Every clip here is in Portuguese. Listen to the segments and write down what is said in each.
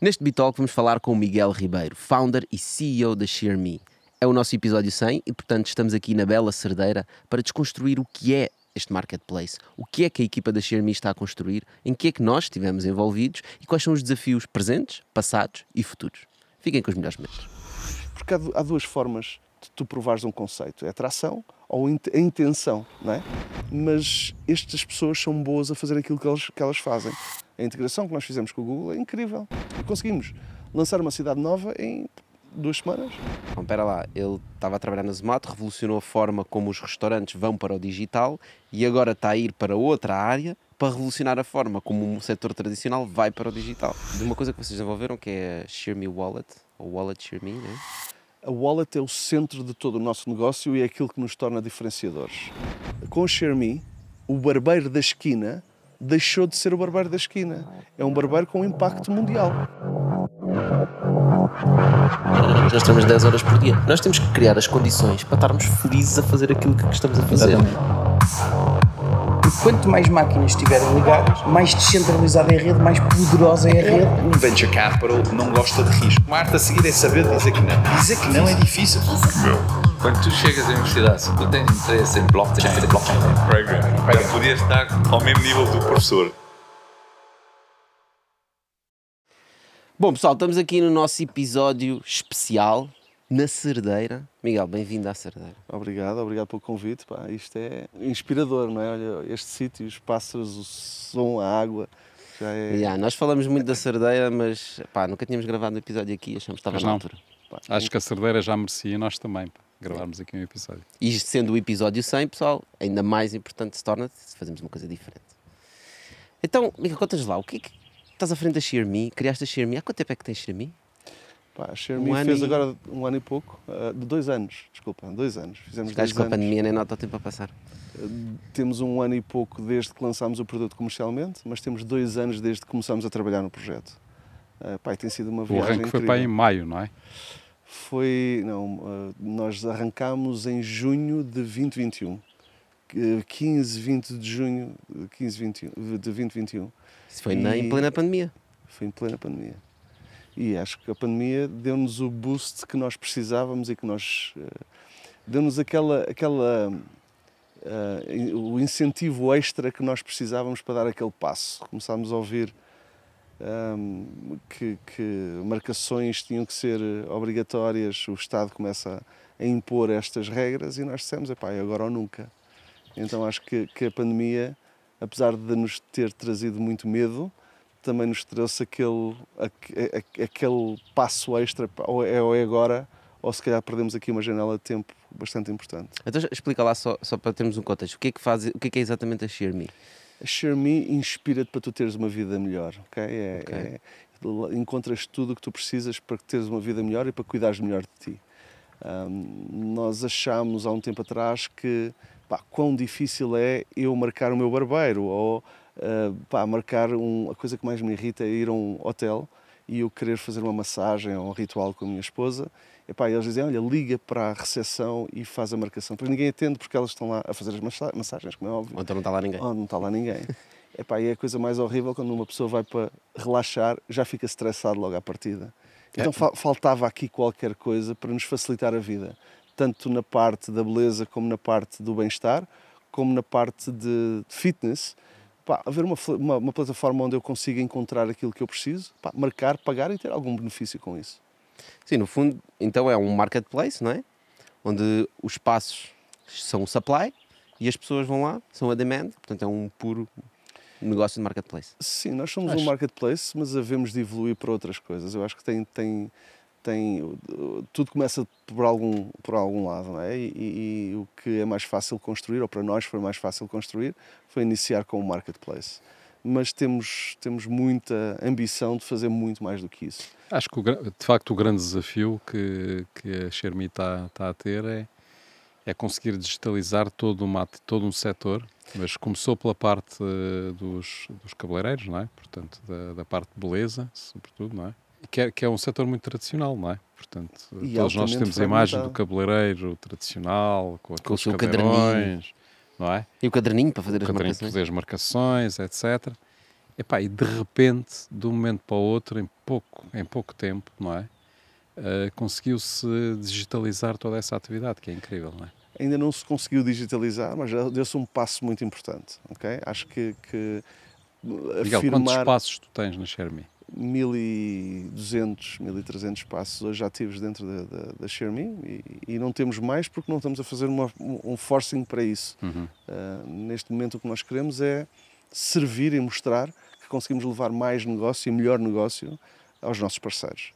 Neste Bitalk vamos falar com o Miguel Ribeiro, founder e CEO da ShearMe. É o nosso episódio 100 e, portanto, estamos aqui na Bela Cerdeira para desconstruir o que é este marketplace, o que é que a equipa da ShareMe está a construir, em que é que nós estivemos envolvidos e quais são os desafios presentes, passados e futuros. Fiquem com os melhores momentos. Porque há, há duas formas de tu provares um conceito: é a atração ou a intenção, não é? Mas estas pessoas são boas a fazer aquilo que elas, que elas fazem. A integração que nós fizemos com o Google é incrível. Conseguimos lançar uma cidade nova em duas semanas. Bom, espera lá, ele estava a trabalhar na Zomato, revolucionou a forma como os restaurantes vão para o digital e agora está a ir para outra área para revolucionar a forma como um setor tradicional vai para o digital. De uma coisa que vocês desenvolveram que é a ShareMe Wallet, ou Wallet ShareMe, né? A wallet é o centro de todo o nosso negócio e é aquilo que nos torna diferenciadores. Com o ShareMe, o barbeiro da esquina deixou de ser o barbeiro da esquina. É um barbeiro com impacto mundial. Nós temos 10 horas por dia. Nós temos que criar as condições para estarmos felizes a fazer aquilo que estamos a fazer. Exatamente. E quanto mais máquinas estiverem ligadas, mais descentralizada é a rede, mais poderosa é a rede. Um venture capital não gosta de risco. O arte a seguir é saber dizer que não. Dizer que não é difícil. Não. Quando tu chegas à universidade, se tu tens interesse em blockchain, blockchain program, podias estar ao mesmo nível do professor. Bom, pessoal, estamos aqui no nosso episódio especial na Cerdeira. Miguel, bem-vindo à Cerdeira. Obrigado, obrigado pelo convite. Pá, isto é inspirador, não é? Olha, este sítio, os pássaros, o som, a água. Já é... Yeah, nós falamos muito da Cerdeira, mas pá, nunca tínhamos gravado um episódio aqui, achamos que estava Mas na não. altura. Pá, Acho que a Cerdeira já merecia e nós também, pá, gravarmos aqui um episódio. E isto sendo o episódio 100, pessoal, ainda mais importante se torna se fazemos uma coisa diferente. Então, Miguel, contas lá, o que é que estás à frente da ShareMe? Criaste a ShareMe? Há quanto tempo é que tens ShareMe? Pá, a ShareMe Um fez e- agora um ano e pouco, ah, de dois anos, desculpa, dois anos. Fizemos que com a pandemia nem nota o tempo a passar. Temos um ano e pouco desde que lançámos o produto comercialmente, mas temos dois anos desde que começámos a trabalhar no projeto. Uh, pá, e tem sido uma O viagem arranque foi incrível. para aí em maio, não é? Foi, não, uh, nós arrancámos em junho de 2021. Uh, 15, 20 de junho de 15, 21, de 2021. Isso foi na, em E- plena pandemia. Foi em plena pandemia. E acho que a pandemia deu-nos o boost que nós precisávamos e que nós. eh, deu-nos aquela. aquela eh, o incentivo extra que nós precisávamos para dar aquele passo. Começámos a ouvir ahm, que, que marcações tinham que ser obrigatórias, o Estado começa a impor estas regras e nós dissemos: epá, é agora ou nunca. Então acho que, que a pandemia, apesar de nos ter trazido muito medo, também nos trouxe aquele, a- aquele passo extra, ou é, ou é agora, ou se calhar perdemos aqui uma janela de tempo bastante importante. Então explica lá só, só para termos um contexto. O que é que faz, o que é, que é exatamente a ShareMe? A ShareMe inspira-te para tu teres uma vida melhor, ok? É, Ok. é- encontras tudo o que tu precisas para teres uma vida melhor e para cuidares melhor de ti. Ahm, nós achámos há um tempo atrás que pá, quão difícil é eu marcar o meu barbeiro ou ah, pá, marcar um, a coisa que mais me irrita é ir a um hotel e eu querer fazer uma massagem ou um ritual com a minha esposa. E, pá, eles dizem, olha, liga para a recepção e faz a marcação. Depois ninguém atende porque elas estão lá a fazer as massa- massagens, como é óbvio. Ou então não está lá ninguém? Oh, não está lá ninguém. Epá, e é a coisa mais horrível quando uma pessoa vai para relaxar, já fica estressado logo à partida. Então fa- faltava aqui qualquer coisa para nos facilitar a vida, tanto na parte da beleza como na parte do bem-estar, como na parte de fitness. Pá, haver uma, uma, uma plataforma onde eu consiga encontrar aquilo que eu preciso, pá, marcar, pagar e ter algum benefício com isso. Sim, no fundo, então é um marketplace, não é? Onde os espaços são o supply e as pessoas vão lá, são a demand, portanto é um puro negócio de marketplace. Sim, nós somos Acho. um marketplace, mas havemos de evoluir para outras coisas. Eu acho que tem, tem, tem tudo começa por algum, por algum lado, não é? E, e- e o que é mais fácil construir, ou para nós foi mais fácil construir, foi iniciar com o marketplace. Mas temos, temos muita ambição de fazer muito mais do que isso. Acho que o de facto o grande desafio que, que a Xiaomi está está a ter é, é conseguir digitalizar todo, uma, todo um setor, mas começou pela parte eh, dos, dos cabeleireiros, não é? Portanto, da, da parte de beleza, sobretudo, não é? Que é, que é um setor muito tradicional, não é? Portanto, E todos nós temos a imagem do cabeleireiro tradicional, com aqueles seu cadeirões, não é? E o caderninho para fazer o as caderninho marcações. fazer as marcações, etc. Epá, e de repente, de um momento para o outro, em pouco, em pouco tempo, não é? Uh, conseguiu-se digitalizar toda essa atividade, que é incrível, não é? Ainda não se conseguiu digitalizar, mas já deu-se um passo muito importante, ok? Acho que, que Miguel, quantos passos tu tens na Xiaomi? 1200, 1300 passos hoje ativos dentro da, da, da Xiaomi e, e, não temos mais porque não estamos a fazer uma, um forcing para isso. Uhum. Uh, neste momento o que nós queremos é servir e mostrar que conseguimos levar mais negócio e melhor negócio aos nossos parceiros.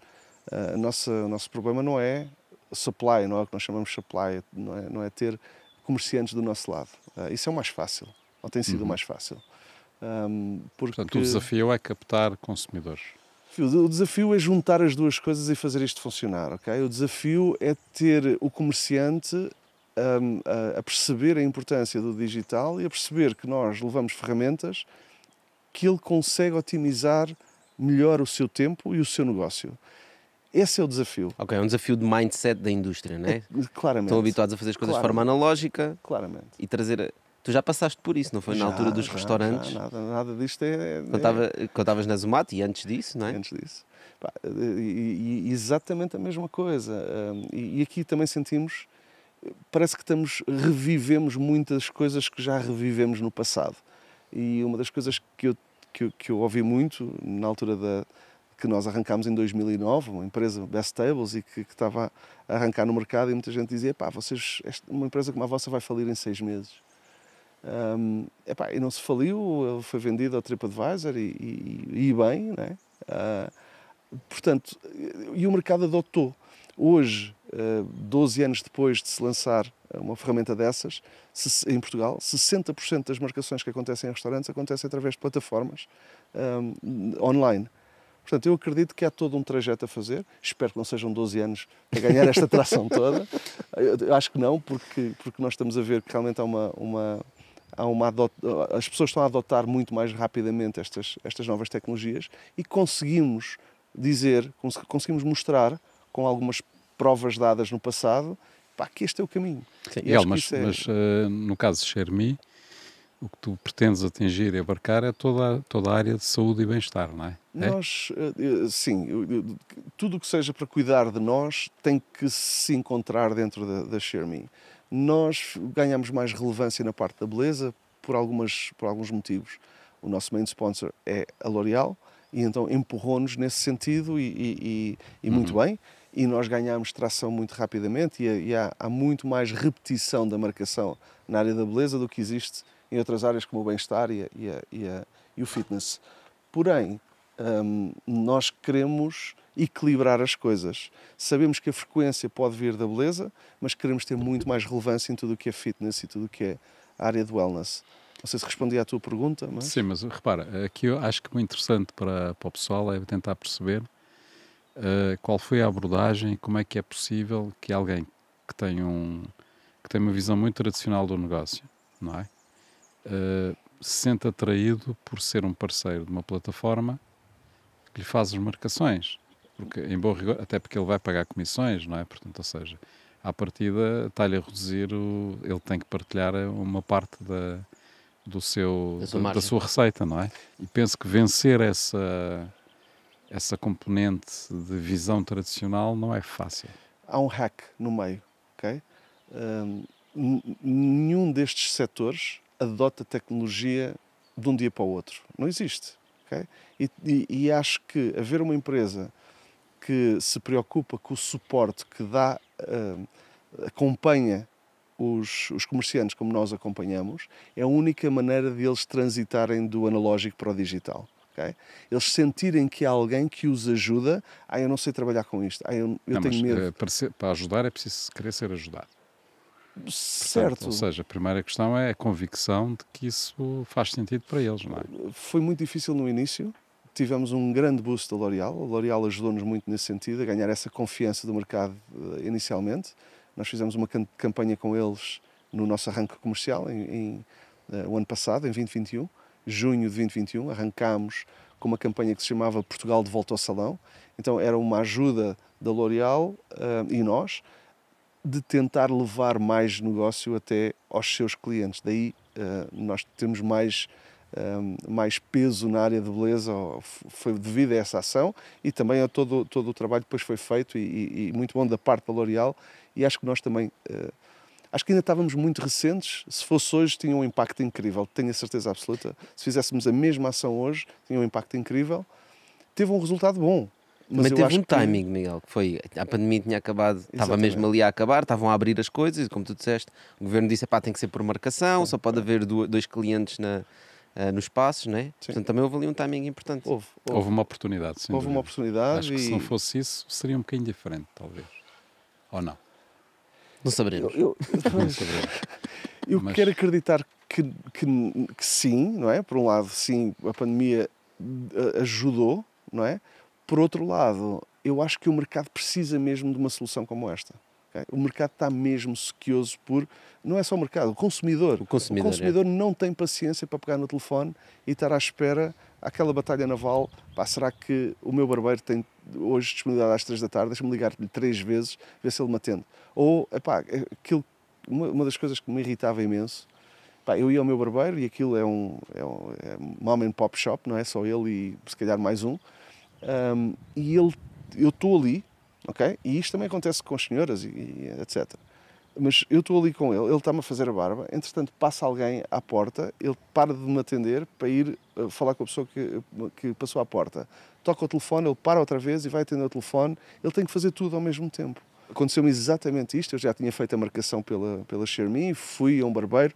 Uh, nossa, o nosso problema não é supply, não é o que nós chamamos supply, não é, não é ter comerciantes do nosso lado. Uh, isso é o mais fácil, ou tem sido o Uhum. mais fácil. Um, porque Portanto, o desafio é captar consumidores. o desafio é juntar as duas coisas e fazer isto funcionar, ok? O desafio é ter o comerciante um, a, a perceber a importância do digital e a perceber que nós levamos ferramentas que ele consegue otimizar melhor o seu tempo e o seu negócio. Esse é o desafio, Ok, é um desafio de mindset da indústria, não é? claramente. Estão habituados a fazer as coisas de Claro. forma analógica Claramente. e trazer. Tu já passaste por isso, não foi? Já, na altura dos já, restaurantes, já, nada, nada disto é. é- quando quando estavas na Zomato e antes disso, não é? antes disso. Pá, e, e exatamente a mesma coisa. Hum, E, aqui também sentimos, parece que estamos, revivemos muitas coisas que já revivemos no passado. E uma das coisas que eu, que eu, que eu ouvi muito na altura da que nós arrancámos em 2009, uma empresa Best Tables e que, que estava a arrancar no mercado e muita gente dizia, pá, vocês, uma empresa como a vossa vai falir em seis meses. Hum, epá, e não se faliu, ele foi vendido ao TripAdvisor e, e, e bem, né? Ah, portanto, e o mercado adotou. Hoje, ah, 12 anos depois de se lançar uma ferramenta dessas, em Portugal, 60% das marcações que acontecem em restaurantes acontecem através de plataformas hum, online. Portanto, eu acredito que há todo um trajeto a fazer. Espero que não sejam 12 anos para ganhar esta tração toda. Eu, acho que não, porque, porque nós estamos a ver que realmente há uma, uma, uma as pessoas estão a adotar muito mais rapidamente estas, estas novas tecnologias e conseguimos dizer, cons- conseguimos mostrar com algumas provas dadas no passado pá, que este é o caminho. Sim. E que mas, é- mas, eh, no caso de Xiaomi, o que tu pretendes atingir e abarcar é toda, a- toda a área de saúde e bem-estar, não é? É? Nós, eh, eh, sim, tudo o que seja para cuidar de nós tem que se encontrar dentro da, da Xiaomi. Nós ganhamos mais relevância na parte da beleza por, algumas, por alguns motivos. O nosso main sponsor é a L'Oréal e então empurrou-nos nesse sentido e, e- e- e muito bem. E nós ganhamos tração muito rapidamente e, há- há, muito mais repetição da marcação na área da beleza do que existe em outras áreas como o bem-estar e, a- e e e o fitness. Porém, hum, nós queremos equilibrar as coisas. Sabemos que a frequência pode vir da beleza, mas queremos ter muito mais relevância em tudo o que é fitness e tudo o que é área de wellness. Não sei se respondi à tua pergunta, mas Sim, mas repara, aqui eu acho que o interessante para, para o pessoal é tentar perceber eh, qual foi a abordagem, como é que é possível que alguém que tem, um, que tem uma visão muito tradicional do negócio, não é? Eh, se sente atraído por ser um parceiro de uma plataforma que lhe faz as marcações. Porque, em bom rigor, até porque ele vai pagar comissões, não é? Portanto, ou seja, à partida está-lhe a reduzir, o, ele tem que partilhar uma parte da, do seu, Da sua da, sua receita, não é? E penso que vencer essa, essa componente de visão tradicional não é fácil. há um hack no meio, ok? N- nenhum destes setores adota tecnologia de um dia para o outro. Não existe, ok? E, e- e acho que haver uma empresa que se preocupa com o suporte que dá, hum, acompanha os, os comerciantes como nós acompanhamos, é a única maneira de eles transitarem do analógico para o digital. ok? Eles sentirem que há alguém que os ajuda. Ah, eu não sei trabalhar com isto. Ah, eu, eu Não, tenho mas, medo. eh, para, ser- para ajudar é preciso querer ser ajudado. Portanto, certo. Ou seja, a primeira questão é a convicção de que isso faz sentido para eles, não é? Foi muito difícil no início. Tivemos um grande boost da L'Oréal. A L'Oréal ajudou-nos muito nesse sentido, a ganhar essa confiança do mercado eh, inicialmente. Nós fizemos uma cam- campanha com eles no nosso arranque comercial em, em, eh, o ano passado, em 2021, junho de 2021. Arrancámos com uma campanha que se chamava Portugal de Volta ao Salão. Então era uma ajuda da L'Oréal eh, e nós de tentar levar mais negócio até aos seus clientes. Daí nós temos mais um, mais peso na área de beleza foi devido a essa ação e também a todo, todo o trabalho que depois foi feito e, e- muito bom da parte da L'Oréal e acho que nós também eh, acho que ainda estávamos muito recentes se fosse hoje tinha um impacto incrível tenho a certeza absoluta. Se fizéssemos a mesma ação hoje tinha um impacto incrível. Teve um resultado bom Mas, eu teve um que- timing, Miguel, que foi a pandemia tinha acabado, estava Exatamente. mesmo ali a acabar, estavam a abrir as coisas, e como tu disseste, o governo disse pá, tem que ser por marcação, só pode haver du- dois clientes na, ah, nos passos, né? Sim. Portanto, também houve ali um timing importante. houve, houve, Houve uma oportunidade, sem houve uma oportunidade Acho que se e não fosse isso, seria um bocadinho diferente, talvez. Ou não? Não saberemos. eu, Não saberemos. Eu Mas- quero acreditar que, que, que sim, não é? Por um lado, sim, a pandemia eh, ajudou, não é? Por outro lado, eu acho que o mercado precisa mesmo de uma solução como esta. O mercado está mesmo sequioso por. Não é só o mercado, o consumidor. O consumidor, é. não tem paciência para pegar no telefone e estar à espera aquela batalha naval. Pá, será que o meu barbeiro tem hoje disponibilidade às três da tarde? Deixa-me ligar-lhe três vezes, ver se ele me atende. Ou, epá, aquilo, uma, uma das coisas que me irritava imenso, pá, eu ia ao meu barbeiro e aquilo é um, é um é mom and pop shop, não é? Só ele e se calhar mais um. Um, e ele, eu estou ali, ok? E isto também acontece com as senhoras e, e etc. Mas eu estou ali com ele, ele está-me a fazer a barba, entretanto passa alguém à porta, ele para de me atender para ir uh, falar com a pessoa que, que passou à porta. Toca o telefone, ele para outra vez e vai atender o telefone, ele tem que fazer tudo ao mesmo tempo. Aconteceu-me exatamente isto, eu já tinha feito a marcação pela, pela Xiaomi, fui a um barbeiro,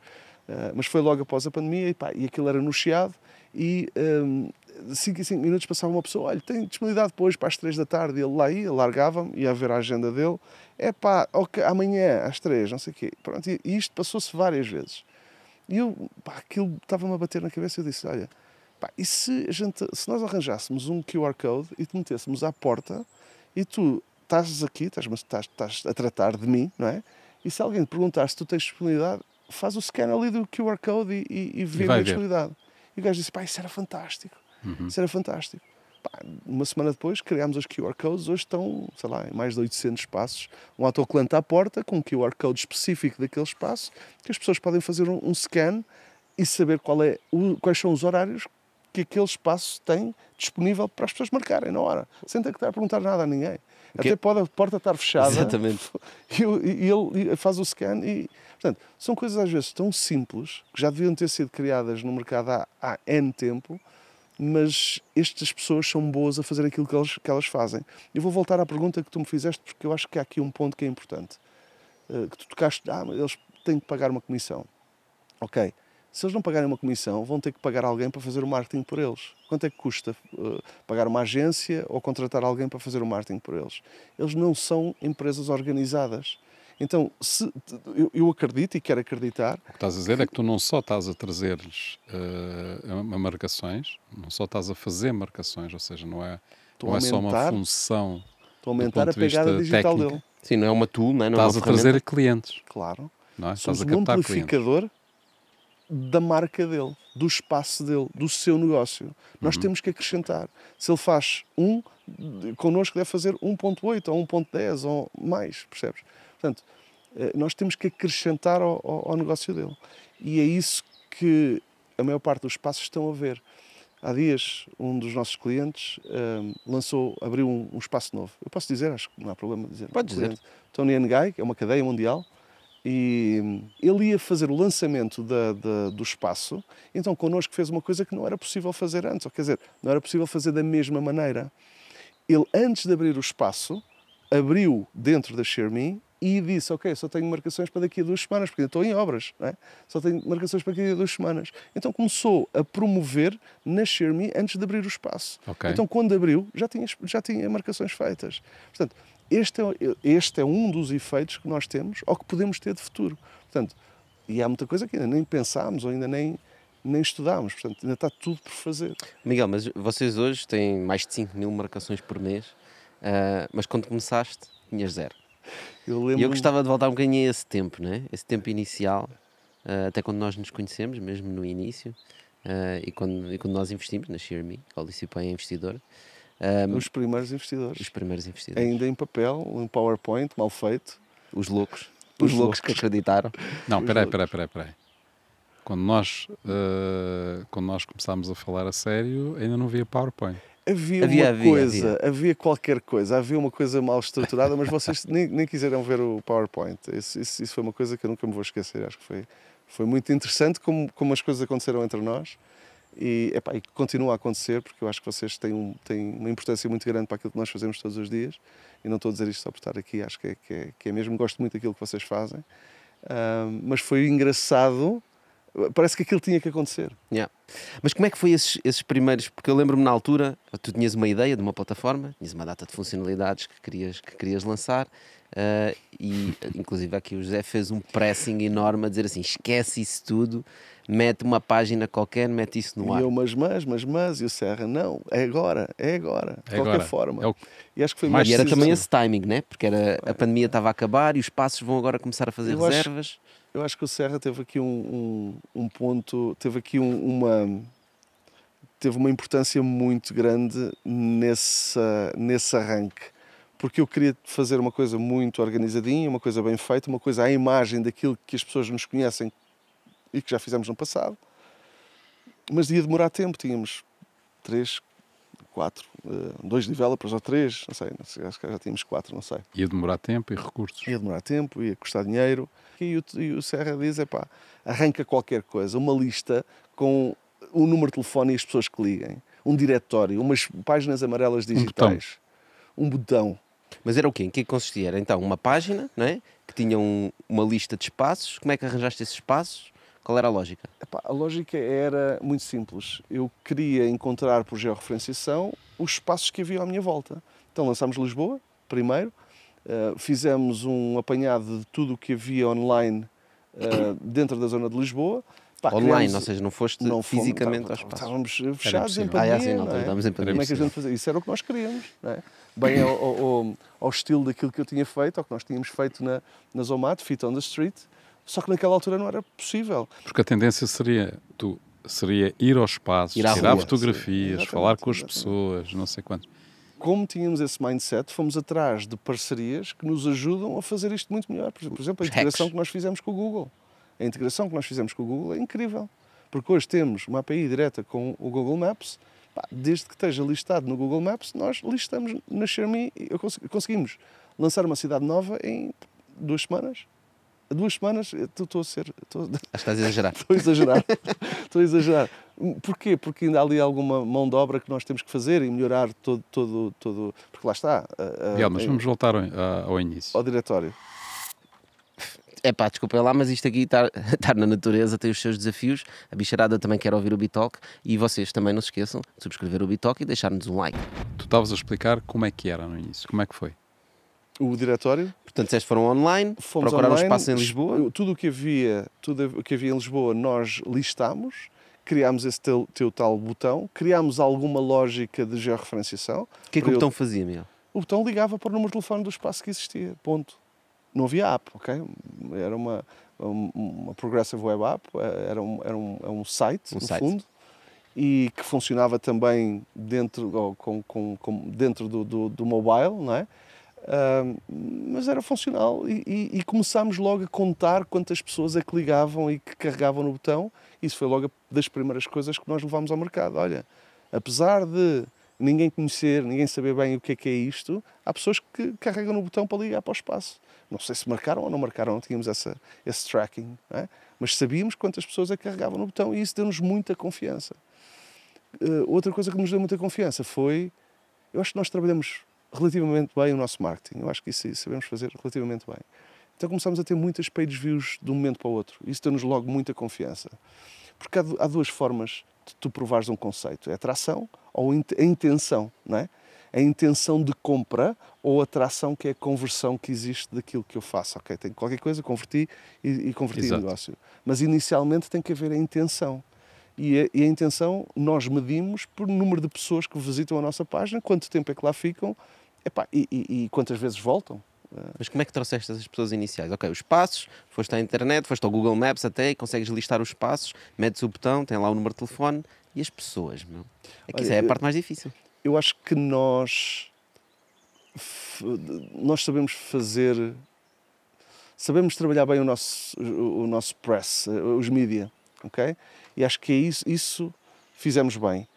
uh, mas foi logo após a pandemia e, pá, e aquilo era no Chiado e um, 5 em 5 minutos passava uma pessoa, olha, tem disponibilidade depois para as 3 da tarde, ele lá ia, largava-me, ia ver a agenda dele, é pá, ok, amanhã às 3, não sei o quê. Pronto, e isto passou-se várias vezes. E eu, pá, aquilo estava-me a bater na cabeça e eu disse, olha, pá, e se, a gente, se nós arranjássemos um QR Code e te metêssemos à porta e tu estás aqui, estás, estás, estás a tratar de mim, não é? E se alguém te perguntar se tu tens disponibilidade, faz o scan ali do QR Code e, e, e vê a minha ver. disponibilidade. E o gajo disse, pá, isso era fantástico. Uhum. Isso era fantástico. Pá, uma semana depois criámos os QR Codes, hoje estão, sei lá, em mais de 800 espaços. Um autocolante à porta com um QR Code específico daquele espaço, que as pessoas podem fazer um, um scan e saber qual é o- quais são os horários que aquele espaço tem disponível para as pessoas marcarem na hora, sem ter que estar a perguntar nada a ninguém. Que- Até pode a porta estar fechada Exatamente. e, e ele faz o scan e portanto são coisas às vezes tão simples que já deviam ter sido criadas no mercado há, há N tempo mas estas pessoas são boas a fazer aquilo que elas, que elas fazem. Eu vou voltar à pergunta que tu me fizeste porque eu acho que há aqui um ponto que é importante. Eh, que tu tocaste, ah, eles têm que pagar uma comissão. Ok, se eles não pagarem uma comissão vão ter que pagar alguém para fazer o marketing por eles. Quanto é que custa eh, pagar uma agência ou contratar alguém para fazer o marketing por eles? Eles não são empresas organizadas então, se, eu, eu acredito e quero acreditar O que estás a dizer é que tu não só estás a trazer-lhes a marcações, não só estás a fazer marcações, ou seja, não é, Estou não é só uma função, Estou a aumentar a pegada digital técnico. dele. Sim, não é uma tool, não é? Não é estás uma a trazer clientes, Claro. não é? Somos Estás a um captar clientes. amplificador da marca dele, do espaço dele, do seu negócio. Nós Uhum. temos que acrescentar. Se ele faz um, connosco deve fazer 1.8 ou 1.10 ou mais, percebes? Portanto, eh, nós temos que acrescentar ao, ao- negócio dele. E é isso que a maior parte dos espaços estão a ver. Há dias, um dos nossos clientes eh, lançou, abriu um, um espaço novo. Eu posso dizer, acho que não há problema dizer. Podes dizer. Cliente, Tony Guy, que é uma cadeia mundial, e ele ia fazer o lançamento da- da- do espaço, então connosco fez uma coisa que não era possível fazer antes, ou quer dizer, não era possível fazer da mesma maneira. Ele, antes de abrir o espaço, abriu dentro da Xiaomi e disse, ok, só tenho marcações para daqui a duas semanas, porque eu estou em obras, não é? só tenho marcações para daqui a duas semanas. Então começou a promover na Xiaomi antes de abrir o espaço. Ok. Então quando abriu, já tinha, já tinha marcações feitas. Portanto, este é, este é um dos efeitos que nós temos ou que podemos ter de futuro. Portanto, e há muita coisa que ainda nem pensámos ou ainda nem, nem estudámos. Portanto, ainda está tudo por fazer. Miguel, mas vocês hoje têm mais de 5 mil marcações por mês, ah, mas quando começaste tinhas zero. Eu E lembro eu gostava de voltar um bocadinho a esse tempo, né? esse tempo inicial, ah, até quando nós nos conhecemos, mesmo no início, ah, e, quando, e quando nós investimos na Xiaomi, a Licipay é investidor, ah, os primeiros investidores. os primeiros investidores, Ainda em papel, um PowerPoint mal feito. os loucos, os, Os loucos que acreditaram. Não, peraí, peraí, peraí, peraí. quando nós, eh, quando nós começámos a falar a sério, ainda não havia PowerPoint. Havia, Havia, uma havia, coisa, havia. qualquer coisa, havia uma coisa mal estruturada, mas vocês nem, nem quiseram ver o PowerPoint. Isso, isso, isso foi uma coisa que eu nunca me vou esquecer. Acho que foi, foi muito interessante como, como as coisas aconteceram entre nós e, epá, e continua a acontecer, porque eu acho que vocês têm, um, têm uma importância muito grande para aquilo que nós fazemos todos os dias. E não estou a dizer isto só por estar aqui, acho que é, que é, que é mesmo, gosto muito daquilo que vocês fazem. Mas foi engraçado, parece que aquilo tinha que acontecer. Yeah. Mas como é que foi esses, esses primeiros? Porque eu lembro-me na altura, tu tinhas uma ideia de uma plataforma, tinhas uma data de funcionalidades que querias, que querias lançar, ah, e inclusive aqui o José fez um pressing enorme a dizer assim: esquece isso tudo, mete uma página qualquer, mete isso no E ar. eu, mas, mas, mas, mas, e o Serra, não, é agora, é agora, de É qualquer agora. forma. É o- E acho que foi Mas E era também esse timing, né? Porque era, a pandemia estava a acabar e os passos vão agora começar a fazer Eu acho- reservas. Eu acho que o Serra teve aqui um, um, um ponto, teve aqui um- uma teve uma importância muito grande nessa, nesse arranque. Porque eu queria fazer uma coisa muito organizadinha, uma coisa bem feita, uma coisa à imagem daquilo que as pessoas nos conhecem e que já fizemos no passado. Mas ia demorar tempo, tínhamos três, quatro, eh, dois developers ou três, não sei, não sei, acho que já tínhamos quatro, não sei Ia demorar tempo e recursos. ia demorar tempo, ia custar dinheiro. E o, e o Serra diz: é pá, arranca qualquer coisa, uma lista com o número de telefone e as pessoas que liguem, um diretório, umas páginas amarelas digitais, um botão. Mas era o quê? Em que consistia? Era então uma página, não é? Que tinha um- uma lista de espaços. Como é que arranjaste esses espaços? Qual era a lógica? Epá, a lógica era muito simples. Eu queria encontrar por georreferenciação os espaços que havia à minha volta. Então lançámos Lisboa, primeiro, eh, fizemos um apanhado de tudo o que havia online eh, dentro da zona de Lisboa. Pá, Online, criámos- ou seja, não foste não fomos- fisicamente tá- aos espaços. Estávamos fechados em impossível. Ah, é pandemia. assim, não, não é? estávamos em pandemia. Como é que a gente fazia? Isso era o que nós queríamos. Não é? Bem ao, ao- ao- estilo daquilo que eu tinha feito, ao que nós tínhamos feito na, na Zomat, Fit on the Street. Só que naquela altura não era possível. Porque a tendência seria, tu, seria ir aos espaços, Ir tirar rua. fotografias, Sim, falar com as exatamente, pessoas, não sei quantos. Como tínhamos esse mindset, fomos atrás de parcerias que nos ajudam a fazer isto muito melhor. Por exemplo, a integração que nós fizemos com o Google. A integração que nós fizemos com o Google é incrível. Porque hoje temos uma API direta com o Google Maps. Desde que esteja listado no Google Maps, nós listamos na ShareMe e conseguimos lançar uma cidade nova em duas semanas. Duas semanas, estou estou a ser. Estou, Acho que estás a exagerar. Estou a exagerar. Estou a exagerar. Porquê? Porque ainda há ali alguma mão de obra que nós temos que fazer e melhorar todo. todo, todo porque lá está. a- Miguel, mas em- vamos voltar ao, ao início. ao diretório. É pá, desculpa lá, mas isto aqui estar, estar na natureza tem os seus desafios. A bicharada também quer ouvir o Bitalk e vocês também não se esqueçam de subscrever o Bitalk e deixar-nos um like. Tu estavas a explicar como é que era no início, como é que foi? O diretório. Portanto, vocês foram online, Fomos procuraram online, espaço em Lisboa. Tudo o que havia, tudo o que havia em Lisboa, nós listámos. Criámos esse teu, teu tal botão, criámos alguma lógica de georreferenciação. O que é que o eu- botão fazia, Miguel? O botão ligava para o número de telefone do espaço que existia. Ponto. Não havia app, ok? Era uma, um- uma Progressive Web App, eh, era um, era um, é um site, Um no site. fundo, e que funcionava também dentro, com, com, com- dentro do, do, do mobile, não é? Mas era funcional e, e, e começámos logo a contar quantas pessoas é que ligavam e que carregavam no botão. Isso foi logo das primeiras coisas que nós levámos ao mercado. Olha, apesar de ninguém conhecer, ninguém saber bem o que é que é isto, há pessoas que carregam no botão para ligar para o espaço. Não sei se marcaram ou não marcaram, não tínhamos essa, esse tracking, é? mas sabíamos quantas pessoas é que carregavam no botão e isso deu-nos muita confiança. Eh, outra coisa que nos deu muita confiança foi, eu acho que nós trabalhamos relativamente bem o nosso marketing, eu acho que isso sabemos fazer relativamente bem. Então começámos a ter muitas page views de um momento para o outro. Isso deu-nos logo muita confiança. Porque há, há duas formas de tu provares um conceito: é a atração ou a intenção, não é? A intenção de compra ou a atração que é a conversão que existe daquilo que eu faço. Ok, tenho qualquer coisa, converti e, e converti Exato. em negócio. Mas inicialmente tem que haver a intenção. E a, e a intenção nós medimos por número de pessoas que visitam a nossa página, quanto tempo é que lá ficam epá, e, e- e quantas vezes voltam. Mas como é que trouxeste essas pessoas iniciais? Ok, os passos, foste à internet, foste ao Google Maps até, e consegues listar os passos, metes o botão, tem lá o número de telefone e as pessoas, meu. É que isso Olha, é a parte mais difícil. eu acho que nós nós sabemos fazer sabemos trabalhar bem o nosso o nosso press eh, os mídia ok? E acho que é isso, isso fizemos bem.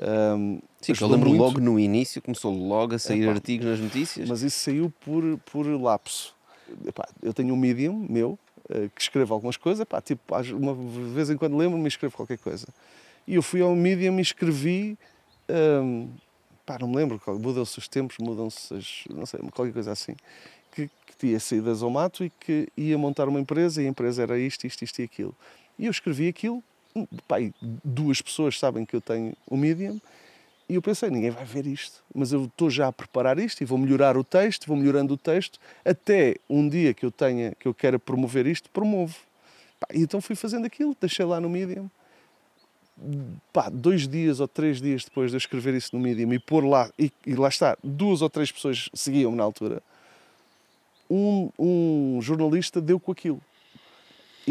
Um, Sim, eu lembro muito, logo no início, começou logo a sair Epá, artigos nas notícias. Mas isso saiu por, por lapso. Epá, eu tenho um medium meu eh, que escreve algumas coisas, epá, tipo, uma vez em quando lembro-me e escrevo qualquer coisa. E eu fui ao medium e escrevi. hum, pá, não me lembro, mudam-se os tempos, mudam-se as. não sei, qualquer coisa assim. Que, que tinha saído da Zomato e que ia montar uma empresa e a empresa era isto, isto, isto e aquilo. E eu escrevi aquilo, e duas pessoas sabem que eu tenho o medium e eu pensei, ninguém vai ver isto, mas eu estou já a preparar isto e vou melhorar o texto, vou melhorando o texto, até um dia que eu tenha, que eu queira promover isto, promovo. Pá, e então fui fazendo aquilo, deixei lá no Medium. Pá, dois dias ou três dias depois de eu escrever isso no Medium e pôr lá, e, e lá está, duas ou três pessoas seguiam-me na altura, um, um jornalista deu com aquilo.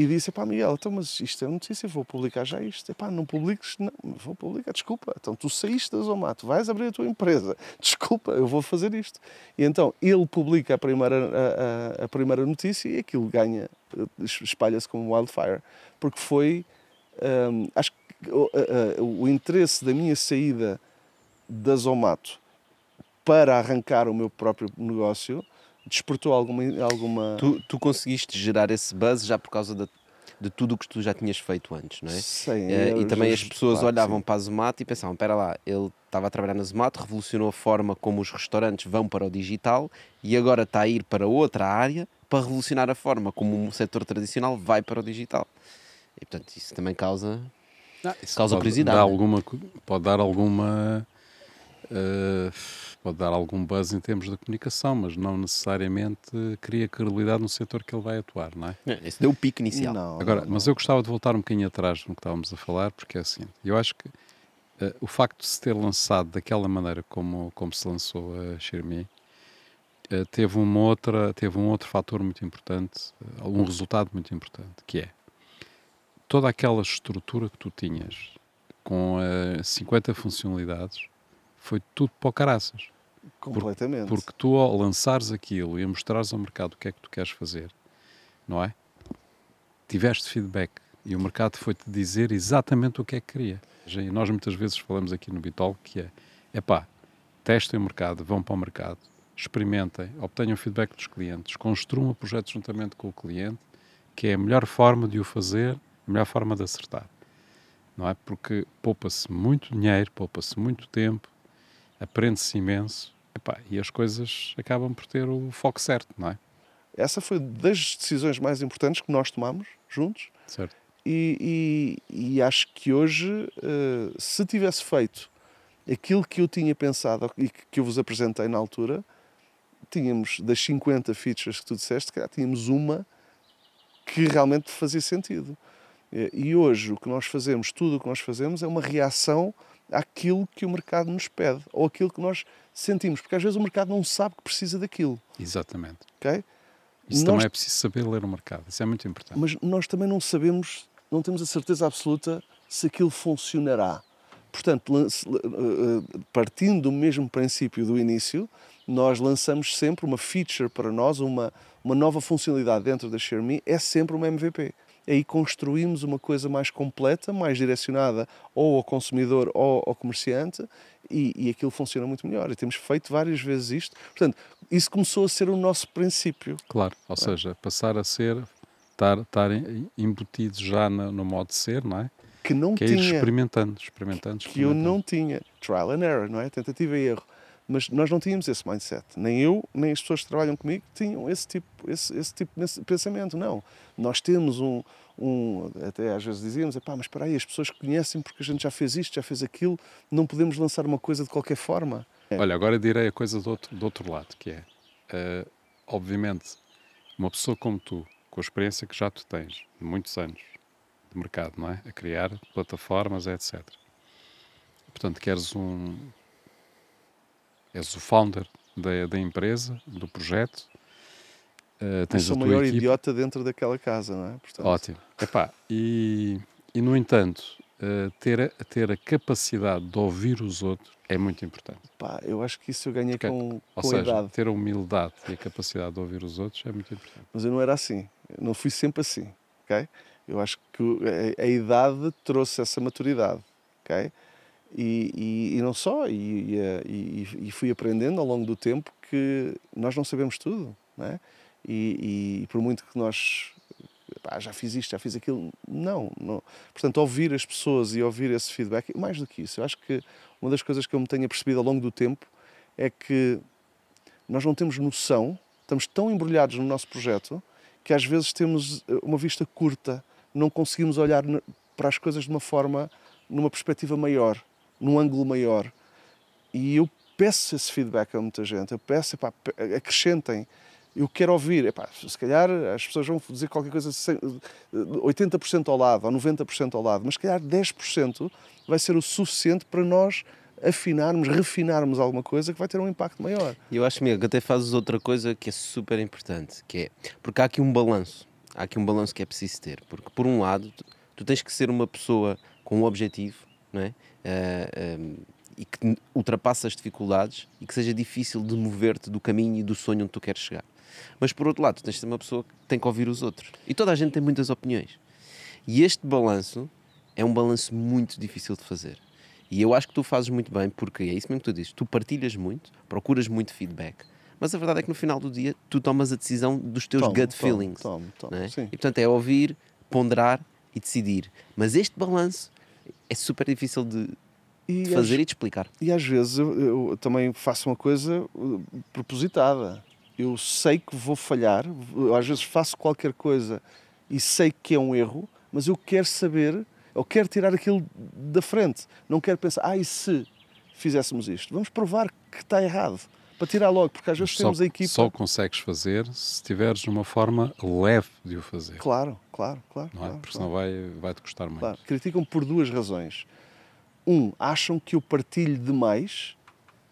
E disse, pá, Miguel, então, mas isto é notícia, vou publicar já isto. Epá, não publiques, não, vou publicar, desculpa. Então, tu saíste da Zomato, vais abrir a tua empresa, desculpa, eu vou fazer isto. E então, ele publica a primeira, a, a- a primeira notícia e aquilo ganha, espalha-se como wildfire. Porque foi, hum, acho que o, a- o interesse da minha saída da Zomato para arrancar o meu próprio negócio despertou alguma, alguma Tu, tu conseguiste gerar esse buzz já por causa de, de tudo o que tu já tinhas feito antes, não é? Sim, Eh, e também as pessoas claro, olhavam sim. para a Zomato e pensavam: espera lá, ele estava a trabalhar na Zomato, revolucionou a forma como os restaurantes vão para o digital e agora está a ir para outra área para revolucionar a forma como um setor tradicional vai para o digital. E portanto, isso também causa. Isso Causa pode curiosidade, Dar alguma, pode dar alguma. Eh, pode dar algum buzz em termos de comunicação, mas não necessariamente cria credibilidade no setor que ele vai atuar, não é? Esse deu o pico inicial. Não, Agora, não, mas eu gostava de voltar um bocadinho atrás no que estávamos a falar, porque é assim, eu acho que eh, o facto de se ter lançado daquela maneira como, como se lançou a Xiaomi eh, teve, uma outra, teve um outro fator muito importante, eh, um resultado muito importante, que é toda aquela estrutura que tu tinhas com eh, 50 funcionalidades foi tudo para o caraças. completamente. Porque tu, ao lançares aquilo e a mostrares ao mercado o que é que tu queres fazer, não é? Tiveste feedback e o mercado foi-te dizer exatamente o que é que queria. E nós muitas vezes falamos aqui no Bitol que é, epá, testem o mercado, vão para o mercado, experimentem, obtenham feedback dos clientes, construam o projeto juntamente com o cliente, que é a melhor forma de o fazer, a melhor forma de acertar. Não é? Porque poupa-se muito dinheiro, poupa-se muito tempo, aprende-se imenso epá, e as coisas acabam por ter o foco certo, não é? Essa foi das decisões mais importantes que nós tomamos juntos Certo. e, e- e acho que hoje, eh, se tivesse feito aquilo que eu tinha pensado e que, eu vos apresentei na altura, tínhamos das 50 features que tu disseste, cá, tínhamos uma que realmente fazia sentido. E hoje o que nós fazemos, tudo o que nós fazemos é uma reação àquilo que o mercado nos pede ou aquilo que nós sentimos, porque às vezes o mercado não sabe que precisa daquilo, Exatamente. ok? Isso Nós- também é preciso saber ler o mercado. Isso é muito importante. mas nós também não sabemos, não temos a certeza absoluta se aquilo funcionará. Portanto, eh, eh, partindo do mesmo princípio do início, nós lançamos sempre uma feature para nós, uma, uma nova funcionalidade dentro da ShareMe, é sempre uma MVP. Aí construímos uma coisa mais completa, mais direcionada ou ao consumidor ou ao comerciante e, e aquilo funciona muito melhor. E temos feito várias vezes isto. Portanto, isso começou a ser o nosso princípio. Claro, ou seja, passar a ser, estar, estar embutidos já no, no modo de ser, não é? Que não Que é tinha. experimentando, experimentando, que eu experimentando. não tinha. Trial and error, não é? Tentativa e erro. Mas nós não tínhamos esse mindset. Nem eu, nem as pessoas que trabalham comigo tinham esse tipo, esse, esse tipo de pensamento. Não. Nós temos um, um. Até às vezes dizíamos: pá, mas espera aí, as pessoas conhecem porque a gente já fez isto, já fez aquilo, não podemos lançar uma coisa de qualquer forma. Olha, agora direi a coisa do outro, do outro lado, que é, eh, obviamente, uma pessoa como tu, com a experiência que já tu tens, de muitos anos de mercado, não é? A criar plataformas, etc. Portanto, queres um... És o founder da, da empresa, do projeto, Eu tens a tua maior equipe. idiota dentro daquela casa, não é? Portanto, Ótimo. Epá, e, e, no entanto, eh, ter, a, ter a capacidade de ouvir os outros é muito importante. pá, eu acho que isso eu ganhei Porque- com, com a seja, idade. ter a humildade e a capacidade de ouvir os outros é muito importante. Mas eu não era assim. Eu não fui sempre assim, ok? Eu acho que a, a idade trouxe essa maturidade, ok? E, e, e não só, e, e, e, fui aprendendo ao longo do tempo que nós não sabemos tudo, é? E, por muito que nós pá, já fiz isto, já fiz aquilo, não, não. Portanto, ouvir as pessoas e ouvir esse feedback, mais do que isso, eu acho que uma das coisas que eu me tenho percebido ao longo do tempo é que nós não temos noção, estamos tão embrulhados no nosso projeto que às vezes temos eh, uma vista curta, não conseguimos olhar para as coisas de uma forma, numa perspectiva maior, num ângulo maior. E eu peço esse feedback a muita gente, eu peço, epá, acrescentem, eu quero ouvir. Epá, se calhar as pessoas vão dizer qualquer coisa 80% ao lado ou 90% ao lado, mas se calhar 10% vai ser o suficiente para nós afinarmos, refinarmos alguma coisa que vai ter um impacto maior. E eu acho mesmo que até fazes outra coisa que é super importante, que é porque há aqui um balanço, há aqui um balanço que é preciso ter, porque por um lado tu, tu tens que ser uma pessoa com um objetivo, não é? Uh, eh, um, eh, e que ultrapasse as dificuldades e que seja difícil de mover-te do caminho e do sonho onde tu queres chegar. Mas por outro lado, tu tens de ser uma pessoa que tem que ouvir os outros. E toda a gente tem muitas opiniões. E este balanço é um balanço muito difícil de fazer. E eu acho que tu fazes muito bem, porque é isso mesmo que tu dizes. Tu partilhas muito, procuras muito feedback, mas a verdade é que no final do dia tu tomas a decisão dos teus tomo, gut tomo, feelings. Tomo, tomo, é? E portanto é ouvir, ponderar e decidir. Mas este balanço é super difícil de, e de fazer às, e de explicar. E às vezes eu, eu, também faço uma coisa uh, propositada. Eu sei que vou falhar, às vezes faço qualquer coisa e sei que é um erro, mas eu quero saber eu quero tirar aquilo da frente. Não quero pensar, ah, e se fizéssemos isto? Vamos provar que está errado. Para tirar logo, porque às vezes só, temos a equipa. Só consegues fazer se tiveres uma forma leve de o fazer. Claro, claro, claro. Não é? Claro, porque claro. senão vai, vai te custar muito. Claro. Criticam por duas razões. Um, acham que eu partilho demais.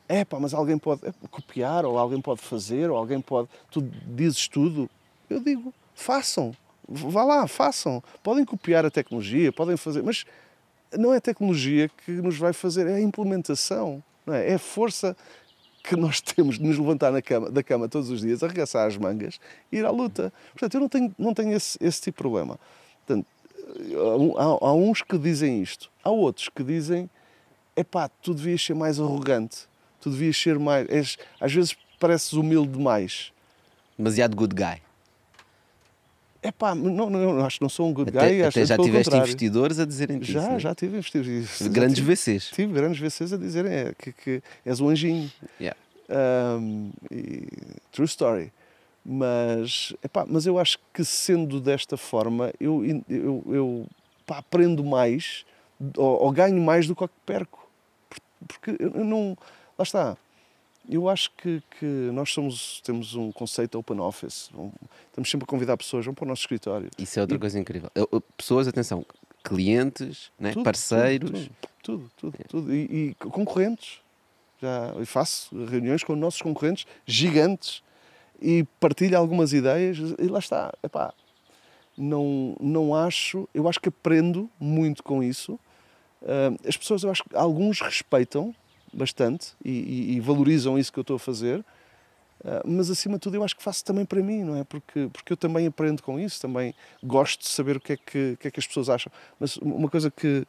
É pá, mas alguém pode copiar, ou alguém pode fazer, ou alguém pode. Tu dizes tudo. Eu digo, façam vá lá, façam. Podem copiar a tecnologia, podem fazer, mas não é a tecnologia que nos vai fazer, é a implementação, não é? é a força que nós temos de nos levantar na cama, da cama todos os dias, arregaçar as mangas e ir à luta. Portanto, eu não tenho, não tenho esse, esse tipo de problema. Portanto, há, há, uns que dizem isto, há outros que dizem: é pá, tu devias ser mais arrogante, tu devias ser mais. És, às vezes pareces humilde demais. Demasiado good guy. É pá, não, não, acho que não sou um good até, guy. Até já tiveste contrário. investidores a dizerem já, isso. Já, já tive investidores. Grandes tive, VCs. Tive grandes VCs a dizerem é, que, que és um anjinho. Yeah. Um, e, true story. Mas, epá, mas eu acho que sendo desta forma, eu, eu, eu pá, aprendo mais ou, ou, ganho mais do que perco. Porque eu não. Lá está eu acho que, que, nós somos, temos um conceito open office. estamos sempre a convidar pessoas, vão para o nosso escritório. Isso é outra e, coisa incrível. Pessoas, atenção, clientes, né? tudo, parceiros. Tudo, tudo, tudo. tudo. E, e, concorrentes. Já faço reuniões com nossos concorrentes gigantes e partilho algumas ideias e lá está. Epá, não, não acho, eu acho que aprendo muito com isso. Uh, as pessoas, eu acho que alguns respeitam bastante e, e, e, valorizam isso que eu estou a fazer. Uh, mas acima de tudo eu acho que faço também para mim, não é? Porque, porque eu também aprendo com isso, também gosto de saber o que é que, o que, é que as pessoas acham. Mas uma coisa que,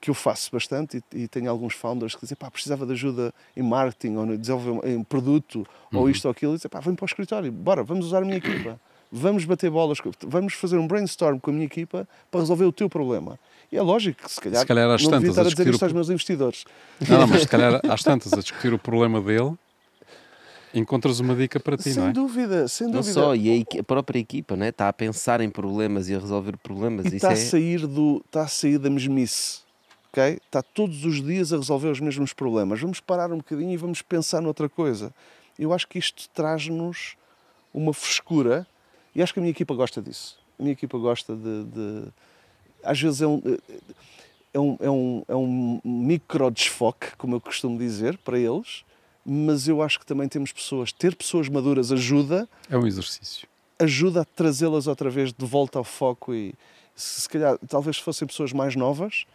que eu faço bastante e, e tenho alguns founders que dizem, pá, precisava de ajuda em marketing ou no desenvolvimento em produto uhum. ou isto ou aquilo, e dizem, pá, vem para o escritório, bora, vamos usar a minha equipa. Vamos bater bolas, vamos fazer um brainstorm com a minha equipa para resolver o teu problema. E é lógico que se calhar, se calhar às não tantas, devia estar a, a dizer isto o... aos meus investidores. Não, não, mas se calhar às tantas a discutir o problema dele, encontras uma dica para ti, sem não é? Dúvida, sem dúvida, Não só, e a, a, própria equipa né? está a pensar em problemas e a resolver problemas. E está, é... a sair do, está a sair da mesmice. Okay? Está todos os dias a resolver os mesmos problemas. Vamos parar um bocadinho e vamos pensar noutra coisa. Eu acho que isto traz-nos uma frescura e acho que a minha equipa gosta disso. A minha equipa gosta de, de às vezes é um, é um, é um, é um micro desfoque, como eu costumo dizer, para eles, mas eu acho que também temos pessoas, ter pessoas maduras ajuda. É um exercício. Ajuda a trazê-las outra vez de volta ao foco e se, calhar, talvez fossem pessoas mais novas,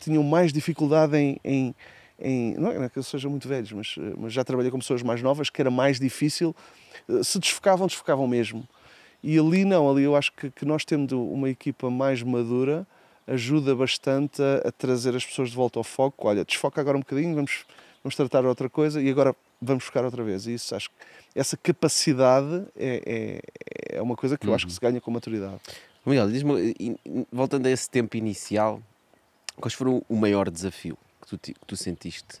tinham mais dificuldade em, em, em não é que eu seja muito velhos, mas, mas já trabalhei com pessoas mais novas, que era mais difícil, se desfocavam, desfocavam mesmo E ali não, ali eu acho que, que nós tendo uma equipa mais madura ajuda bastante a, a trazer as pessoas de volta ao foco. Olha, desfoca agora um bocadinho, vamos, vamos tratar outra coisa e agora vamos buscar outra vez. E isso acho que essa capacidade é, é, é uma coisa que eu acho que se ganha com maturidade. Miguel, diz-me, voltando a esse tempo inicial, quais foram o maior desafio que tu, que tu sentiste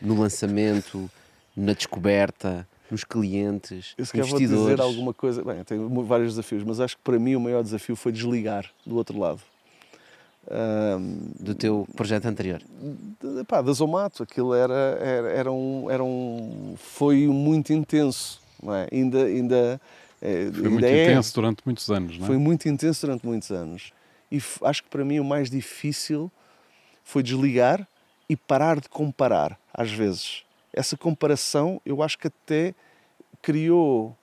no lançamento, na descoberta, nos clientes, Eu se calhar vou investidores? dizer alguma coisa. Bem, eu tenho mu- vários desafios, mas acho que para mim o maior desafio foi desligar do outro lado. Ahm, do teu projeto anterior. pá, da Zomato, aquilo era, era, era, um, era um. Foi muito intenso, não é? Ainda. ainda eh, Foi ainda muito é. intenso durante muitos anos, não é? Foi muito intenso durante muitos anos. E acho que para mim o mais difícil foi desligar e parar de comparar, às vezes. Essa comparação eu acho que até criou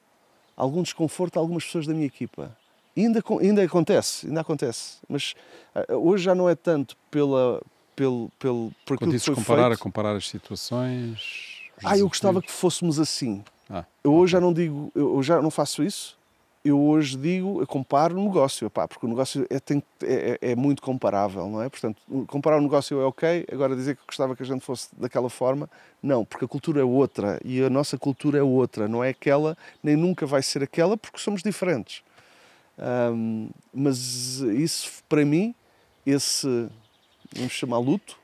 algum desconforto a algumas pessoas da minha equipa. E ainda, ainda acontece, ainda acontece. Mas ah, hoje já não é tanto pela, pelo, pelo, por Quando dizes foi comparar, feito. a comparar as situações. Ah, eu gostava que fôssemos assim. Ah, Eu hoje já não digo, eu já não faço isso. Eu hoje digo, eu comparo o negócio, porque o negócio é, tem- é- é- é muito comparável, não é? Portanto, comparar o negócio é ok, agora dizer que gostava que a gente fosse daquela forma, não, porque a cultura é outra e a nossa cultura é outra, não é aquela, nem nunca vai ser aquela, porque somos diferentes. Ahm, mas isso, para mim, esse, vamos chamar luto,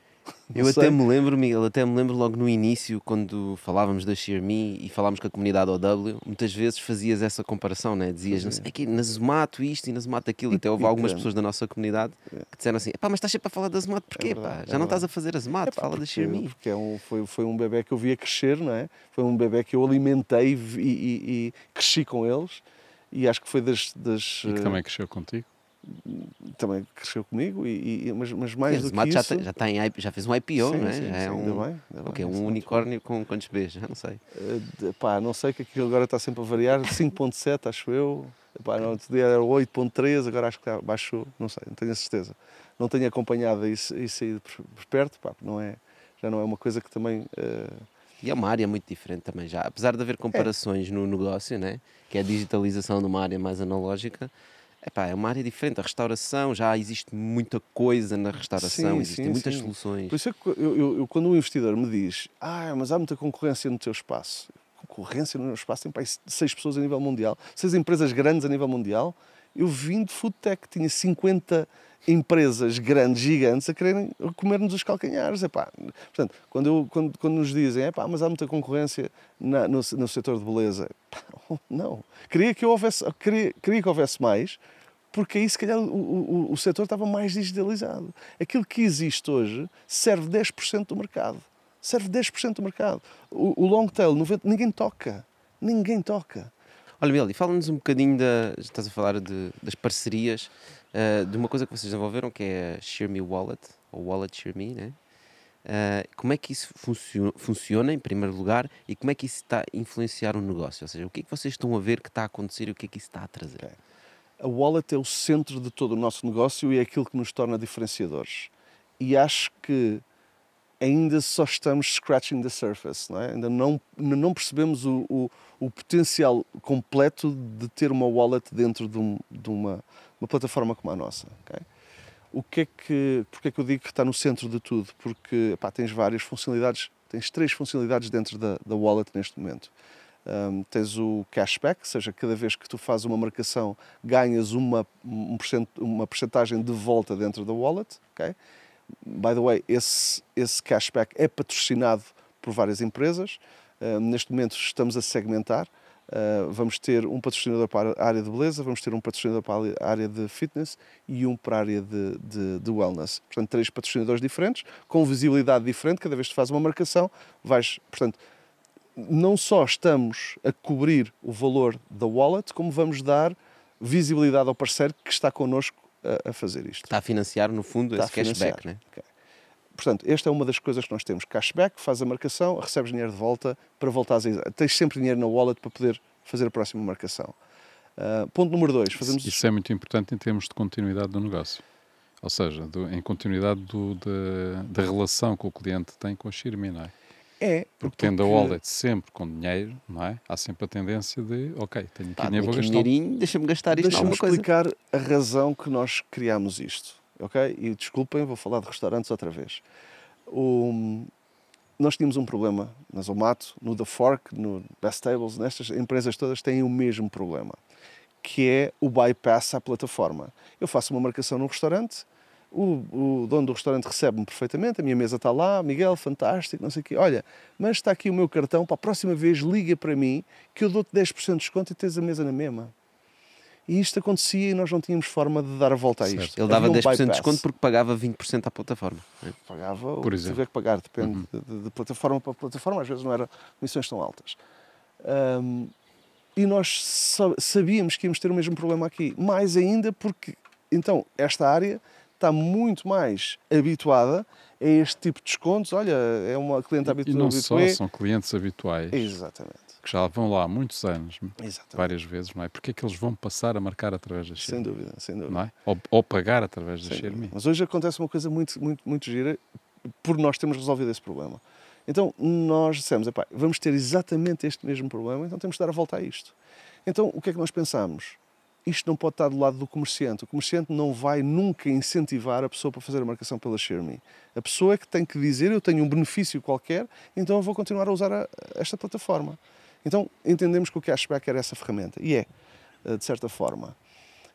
Eu não até sei. me lembro, Miguel, até me lembro logo no início, quando falávamos da Xiaomi e falámos com a comunidade OW, muitas vezes fazias essa comparação, né? dizias, não sei, aqui, na Zomato isto e na Zomato aquilo. E- Até houve e algumas que- pessoas da nossa comunidade que disseram assim, pá, mas estás sempre a falar da Zomato, porquê? pá? verdade, Já é não estás a fazer a Zomato, Epá, fala da porque- Xiaomi. Porque é um, foi, foi um bebê que eu via crescer, não é? Foi um bebê que eu alimentei e, e- e cresci com eles. E acho que foi das. das E que eh, também cresceu contigo. Também cresceu comigo, e, e- mas, mas Sim, mais a do que já, isso. tem, já, tem, já fez um IPO, Sim, não é? sim, já sim, é ainda um, bem, ainda o quê? bem, um é unicórnio com quantos Bs? Já não sei. De- pá, não sei que aquilo agora está sempre a variar, 5.7 acho eu. Pá, no outro dia era 8.3, agora acho que baixou, não sei, não tenho a certeza. Não tenho acompanhado isso, isso aí por, perto, pá, não é, já não é uma coisa que também. eh, E é uma área muito diferente também já. Apesar de haver comparações no negócio, né? que é a digitalização de uma área mais analógica, epá, é uma área diferente. A restauração, já existe muita coisa na restauração, Sim, existem sim, muitas sim. soluções. Por isso é que eu, eu- eu- quando um investidor me diz ah, mas há muita concorrência no teu espaço. Concorrência no meu espaço tem seis pessoas a nível mundial, seis empresas grandes a nível mundial. Eu vim de food tech, tinha 50 empresas grandes, gigantes, a quererem comer-nos os calcanhares. Epá, portanto, quando, eu- quando, quando nos dizem epá, mas há muita concorrência na- no, no setor de beleza, não. Queria que, houvesse, queria, queria que houvesse mais, porque aí se calhar o, o, o setor estava mais digitalizado. Aquilo que existe hoje serve 10% do mercado. Serve 10% do mercado. O, o long tail, 90, ninguém toca. Ninguém toca. Olha, e fala-nos um bocadinho da. Estás a falar de, das parcerias, eh, de uma coisa que vocês desenvolveram que é a Xiaomi Wallet, ou Wallet Xiaomi, né? Eh, como é que isso funcio- funciona, em primeiro lugar, e como é que isso está a influenciar o negócio? Ou seja, o que é que vocês estão a ver que está a acontecer e o que é que isso está a trazer? Ok. A wallet é o centro de todo o nosso negócio e é aquilo que nos torna diferenciadores. E acho que ainda só estamos scratching the surface, não é? ainda não, não percebemos o, o, o potencial completo de ter uma wallet dentro de, um- de uma, uma plataforma como a nossa. ok? O que é que, porque é que eu digo que está no centro de tudo? Porque tens várias funcionalidades, tens três funcionalidades dentro da, da wallet neste momento. Um, tens o cashback, ou seja, cada vez que tu fazes uma marcação ganhas uma, um percent, uma percentagem de volta dentro da wallet. ok? By the way, esse, esse cashback é patrocinado por várias empresas. Um, neste momento estamos a segmentar. Uh, vamos ter um patrocinador para a área de beleza, vamos ter um patrocinador para a área de fitness e um para a área de, de, de wellness. Portanto, três patrocinadores diferentes, com visibilidade diferente. Cada vez que fazes uma marcação, vais. Portanto, não só estamos a cobrir o valor da wallet, como vamos dar visibilidade ao parceiro que está connosco a, a fazer isto. Está a financiar, no fundo, Está esse cashback, né? Ok. Portanto, esta é uma das coisas que nós temos. Cashback, faz a marcação, recebes dinheiro de volta para voltares a... Tens sempre dinheiro na wallet para poder fazer a próxima marcação. Ah, ponto número dois, fazemos... Isso é muito importante em termos de continuidade do negócio. Ou seja, do- em continuidade do- da, da relação que o cliente tem com a Xiaomi, não é? É. Porque tendo a wallet sempre com dinheiro, não é? Há sempre a tendência de, ok, tenho aqui Pá, dinheiro, vou aqui gastar. dinheirinho, deixa-me gastar isto Deixa-me alguma coisa. explicar a razão que nós criámos isto, ok? E desculpem, vou falar de restaurantes outra vez. O- nós tínhamos um problema na Zomato, no The Fork, no Best Tables, nestas empresas todas têm o mesmo problema, que é o bypass à plataforma. Eu faço uma marcação num restaurante, o, o dono do restaurante recebe-me perfeitamente, a minha mesa está lá, Miguel, fantástico, não sei o quê. Olha, mas está aqui o meu cartão, para a próxima vez liga para mim que eu dou-te 10% de desconto e tens a mesa na mesma. E isto acontecia e nós não tínhamos forma de dar a volta a isto. Ele dava um 10% de desconto porque pagava 20% à plataforma. é? Pagava o Por que exemplo. tiver que pagar, depende de, de- de plataforma para plataforma, às vezes não eram comissões tão altas. Ahm, e nós sa- sabíamos que íamos ter o mesmo problema aqui, mais ainda porque então esta área está muito mais habituada a este tipo de descontos. Olha, é uma cliente E habitu- não só, são clientes habituais Exatamente, que já vão lá há muitos anos, exatamente. várias vezes, não é? Porque é que eles vão passar a marcar através da Sem Xiaomi, dúvida, sem dúvida. não é? Ou, ou pagar através da Sem dúvida. Mas hoje acontece uma coisa muito, muito, muito gira por nós termos resolvido esse problema. Então nós dissemos, "Epá, vamos ter exatamente este mesmo problema, então temos de dar a volta a isto. Então o que é que nós pensamos? Isto não pode estar do lado do comerciante. O comerciante não vai nunca incentivar a pessoa para fazer a marcação pela Xiaomi. A pessoa é que tem que dizer, eu tenho um benefício qualquer, então eu vou continuar a usar a- esta plataforma. Então entendemos que o cashback era essa ferramenta. E é, eh, de certa forma.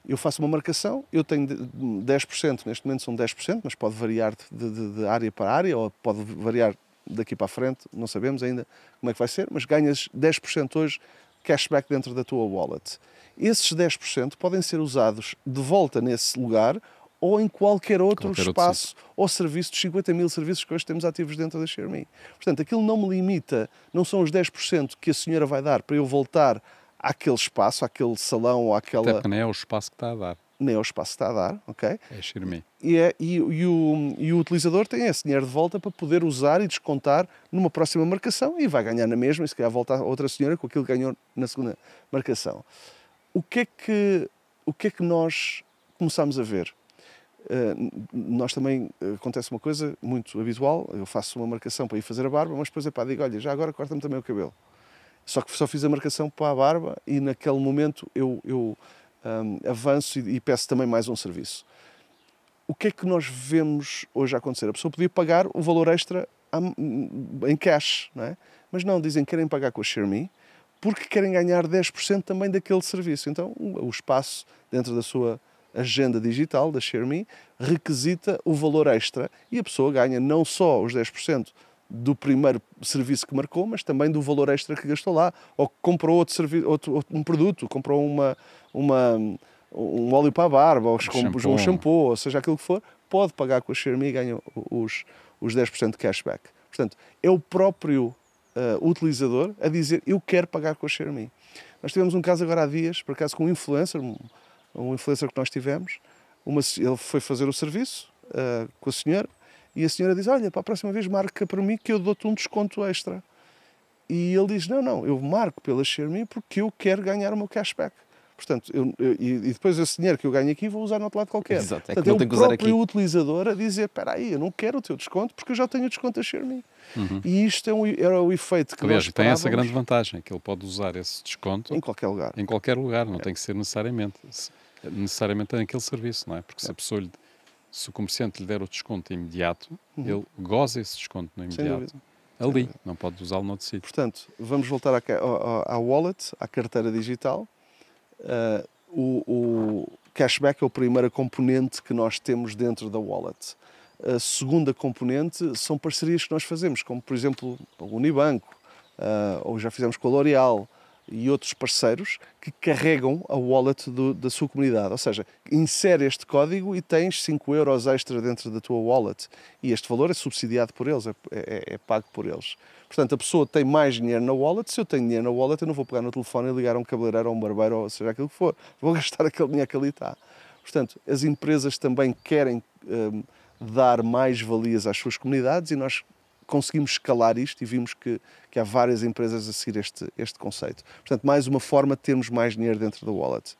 Eu faço uma marcação, eu tenho de- 10%, neste momento são 10%, mas pode variar de, de- de área para área, ou pode variar daqui para a frente, não sabemos ainda como é que vai ser, mas ganhas 10% hoje cashback dentro da tua wallet. Esses 10% podem ser usados de volta nesse lugar ou em qualquer outro Qualquer outro espaço ou serviço dos 50 mil serviços que hoje temos ativos dentro da Xiaomi. Portanto, aquilo não me limita, não são os 10% que a senhora vai dar para eu voltar àquele espaço, àquele salão ou Até àquela porque não é o espaço que está a dar, nem ao espaço está a dar, ok? é Xiaomi. E, é, e, e o, e o utilizador tem esse dinheiro de volta para poder usar e descontar numa próxima marcação e vai ganhar na mesma, e se calhar volta a outra senhora com aquilo que ganhou na segunda marcação. O que é que, o que, é que nós começámos a ver? Uh, nós também uh, acontece uma coisa muito habitual. Eu faço uma marcação para ir fazer a barba, mas depois é pá, digo: olha, já agora corta-me também o cabelo. Só que só fiz a marcação para a barba e naquele momento eu, eu um, avanço e, e peço também mais um serviço. O que é que nós vemos hoje acontecer? A pessoa podia pagar o valor extra em cash, não é? Mas não, dizem que querem pagar com a Xiaomi porque querem ganhar 10% também daquele serviço. Então, o espaço dentro da sua agenda digital da Xiaomi requisita o valor extra e a pessoa ganha não só os 10% do primeiro serviço que marcou, mas também do valor extra que gastou lá, ou que comprou outro, servi- outro, outro- um produto, comprou uma, uma, um óleo para a barba, ou um shampoo. um shampoo, ou seja, aquilo que for, pode pagar com a Xiaomi e ganha os, os 10% de cashback. Portanto, é o próprio ah, utilizador a dizer eu quero pagar com a Xiaomi. Nós tivemos um caso agora há dias, por acaso com um influencer, um, um influencer que nós tivemos, uma, ele foi fazer o serviço ah, com a senhora e a senhora diz, olha, para a próxima vez marca para mim que eu dou-te um desconto extra. E ele diz, não, não, eu marco pela Xiaomi porque eu quero ganhar o meu cashback. Portanto, eu, eu- e, depois esse dinheiro que eu ganho aqui vou usar no outro lado qualquer. Exato, é que Portanto, não é tem o que usar aqui. utilizador a dizer, espera aí, eu não quero o teu desconto porque eu já tenho o desconto da Xiaomi. E isto é um, era o efeito que Aliás, nós tem essa grande vantagem, que ele pode usar esse desconto em qualquer lugar. em qualquer lugar, não tem que ser necessariamente necessariamente naquele serviço, não é? Porque se a pessoa lhe- se o comerciante lhe der o desconto imediato, ele goza esse desconto no Uhum. Imediato. Ali, não pode usá-lo noutro sítio. Portanto, vamos voltar à, ao- à wallet, à carteira digital. Ah, o, o cashback é a primeira componente que nós temos dentro da wallet. A segunda componente são parcerias que nós fazemos, como por exemplo o Unibanco, ah, ou já fizemos com a L'Oréal e outros parceiros que carregam a wallet do- da sua comunidade. Ou seja, insere este código e tens 5 euros extra dentro da tua wallet. E este valor é subsidiado por eles, é, é- é pago por eles. Portanto, a pessoa tem mais dinheiro na wallet. Se eu tenho dinheiro na wallet, eu não vou pegar no telefone e ligar a um cabeleireiro ou um barbeiro, ou seja aquilo que for. Vou gastar aquele dinheiro que ali está. Portanto, as empresas também querem hum, dar mais valias às suas comunidades e nós conseguimos escalar isto e vimos que, que há várias empresas a seguir este, este conceito. Portanto, mais uma forma de termos mais dinheiro dentro da wallet.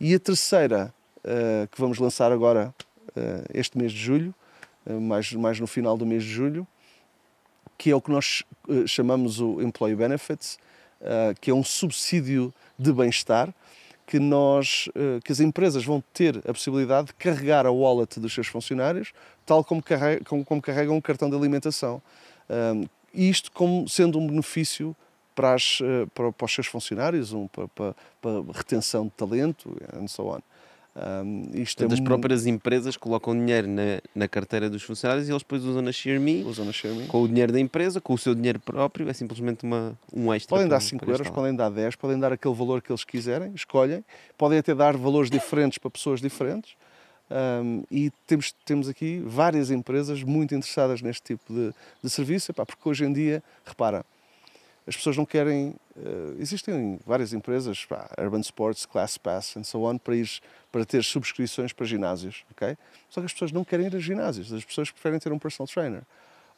E a terceira, eh, que vamos lançar agora eh, este mês de julho, eh, mais, mais no final do mês de julho, que é o que nós chamamos o Employee Benefits, uh, que é um subsídio de bem-estar que, nós, uh, que as empresas vão ter a possibilidade de carregar a wallet dos seus funcionários, tal como, carrega, como, como carregam um cartão de alimentação. Um, isto como sendo um benefício para, as, para, para, os seus funcionários, um, para, para, para retenção de talento, and so on. Um, isto Portanto, é as próprias empresas colocam dinheiro na, na carteira dos funcionários e eles depois usam na ShareMe, usam na ShareMe. com o dinheiro da empresa, com o seu dinheiro próprio, é simplesmente uma, um extra. Podem dar 5 euros, podem dar 10, podem dar aquele valor que eles quiserem, escolhem, podem até dar valores diferentes para pessoas diferentes. Um, e temos, temos aqui várias empresas muito interessadas neste tipo de, de serviço, epá, porque hoje em dia, repara, as pessoas não querem. Uh, existem várias empresas, pá, Urban Sports, Class Pass and so on, para, ir, para ter subscrições para ginásios, ok? Só que as pessoas não querem ir a ginásios, as pessoas preferem ter um personal trainer.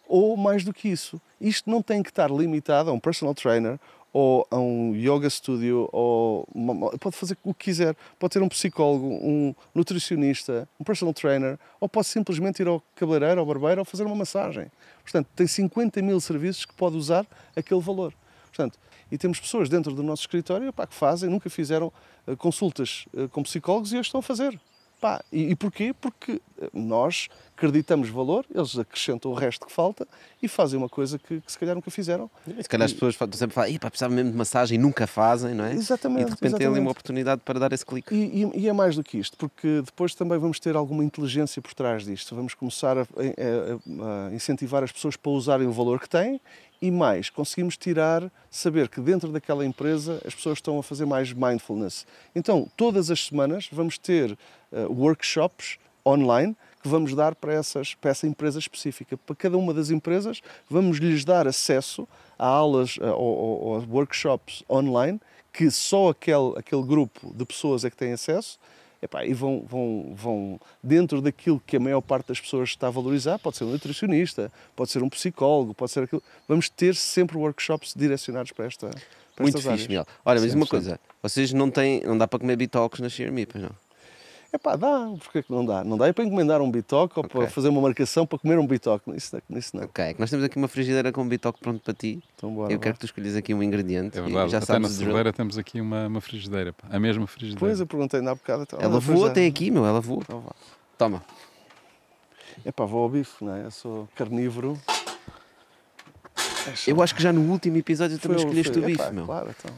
Ou mais do que isso, isto não tem que estar limitado a um personal trainer ou a um yoga studio, ou uma, pode fazer o que quiser. Pode ter um psicólogo, um nutricionista, um personal trainer, ou pode simplesmente ir ao cabeleireiro, ao barbeiro, ou fazer uma massagem. Portanto, tem 50 mil serviços que pode usar aquele valor. Portanto, e temos pessoas dentro do nosso escritório pá, que fazem, nunca fizeram uh, consultas uh, com psicólogos e as estão a fazer. Pá, e, e porquê? Porque eh, nós acreditamos valor, eles acrescentam o resto que falta e fazem uma coisa que, que se calhar nunca fizeram. E se calhar as pessoas sempre falam, pá, precisava mesmo de massagem e nunca fazem, não é? Exatamente. E de repente têm ali uma oportunidade para dar esse clique. E, e, e, é mais do que isto, porque depois também vamos ter alguma inteligência por trás disto. Vamos começar a, a, a incentivar as pessoas para usarem o valor que têm e mais, conseguimos tirar, saber que dentro daquela empresa as pessoas estão a fazer mais mindfulness. Então, todas as semanas vamos ter uh, workshops online que vamos dar para, essas, para essa empresa específica. Para cada uma das empresas, vamos lhes dar acesso a aulas uh, ou, ou, workshops online que só aquele, aquele grupo de pessoas é que tem acesso epá, e vão, vão, vão dentro daquilo que a maior parte das pessoas está a valorizar, pode ser um nutricionista, pode ser um psicólogo, pode ser aquilo. Vamos ter sempre workshops direcionados para esta. Para Muito fixe, Miguel. Olha, mas uma coisa, vocês não têm, não dá para comer bitoques na Xiaomi, pois não? É pá, dá, porque que não dá? Não dá é para encomendar um bitoque okay. ou para fazer uma marcação para comer um bitoque. Isso, isso não. Ok, é nós temos aqui uma frigideira com um bitoque pronto para ti. Então, bora, Eu quero que tu escolhas aqui um ingrediente. É verdade, já até na cerveira temos aqui uma, uma frigideira, pá. a mesma frigideira. Pois, eu perguntei na bocado. Então, ela voou até aqui, meu, ela voou. Então, Toma. É pá, vou ao bife, não é? Eu sou carnívoro. É Eu acho que já no último episódio também escolheste o bife, Epá, meu. Claro, então.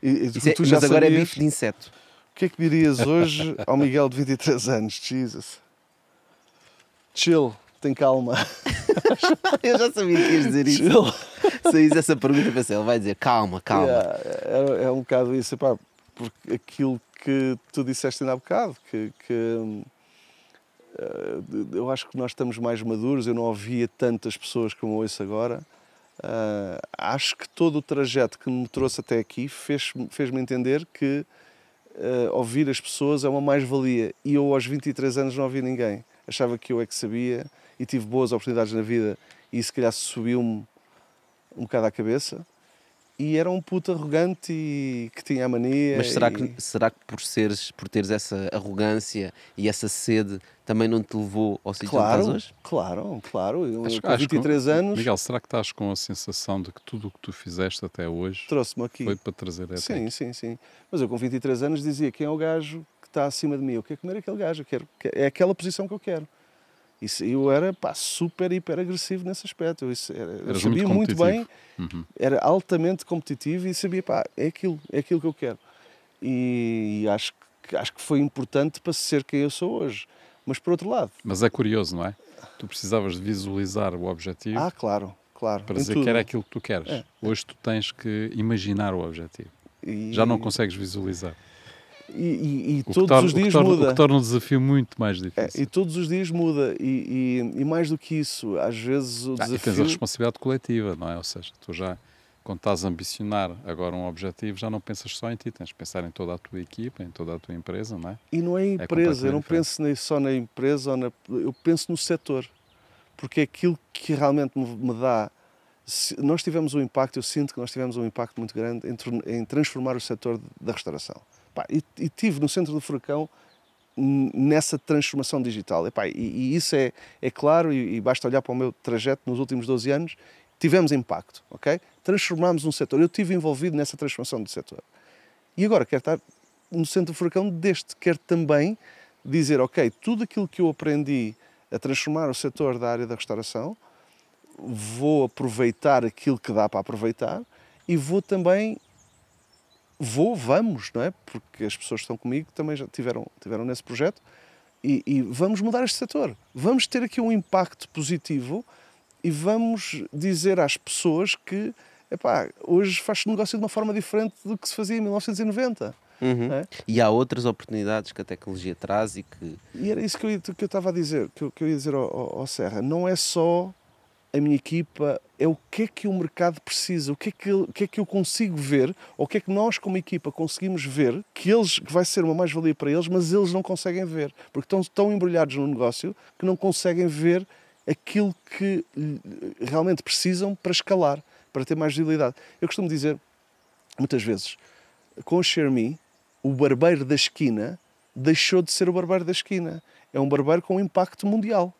E, e, é, mas agora é bife de inseto que é que dirias hoje ao Miguel de 23 anos? Jesus. Chill, tem calma. Eu já sabia que ias dizer isso. Chill. Se essa pergunta, pensei, ele vai dizer calma, calma. Yeah, é, é, um bocado isso, epá, porque aquilo que tu disseste ainda há bocado, que, que uh, eu acho que nós estamos mais maduros, eu não ouvia tantas pessoas como ouço agora. Uh, acho que todo o trajeto que me trouxe até aqui fez-me fez entender que uh, ouvir as pessoas é uma mais-valia. E eu, aos 23 anos, não ouvi ninguém. Achava que eu é que sabia e tive boas oportunidades na vida e se calhar subiu-me um bocado à cabeça. E era um puto arrogante e que tinha a mania. Mas será, e... que, será que por, seres, por teres essa arrogância e essa sede também não te levou ao sítio claro, onde estás hoje? Claro, claro. Eu, acho, com 23 com, anos. Miguel, será que estás com a sensação de que tudo o que tu fizeste até hoje trouxe-me aqui? Foi para trazer até Sim, aqui. sim, sim. Mas eu com 23 anos dizia: quem é o gajo que está acima de mim? Eu quero comer aquele gajo, eu quero, é aquela posição que eu quero. Isso, eu era pá, super, hiper agressivo nesse aspecto. Eu, isso, era, eu sabia muito, muito bem, uhum. era altamente competitivo e sabia, pá, é aquilo, é aquilo que eu quero. E, e acho, acho que foi importante para ser quem eu sou hoje. Mas por outro lado. Mas é curioso, não é? Tu precisavas de visualizar o objetivo. Ah, claro, claro. Para dizer tudo. que era aquilo que tu queres. É. Hoje tu tens que imaginar o objetivo. E... Já não consegues visualizar. E, e, e todos torna, os dias torna, muda. O que torna um desafio muito mais difícil. É, e todos os dias muda. E, e, mais do que isso, às vezes o desafio... Ah, e tens a responsabilidade coletiva, não é? Ou seja, tu já, quando estás a ambicionar agora um objetivo, já não pensas só em ti, tens de pensar em toda a tua equipa, em toda a tua empresa, não é? E não é é empresa, é eu não penso só na empresa, na, eu penso no setor. Porque é aquilo que realmente me, me dá nós tivemos um impacto, eu sinto que nós tivemos um impacto muito grande em, em transformar o setor da restauração. Pá, e, e tive no centro do furacão nessa transformação digital. E, e, e, isso é, é claro, e, e, basta olhar para o meu trajeto nos últimos 12 anos, tivemos impacto, ok? Transformámos um setor. Eu estive envolvido nessa transformação do setor. E agora quero estar no centro do furacão deste. Quero também dizer, ok, tudo aquilo que eu aprendi a transformar o setor da área da restauração, vou aproveitar aquilo que dá para aproveitar e vou também vou, vamos, não é? Porque as pessoas que estão comigo também já tiveram, tiveram nesse projeto e, e vamos mudar este setor. Vamos ter aqui um impacto positivo e vamos dizer às pessoas que epá, hoje faz-se negócio de uma forma diferente do que se fazia em 1990. Uhum. É? E há outras oportunidades que a tecnologia traz e que. E era isso que eu, que eu estava a dizer, que eu, que eu ia dizer ao, ao- ao Serra. Não é só a minha equipa, é o que é que o mercado precisa, o que é que, o que, é que eu consigo ver, ou o que é que nós como equipa conseguimos ver, que, eles, que vai ser uma mais-valia para eles, mas eles não conseguem ver, porque estão tão embrulhados no negócio que não conseguem ver aquilo que realmente precisam para escalar, para ter mais visibilidade. Eu costumo dizer, muitas vezes, com o ShareMe, o barbeiro da esquina deixou de ser o barbeiro da esquina. É um barbeiro com impacto mundial.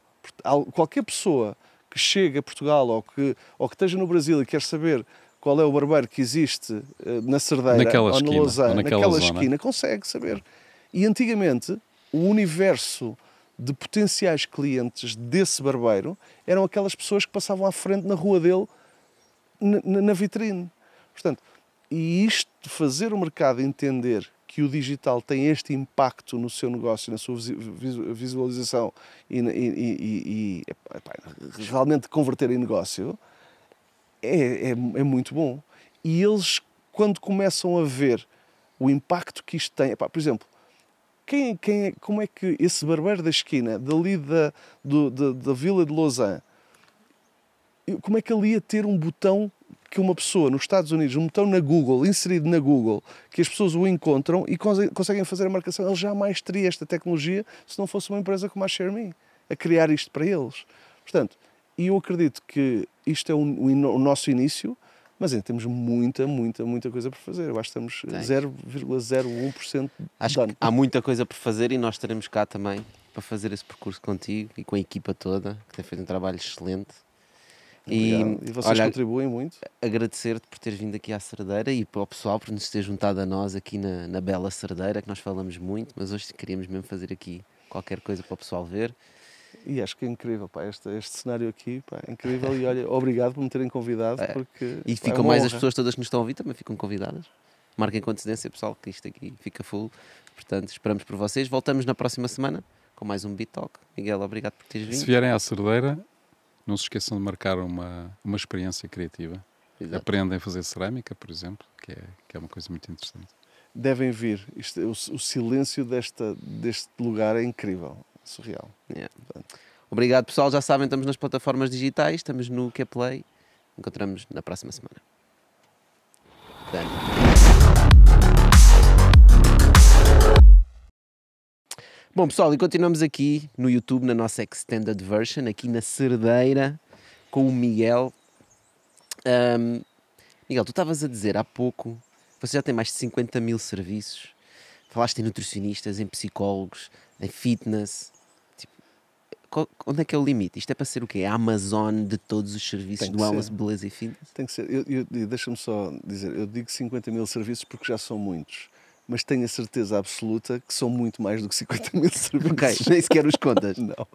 Qualquer pessoa que chegue a Portugal ou que, ou que esteja no Brasil e quer saber qual é o barbeiro que existe eh, na Cerdeira Naquela ou na Lausanne, naquela naquela esquina, consegue saber. E antigamente, o universo de potenciais clientes desse barbeiro eram aquelas pessoas que passavam à frente na rua dele na, na- vitrine. Portanto, e isto de fazer o mercado entender que o digital tem este impacto no seu negócio, na sua visualização e, e- e- e- realmente converter em negócio, é, é, é muito bom. E eles, quando começam a ver o impacto que isto tem, epá, por exemplo, quem, quem é- como é que esse barbeiro da esquina, dali da, do- da, da Vila de Lausanne, como é que ele ia ter um botão que uma pessoa nos Estados Unidos, um botão na Google, inserido na Google, que as pessoas o encontram e conse- conseguem fazer a marcação. Ele jamais teria esta tecnologia se não fosse uma empresa como a ShareMe a criar isto para eles. Portanto, e eu acredito que isto é o, o nosso início, mas ainda temos muita, muita, muita coisa por fazer. Eu acho que estamos Tens. 0,01% Acho done. que há muita coisa por fazer e nós estaremos cá também para fazer esse percurso contigo e com a equipa toda, que tem feito um trabalho excelente. E. E vocês olha, contribuem muito. agradecer-te por teres vindo aqui à Cerdeira e para o pessoal por nos ter juntado a nós aqui na, na Bela Cerdeira, que nós falamos muito, mas hoje queríamos mesmo fazer aqui qualquer coisa para o pessoal ver. E acho que é incrível, pá, este, este cenário aqui, pá, é incrível. E olha, obrigado por me terem convidado, É. porque E pá, é ficam uma mais as honra. pessoas todas que nos estão a ouvir, também ficam convidadas. Marquem com antecedência, pessoal, que isto aqui fica full. Portanto, esperamos por vocês. Voltamos na próxima semana com mais um Beat Talk. Miguel, obrigado por teres Se vindo. vierem à Cerdeira, não se esqueçam de marcar uma, uma experiência criativa. Exato. Aprendem a fazer cerâmica, por exemplo, que é, que é uma coisa muito interessante. Devem vir. Isto, o, o silêncio desta, deste lugar é incrível, surreal. Yeah. Obrigado, pessoal. Já sabem, estamos nas plataformas digitais, estamos no Qplay. Encontramos na próxima semana. Dani. Bom, pessoal, e continuamos aqui no YouTube, na nossa Extended Version, aqui na Cerdeira, com o Miguel. Ahm, Miguel, tu estavas a dizer há pouco, você já tem mais de 50 mil serviços. Falaste em nutricionistas, em psicólogos, em fitness. Tipo, qual- onde é que é o limite? Isto é para ser o quê? A Amazon de todos os serviços do wellness, beleza e fitness? Tem que ser. Eu, eu- Deixa-me só dizer, eu digo 50 mil serviços porque já são muitos. Mas tenho a certeza absoluta que são muito mais do que 50 mil serviços. Ok, nem sequer os contas. Não,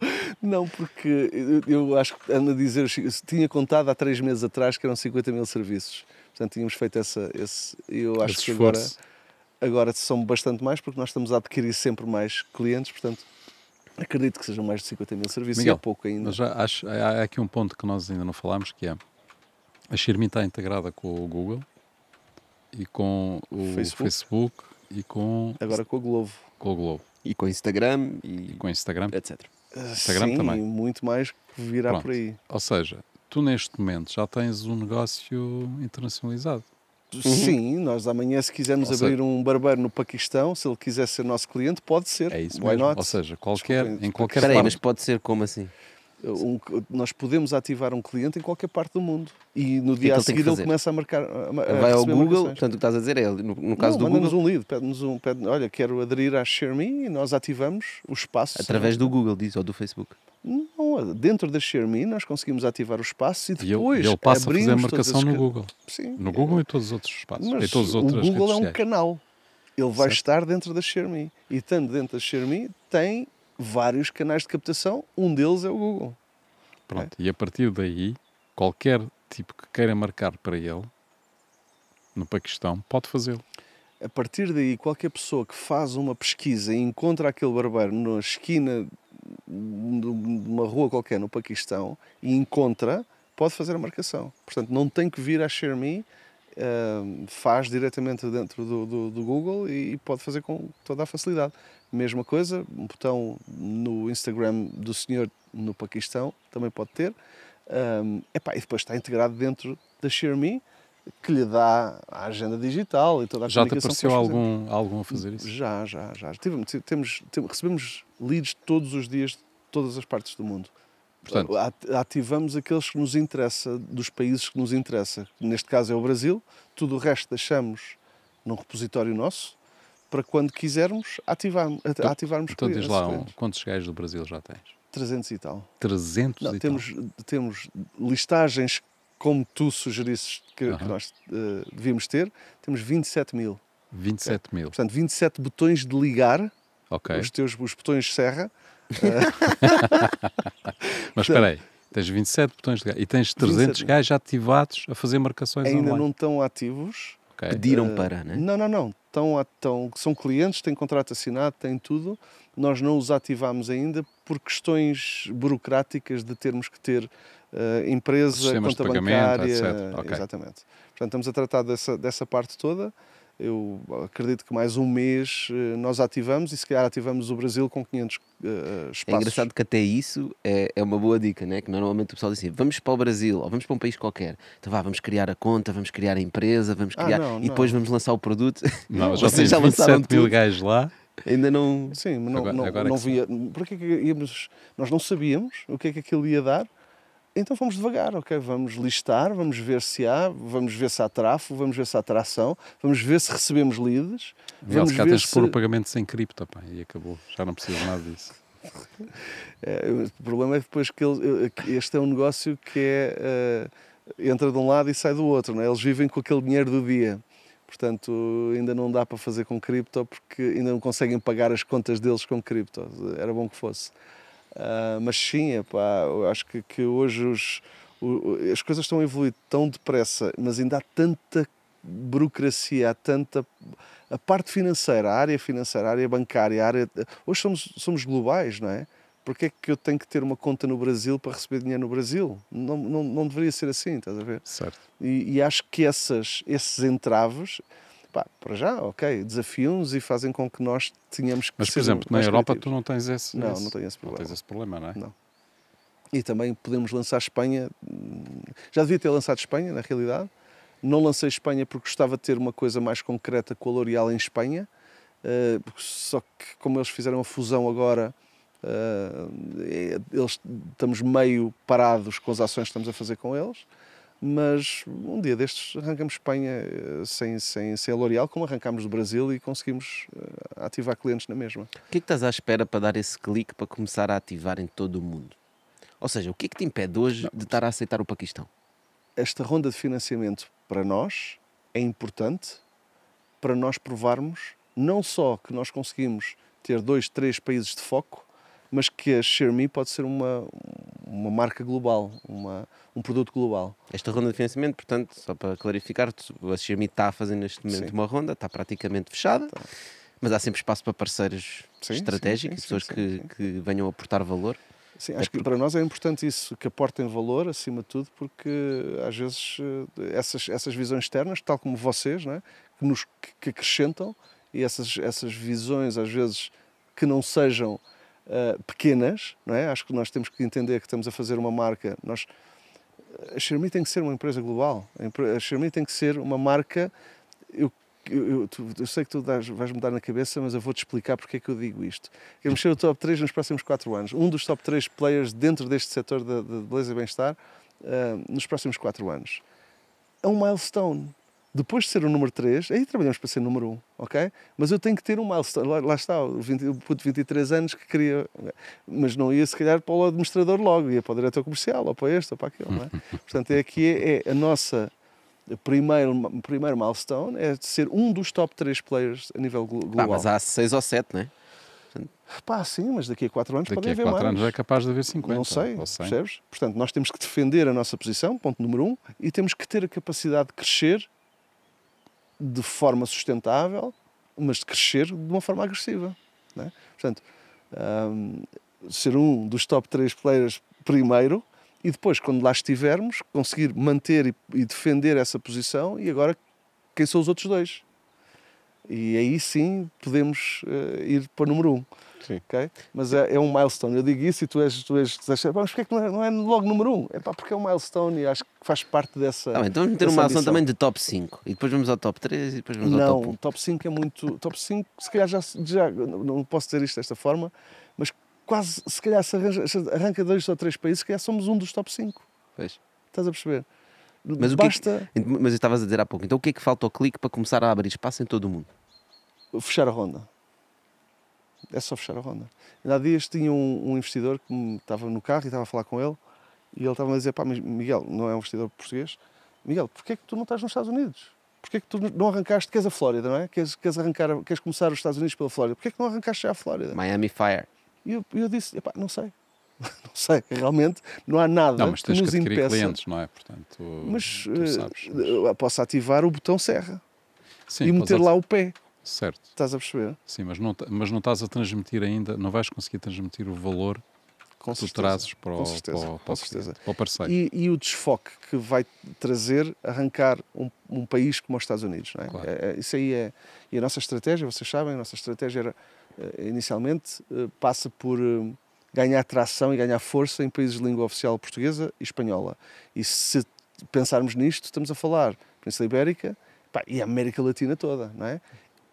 não, porque eu, acho que ando a dizer, tinha contado há três meses atrás que eram 50 mil serviços. Portanto, tínhamos feito essa, esse. Eu acho Esse que agora, agora são bastante mais, porque nós estamos a adquirir sempre mais clientes, portanto, acredito que sejam mais de 50 mil serviços e Miguel, é pouco ainda. Mas acho, há aqui um ponto que nós ainda não falámos, que é a Xirmi está integrada com o Google e com o Facebook. Facebook, e com, Agora com o Globo. com o Globo E com Instagram e e com o Instagram. etc. Instagram Sim, também. muito mais que virá Pronto. por aí. Ou seja, tu neste momento já tens um negócio internacionalizado. Sim, nós amanhã, se quisermos Uhum. Ou abrir um barbeiro no Paquistão, se ele quiser ser nosso cliente, pode ser. É isso Why mesmo. not? Ou seja, qualquer, em qualquer Espera aí, parte. mas pode ser como assim? Um- nós podemos ativar um cliente em qualquer parte do mundo e no dia que a seguir ele começa a marcar. A, a Vai ao Google, marcações. portanto o que estás a dizer é, no, no caso não, do manda-nos Google, um lead, pede-nos um, pede, olha, quero aderir à ShareMe e nós ativamos o espaço. através do Google, diz, ou do Facebook. Não Não, dentro da ShareMe nós conseguimos ativar o espaço e depois e ele passa a fazer a marcação no Google. Sim. No Google e todos os outros espaços. Mas e todas as o outras Google é um sociais. canal. Ele vai Certo. estar dentro da ShareMe. E estando dentro da ShareMe, tem vários canais de captação. Um deles é o Google. Pronto. E a partir daí, qualquer tipo que queira marcar para ele, no Paquistão, pode fazê-lo. A partir daí, qualquer pessoa que faz uma pesquisa e encontra aquele barbeiro na esquina de uma rua qualquer no Paquistão e encontra, pode fazer a marcação. Portanto, não tem que vir à ShareMe, ah, faz diretamente dentro do, do- do Google e pode fazer com toda a facilidade. Mesma coisa, um botão no Instagram do senhor no Paquistão também pode ter. Um, epá, e depois está integrado dentro da ShareMe, que lhe dá a agenda digital e toda a Já te comunicação que apareceu algum, algum a fazer isso? Já, já, já. Tivemos, temos, temos- recebemos leads todos os dias de todas as partes do mundo. Portanto- At- Ativamos aqueles que nos interessa, dos países que nos interessa. Neste caso é o Brasil. Tudo o resto deixamos num repositório nosso para quando quisermos ativarmos, at- Então- ativarmos Então diz lá, um, quantos gajos do Brasil já tens? 300 e tal. 300 Não, e temos, temos listagens como tu sugerisses que, que Aham. nós eh, devíamos ter. Temos 27 mil. tal. 27 mil. Portanto, 27 botões de ligar, Ok. os teus os botões serra, Mas espera aí. Tens 27 botões de gajos e tens 300 27. gajos ativados a fazer marcações ainda online. não estão ativos. Ok. Pediram Eh, para, né? Não, não, não. Estão, estão, são clientes, têm contrato assinado, têm tudo. Nós não os ativamos ainda por questões burocráticas de termos que ter eh, empresa, Sistemas conta bancária. etc. Ok. Exatamente. Portanto, estamos a tratar dessa, dessa parte toda. Eu acredito que mais um mês eh, nós ativamos e se calhar ativamos o Brasil com 500 eh, espaços. É engraçado que até isso é, é uma boa dica, né? Que normalmente o pessoal diz assim: vamos para o Brasil ou vamos para um país qualquer. Então vá, vamos criar a conta, vamos criar a empresa, vamos Ah, criar não, e depois não. vamos lançar o produto. Não, já Vocês já lançaram 27 mil gajos lá. Ainda não. Sim, mas não, Agora- não, agora é não que sim. via. Porque é que íamos, nós não sabíamos o que é que aquilo ia dar, então fomos devagar, ok? Vamos listar, vamos ver se há, vamos ver se há tráfego, vamos ver se há atração, vamos ver se recebemos leads, vamos cá ver tens de se. pôr o pagamento sem cripto, pá, e acabou. Já não precisas nada disso. É, o problema é depois que ele- este é um negócio que é. eh, entra de um lado e sai do outro, não é? Eles vivem com aquele dinheiro do dia. Portanto, ainda não dá para fazer com cripto porque ainda não conseguem pagar as contas deles com cripto. Era bom que fosse. Ah, mas sim, epá, eu acho que, que hoje os- o- o- as coisas estão a evoluir tão depressa, mas ainda há tanta burocracia, há tanta. A parte financeira, a área financeira, a área bancária, a área. Hoje somos, somos globais, não é? Porque é que eu tenho que ter uma conta no Brasil para receber dinheiro no Brasil? Não, não, não deveria ser assim, estás a ver? Certo. E, e acho que essas, esses entraves, pá, para já, ok, desafiam-nos e fazem com que nós tenhamos que Mas, por exemplo, na Europa tu criativos. não tens esse, Não, esse- não tenho esse não problema. tens esse problema, não é? Não. E também podemos lançar Espanha. hum, Já devia ter lançado Espanha, na realidade. Não lancei Espanha porque gostava de ter uma coisa mais concreta com a L'Oréal em Espanha. porque só que, como eles fizeram a fusão agora, eh, eles, estamos meio parados com as ações que estamos a fazer com eles. Mas um dia destes arrancamos Espanha eh, sem, sem, sem a L'Oréal, como arrancámos do Brasil e conseguimos eh, ativar clientes na mesma. O que é que estás à espera para dar esse clique para começar a ativar em todo o mundo? Ou seja, o que é que te impede hoje de estar a aceitar o Paquistão? esta ronda de financiamento para nós é importante para nós provarmos não só que nós conseguimos ter dois, três países de foco, mas que a ShareMe pode ser uma, uma marca global, uma, um produto global. Esta ronda de financiamento, portanto, só para clarificar, a Xiaomi está a fazer neste momento Sim. uma ronda, está praticamente fechada, mas há sempre espaço para parceiros Sim, estratégicos, sim, pessoas que, que venham aportar valor. Sim, acho que para nós é importante isso, que aportem valor acima de tudo, porque às vezes eh, essas, essas visões externas, tal como vocês, não é? que nos que acrescentam, e essas, essas visões às vezes que não sejam eh, pequenas, não é? acho que nós temos que entender que estamos a fazer uma marca. Nós, a Xiaomi tem que ser uma empresa global, a Xiaomi tem que ser uma marca. Eu, eu, eu- sei que tu vais-me dar na cabeça, mas eu vou-te explicar porque é que eu digo isto. Queremos ser o top 3 nos próximos 4 anos. Um dos top 3 players dentro deste setor de, de beleza e bem-estar eh, nos próximos 4 anos. É um milestone. Depois de ser o número 3, aí trabalhamos para ser número 1, ok? Mas eu tenho que ter um milestone. Lá, lá está, o, 20, o puto de 23 anos que queria. Mas não ia, se calhar, para o administrador logo, ia para o diretor comercial, ou para este, ou para aquele, não é? Portanto, é aqui é, é a nossa primeiro, primeiro milestone é de ser um dos top 3 players a nível global. mas há 6 ou 7, não é? Pá, sim, mas daqui a 4 anos Daqui pode a haver 4 mais. anos é capaz de haver 50. Não sei, ou 100. percebes? Portanto, nós temos que defender a nossa posição, ponto número um, e temos que ter a capacidade de crescer de forma sustentável, mas de crescer de uma forma agressiva. É? Portanto, hum, ser um dos top 3 players primeiro e depois, quando lá estivermos, conseguir manter e, e defender essa posição e agora quem são os outros dois? E aí sim podemos eh, ir para o número um. Sim. ok? Mas é, é um milestone. Eu digo isso e tu és, tu és, tu és mas porquê é que não é, não é logo número um? É pá, porque é um milestone e acho que faz parte dessa. Bem, então vamos meter ação ambição. também de top 5 e depois vamos ao top 3 e depois vamos ao Não, top 1. top 5 é muito. Top 5, se calhar já, já. Não não posso dizer isto desta forma, mas quase, se calhar, se arranja, se arranca dois ou três países, se calhar somos um dos top 5. Pois. Estás a perceber? Mas o que é que- Basta Mas eu estavas a dizer há pouco, então o que é que falta ao clique para começar a abrir espaço em todo o mundo? fechar a ronda. É só fechar a ronda. Ainda há dias tinha um, um investidor que estava no carro e estava a falar com ele e ele estava a dizer, pá, mas Miguel, não é um investidor português, Miguel, porquê é que tu não estás nos Estados Unidos? Porquê é que tu não arrancaste, queres a Flórida, não é? Queres, queres, arrancar, queres começar os Estados Unidos pela Flórida? Porquê é que não arrancaste já a Flórida? Miami Fire. E eu, eu disse, epá, não sei. não sei, realmente não há nada Não, mas tens que nos impeça. clientes, não é? Portanto, Mas, tu eh, sabes. eu posso ativar o botão serra Sim, e meter lá o pé. Certo. Estás a perceber? Sim, mas não, mas não estás a transmitir ainda, não vais conseguir transmitir o valor Com que tu certeza. trazes para o, com certeza, para o, com para o certeza. para o parceiro. E, e o desfoque que vai trazer arrancar um, um país como os Estados Unidos. Não é? Claro. É- é- isso aí é. E a nossa estratégia, vocês sabem, a nossa estratégia era, eh, inicialmente, eh, passa por eh, ganhar tração e ganhar força em países de língua oficial portuguesa e espanhola. E se pensarmos nisto, estamos a falar Península Ibérica pá, e a América Latina toda, não é?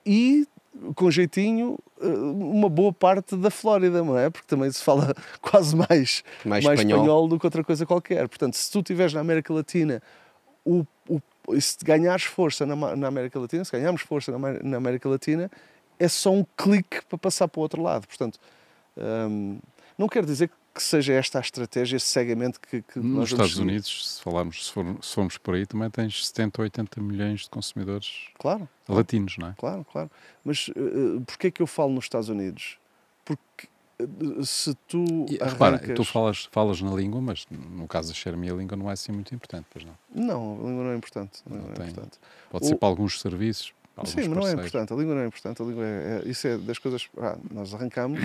E com jeitinho, eh, uma boa parte da Flórida, não é? Porque também se fala quase mais, Mais mais espanhol. espanhol. do que outra coisa qualquer. Portanto, se tu estiveres na América Latina, o, o, se ganhares força na, na América Latina, se ganharmos força na, na América Latina, é só um clique para passar para o outro lado. Portanto, hum, não quero dizer que seja esta a estratégia cegamente que, que Nos Estados seguir. Unidos, se, falarmos, se, for- se formos por aí, também tens 70 ou 80 milhões de consumidores Claro, latinos, não é? claro, claro. Mas uh, porquê é que eu falo nos Estados Unidos? Porque uh, se tu E, arrancas... repara, tu falas, falas na língua, mas no caso da Xermi, a língua não é assim muito importante, pois não. Não, a língua não é importante. Não não é tem. importante. Pode O- ser para alguns serviços, para Sim, mas não é importante. A língua não é importante. A língua é, é- isso é das coisas. Ah, nós arrancámos.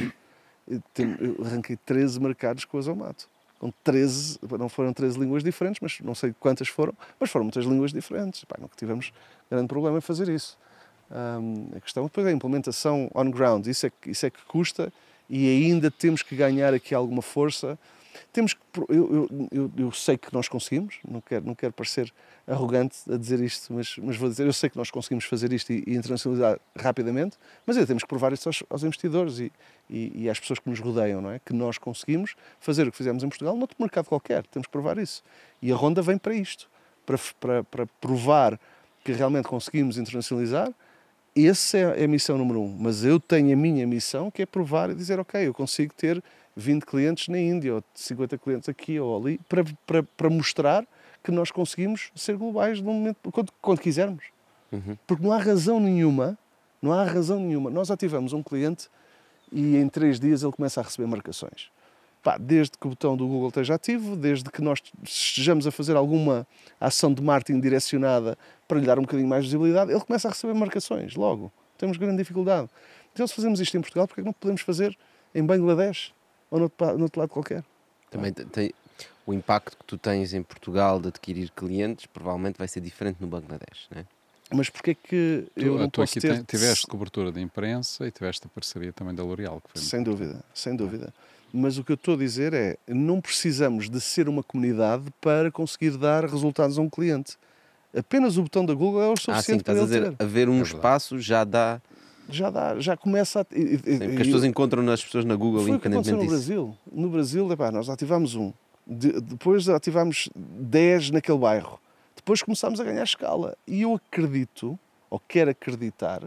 Eu arranquei 13 mercados com a Zomato. Com 13, não foram 13 línguas diferentes, mas não sei quantas foram, mas foram muitas línguas diferentes. Pá, nunca tivemos grande problema em fazer isso. Ahm, a questão depois é a implementação on ground, isso é, isso é que custa e ainda temos que ganhar aqui alguma força. Temos que, eu, eu, eu, sei que nós conseguimos, não quero, não quero parecer arrogante a dizer isto, mas, mas vou dizer, eu sei que nós conseguimos fazer isto e, e internacionalizar rapidamente, mas ainda temos que provar isso aos, aos investidores e, e, e às pessoas que nos rodeiam, não é? Que nós conseguimos fazer o que fizemos em Portugal noutro mercado qualquer, temos que provar isso. E a Ronda vem para isto, para, para, para provar que realmente conseguimos internacionalizar. Essa é a missão número um. Mas eu tenho a minha missão, que é provar e dizer, ok, eu consigo ter 20 clientes na Índia, ou 50 clientes aqui ou ali, para, para, para mostrar que nós conseguimos ser globais no momento, quando, quando quisermos. Porque não há razão nenhuma, não há razão nenhuma. Nós ativamos um cliente e em três dias ele começa a receber marcações. Pá, desde que o botão do Google esteja ativo, desde que nós estejamos a fazer alguma ação de marketing direcionada para lhe dar um bocadinho mais de visibilidade, ele começa a receber marcações logo. Temos grande dificuldade. Então, se fazemos isto em Portugal, porque é que não podemos fazer em Bangladesh ou noutro, noutro lado qualquer? Também te- tem, o impacto que tu tens em Portugal de adquirir clientes provavelmente vai ser diferente no Bangladesh, não é? Mas porquê é que Tu, eu não tu posso aqui ter... tiveste cobertura de imprensa e tiveste a parceria também da L'Oréal, que foi muito Sem dúvida, sem dúvida. Mas o que eu estou a dizer é, não precisamos de ser uma comunidade para conseguir dar resultados a um cliente. Apenas o botão da Google é o Ah, sim, suficiente para estás a ele dizer, ter. haver um verdade. espaço já dá. Já dá, já começa a... e- Sim, porque as pessoas encontram nas pessoas na Google, Foi o que aconteceu independentemente no. Brasil. No Brasil, epá, nós ativámos um. De- depois ativámos 10 naquele bairro. depois começámos a ganhar escala. E eu acredito, ou quero acreditar,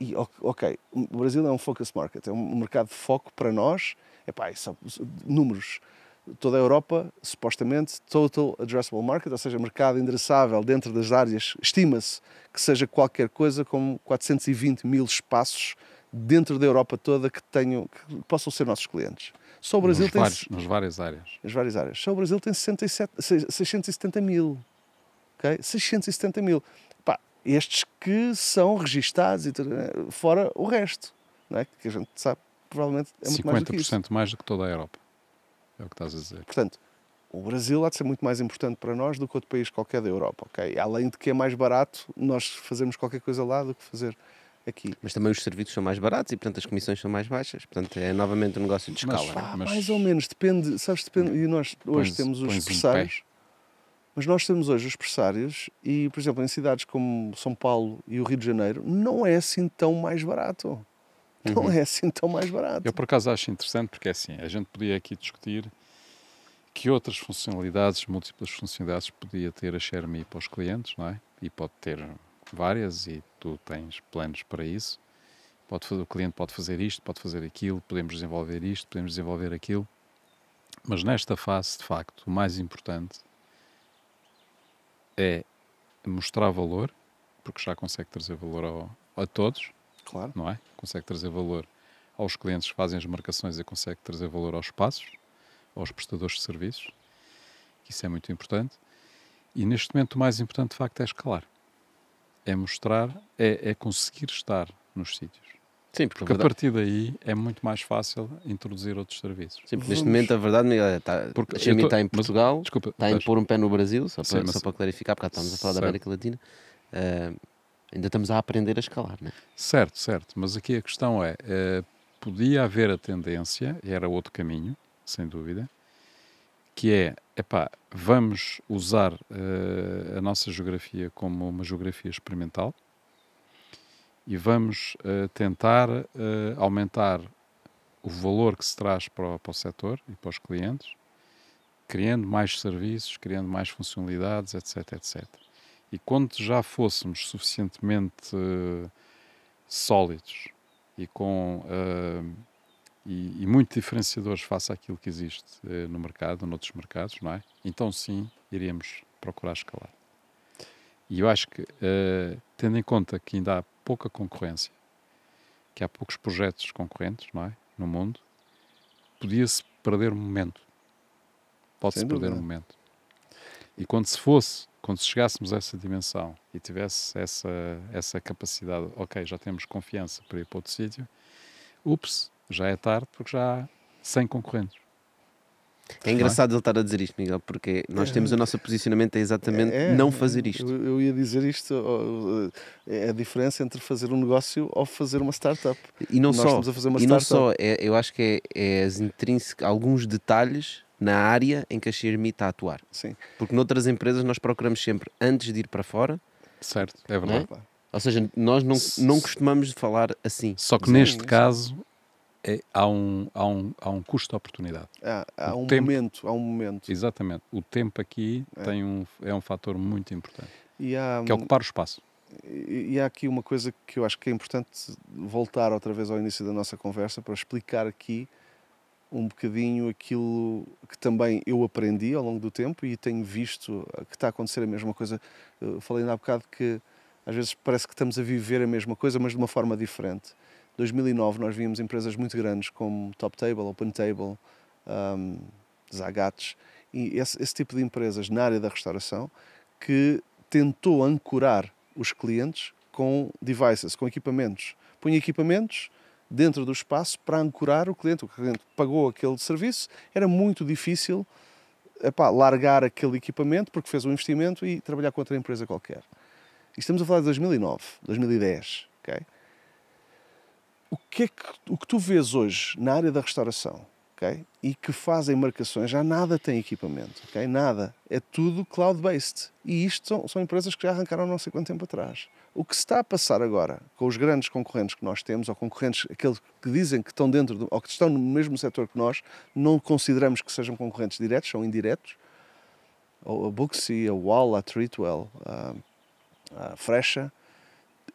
e ok, o Brasil é um focus market, é um mercado de foco para nós. Epá, são números. Toda a Europa, supostamente, total addressable market, ou seja, mercado endereçável dentro das áreas, estima-se que seja qualquer coisa como 420 mil espaços dentro da Europa toda que tenham, que possam ser nossos clientes. Só o Brasil nos, tem vários, nas várias áreas. as várias áreas. Só o Brasil tem 67, seis- 670 mil. ok? 670 mil. Pá, estes que são registados, e tudo, né? fora o resto. Não é? Que a gente sabe, provavelmente é muito mais do que isso. 50% mais do que toda a Europa. É o que estás a dizer. Portanto, o Brasil há de ser muito mais importante para nós do que outro país qualquer da Europa. ok? Além de que é mais barato nós fazermos qualquer coisa lá do que fazer aqui. Mas também os serviços são mais baratos e, portanto, as comissões são mais baixas. Portanto, é novamente um negócio de Mas- escala. Pá, Mas- mais ou menos, depende, sabes, depende. E nós hoje Pões- temos os pressários. Mas nós temos hoje os pressários e, por exemplo, em cidades como São Paulo e o Rio de Janeiro, não é assim tão mais barato. Não Uhum. é assim tão mais barato. Eu, por acaso, acho interessante porque, é assim, a gente podia aqui discutir que outras funcionalidades, múltiplas funcionalidades, podia ter a ShareMe para os clientes, não é? E pode ter várias e tu tens planos para isso. Pode, fazer- o cliente pode fazer isto, pode fazer aquilo, podemos desenvolver isto, podemos desenvolver aquilo. Mas nesta fase, de facto, o mais importante é mostrar valor, porque já consegue trazer valor ao- a todos, Claro. não é? Consegue trazer valor aos clientes que fazem as marcações e consegue trazer valor aos espaços, aos prestadores de serviços. Isso é muito importante. E neste momento o mais importante de facto é escalar. É mostrar, é, é conseguir estar nos sítios. Sim, porque, Porque a partir daí é muito mais fácil introduzir outros serviços. sim, porque neste momento a verdade Miguel, é, tá, Porque a Xiaomi está em mas- Portugal, Desculpa, está a impor um pé no Brasil, só Sim, para, mas- só para clarificar, porque estamos a falar da. América Latina. Ah, ainda estamos a aprender a escalar, né? Certo, certo. Mas aqui a questão é: eh, podia haver a tendência, era outro caminho, sem dúvida, que é: epá, vamos usar eh, a nossa geografia como uma geografia experimental e vamos eh, tentar aumentar o valor que se traz para o, para o setor e para os clientes, criando mais serviços, criando mais funcionalidades, etc, etc. E quando já fôssemos suficientemente eh, sólidos e com eh, e, e muito diferenciadores face àquilo que existe eh, no mercado, noutros mercados, não é? Então sim, iríamos procurar escalar. E eu acho que, tendo em conta que ainda há pouca concorrência, que há poucos projetos concorrentes, não é? No mundo, podia-se perder o momento. Pode-se perder o dúvida. momento. E quando se fosse, quando chegássemos a essa dimensão e tivesse essa, essa capacidade, ok, já temos confiança para ir para outro sítio, ups, já é tarde porque já há 100 concorrentes. É engraçado ele estar a dizer isto, Miguel, porque nós temos o nosso posicionamento é exatamente É, não é, fazer isto. Eu, eu ia dizer isto, é a diferença entre fazer um negócio ou fazer uma startup. E não Nós só, estamos a fazer uma e não só é, eu acho que é, é as intrínsecas, alguns detalhes na área em que a Xiaomi está a atuar. Sim, Porque noutras empresas nós procuramos sempre, antes de ir para fora, Certo, é verdade. claro. ou seja, nós não, não costumamos falar assim. Só que Sim, neste sim. caso é, há, um, há, um, há um custo de oportunidade. Há, há O um tempo. momento, há um momento. Exatamente. O tempo aqui É. tem um, é um fator muito importante, E há, que é ocupar o espaço. E e há aqui uma coisa que eu acho que é importante voltar outra vez ao início da nossa conversa para explicar aqui um bocadinho aquilo que também eu aprendi ao longo do tempo e tenho visto que está a acontecer a mesma coisa. Eu falei ainda há bocado que às vezes parece que estamos a viver a mesma coisa, mas de uma forma diferente. 2009 nós víamos empresas muito grandes como Top Table, Open Table, um, Zagatos e esse, esse tipo de empresas na área da restauração que tentou ancorar os clientes com devices, com equipamentos. Punha equipamentos dentro do espaço para ancorar o cliente. O cliente pagou aquele serviço, era muito difícil epá, largar aquele equipamento porque fez um investimento e trabalhar com outra empresa qualquer. E estamos a falar de 2009, 2010, ok? O que, é que, o que tu vês hoje na área da restauração, ok? E que fazem marcações, já nada tem equipamento, ok? Nada. É tudo cloud-based. E isto são, são empresas que já arrancaram não sei quanto tempo atrás. O que se está a passar agora com os grandes concorrentes que nós temos, ou concorrentes, aqueles que dizem que estão dentro, do, ou que estão no mesmo setor que nós, não consideramos que sejam concorrentes diretos, são indiretos, a Booksy, a Wall, a Treatwell, a, a Frecha,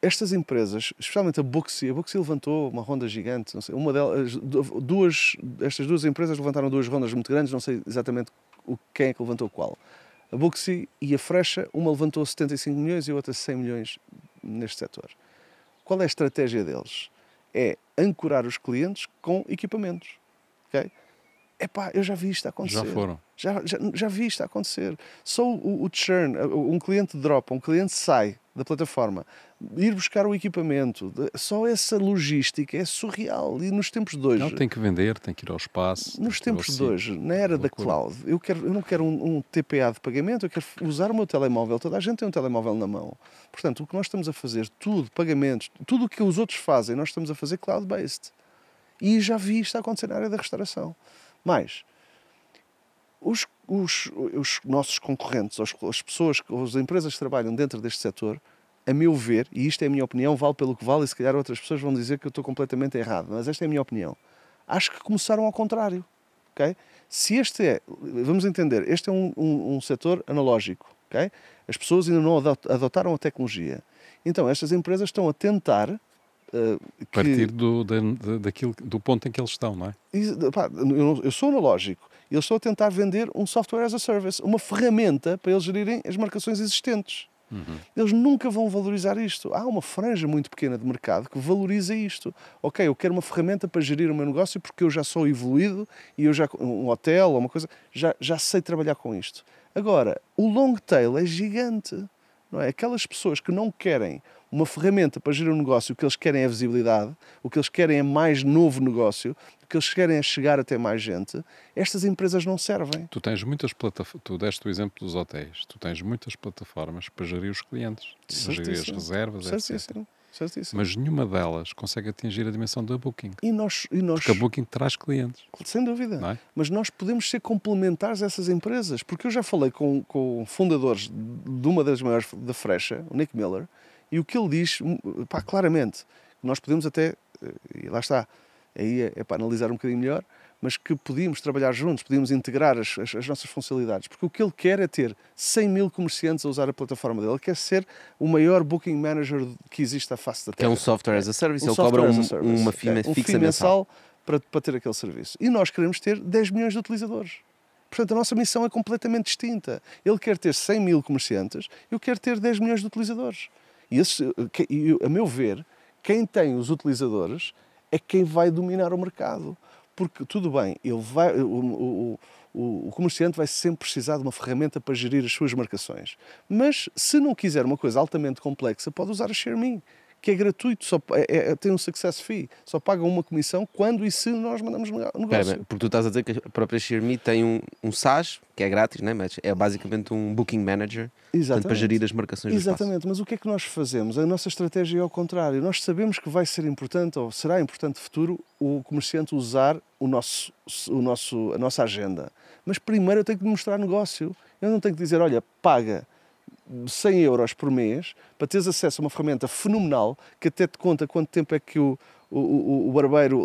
estas empresas, especialmente a Booksy, a Booksy levantou uma ronda gigante, sei, uma delas, duas, estas duas empresas levantaram duas rondas muito grandes, não sei exatamente quem é que levantou qual. A Booksy e a Frecha, uma levantou 75 milhões e a outra 100 milhões neste setor. Qual é a estratégia deles? É ancorar os clientes com equipamentos. Okay? Epá, eu já vi isto acontecer. Já foram. Já, já, já vi isto acontecer. Só o, o churn, um cliente dropa, um cliente sai da plataforma, ir buscar o equipamento, só essa logística é surreal. E nos tempos de hoje. Não, tem que vender, tem que ir ao espaço. Nos tempos de hoje, na era da cloud, eu, quero, eu não quero um, um, TPA de pagamento, eu quero usar o meu telemóvel. Toda a gente tem um telemóvel na mão. Portanto, o que nós estamos a fazer, tudo, pagamentos, tudo o que os outros fazem, nós estamos a fazer cloud-based. E já vi isto acontecer na área da restauração. Mas os, os, os nossos concorrentes, as, as pessoas, as empresas que trabalham dentro deste setor, a meu ver, e isto é a minha opinião, vale pelo que vale, e se calhar outras pessoas vão dizer que eu estou completamente errado, mas esta é a minha opinião. Acho que começaram ao contrário. Okay? Se este é, vamos entender, este é um, um, um setor analógico. Okay? As pessoas ainda não adotaram a tecnologia. Então, estas empresas estão a tentar Uh, que... Partir do, da, daquilo, do ponto em que eles estão, não é? pá, eu, eu, sou analógico. Eles estão a tentar vender um software as a service, uma ferramenta para eles gerirem as marcações existentes. Uhum. Eles nunca vão valorizar isto. Há uma franja muito pequena de mercado que valoriza isto. Ok, eu quero uma ferramenta para gerir o meu negócio porque eu já sou evoluído e eu já um hotel ou uma coisa já já sei trabalhar com isto. Agora, o long tail é gigante, não é? Aquelas pessoas que não querem uma ferramenta para gerir um negócio, o que eles querem é visibilidade, o que eles querem é mais novo negócio, o que eles querem é chegar até mais gente, estas empresas não servem. Tu tens muitas plataformas, tu deste o exemplo dos hotéis, tu tens muitas plataformas para gerir os clientes, para gerir as reservas, Certíssimo. etc. Certíssimo. Mas nenhuma delas consegue atingir a dimensão da Booking. E nós, e nós... Porque a Booking traz clientes. Sem dúvida. É? Mas nós podemos ser complementares a essas empresas. Porque eu já falei com, com fundadores de uma das maiores da Frecha, o Nick Miller, e o que ele diz, hum, pá, claramente, nós podemos até, eh, e lá está, aí é, é para analisar um bocadinho melhor, mas que podíamos trabalhar juntos, podíamos integrar as, as, as, nossas funcionalidades, porque o que ele quer é ter 100 mil comerciantes a usar a plataforma dele, ele quer ser o maior booking manager que existe à face da Terra. Que é um software as a service, um ele cobra um, service. uma FII é, um fixa mensal para, para ter aquele serviço. E nós queremos ter 10 milhões de utilizadores. Portanto, a nossa missão é completamente distinta. Ele quer ter 100 mil comerciantes, eu quero ter 10 milhões de utilizadores. E, esse, a meu ver, quem tem os utilizadores é quem vai dominar o mercado. Porque, tudo bem, ele vai, o, o, o, o comerciante vai sempre precisar de uma ferramenta para gerir as suas marcações. Mas, se não quiser uma coisa altamente complexa, pode usar a ShareMe que é gratuito, só, é, é, tem um success fee, só paga uma comissão quando e se nós mandamos negócio. Pera, porque tu estás a dizer que a própria ShareMe tem um, um SaaS, que é grátis, né? mas é basicamente um Booking Manager portanto, para gerir as marcações Exatamente, mas o que é que nós fazemos? A nossa estratégia é ao contrário. Nós sabemos que vai ser importante, ou será importante no futuro, o comerciante usar o nosso, o nosso, a nossa agenda. Mas primeiro eu tenho que mostrar negócio. Eu não tenho que dizer, olha, paga 100 euros por mês para teres acesso a uma ferramenta fenomenal que até te conta quanto tempo é que o, o, o barbeiro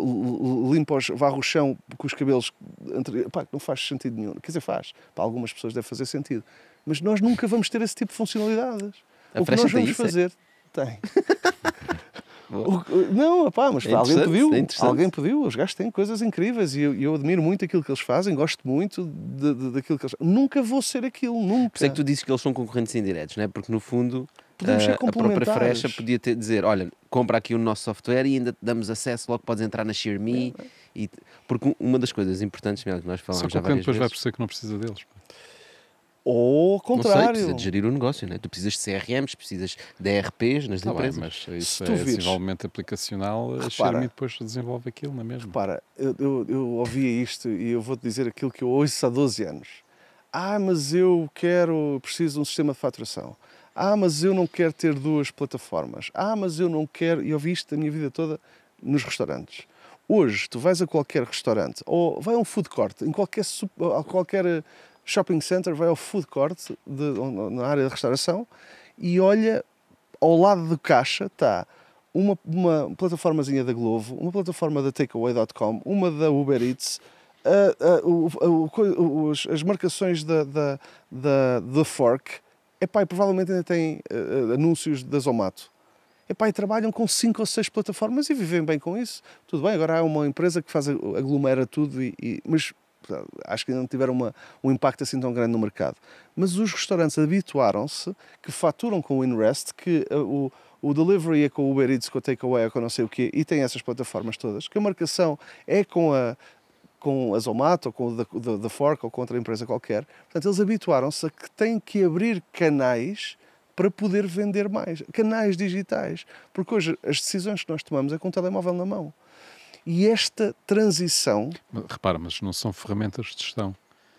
limpa os, varre o chão com os cabelos. Entre, pá, não faz sentido nenhum. Quer dizer, faz. Para algumas pessoas deve fazer sentido. Mas nós nunca vamos ter esse tipo de funcionalidades. A o que nós vamos isso, fazer. É? Tem. O, não, pá, mas é alguém pediu. É alguém pediu. Os gajos têm coisas incríveis e eu, eu, admiro muito aquilo que eles fazem, gosto muito de, de, daquilo que eles Nunca vou ser aquilo, nunca. Por isso é que tu dizes que eles são concorrentes indiretos, não é? Porque no fundo. Podemos ser a própria Frecha podia ter, dizer: olha, compra aqui o nosso software e ainda te damos acesso, logo podes entrar na ShareMe. É. E, porque uma das coisas importantes mesmo que nós falamos já várias depois vezes, vai perceber que não precisa deles. Ou ao contrário. Não sei, precisa de gerir o negócio, né? Tu precisas de CRMs, precisas de ERPs nas tá empresas. Bem, mas isso é vires, desenvolvimento aplicacional, repara, a Xiaomi depois desenvolve aquilo, não é mesmo? Repara, eu, eu, eu ouvia isto e eu vou-te dizer aquilo que eu ouço há 12 anos. Ah, mas eu quero, preciso de um sistema de faturação. Ah, mas eu não quero ter duas plataformas. Ah, mas eu não quero. E ouvi isto a minha vida toda nos restaurantes. Hoje, tu vais a qualquer restaurante ou vai a um food court, em qualquer, qualquer shopping center, vai ao food court de, na área de restauração e olha ao lado do caixa está uma, uma plataformazinha da Glovo, uma plataforma da Takeaway.com, uma da Uber Eats, as marcações da, da, da, da Fork, epá, e provavelmente ainda têm ah, ah, anúncios da Zomato. Epá, e trabalham com cinco ou seis plataformas e vivem bem com isso. Tudo bem, agora há uma empresa que faz, aglomera tudo, e, e- mas acho que ainda não tiveram uma, um impacto assim tão grande no mercado. Mas os restaurantes habituaram-se que faturam com o InRest, que ah, o, o delivery é com o Uber Eats, com o Takeaway, com não sei o quê, e tem essas plataformas todas, que a marcação é com a, com a Zomato, ou com o da, da, da Fork, ou com outra empresa qualquer. Portanto, eles habituaram-se a que têm que abrir canais para poder vender mais. Canais digitais. Porque hoje as decisões que nós tomamos é com o telemóvel na mão. E esta transição, Repara, mas não são ferramentas de gestão.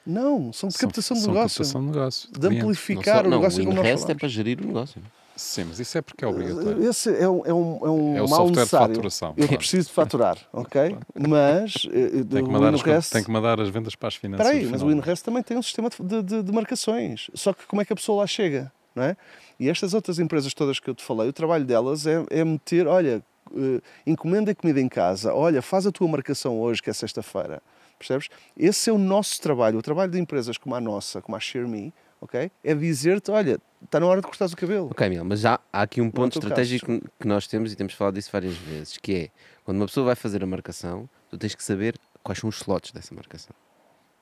não, são de São- captação de são negócio. captação de negócio. De cliente. amplificar o não, negócio o como nós Inrest é falamos. para gerir o negócio. Sim, mas isso é porque é obrigatório. Esse é um, é um, é um É o mal software de faturação, Eu claro. preciso de faturar, ok? Mas eh, Tem que, o mandar as, InRest- tem que mandar as vendas para as finanças. Espera aí, mas o. InRest também tem um sistema de, de- de marcações. Só que como é que a pessoa lá chega? Não é? E estas outras empresas todas que eu te falei, o trabalho delas é, é meter, olha, eh, encomenda comida em casa, olha, faz a tua marcação hoje, que é sexta-feira. Percebes? Esse é o nosso trabalho. O trabalho de empresas como a nossa, como a ShareMe, ok? É dizer-te, olha, está na hora de cortares o cabelo. Ok, Miguel, mas já há aqui um ponto estratégico que nós temos e temos falado disso várias vezes, que é quando uma pessoa vai fazer a marcação, tu tens que saber quais são os slots dessa marcação.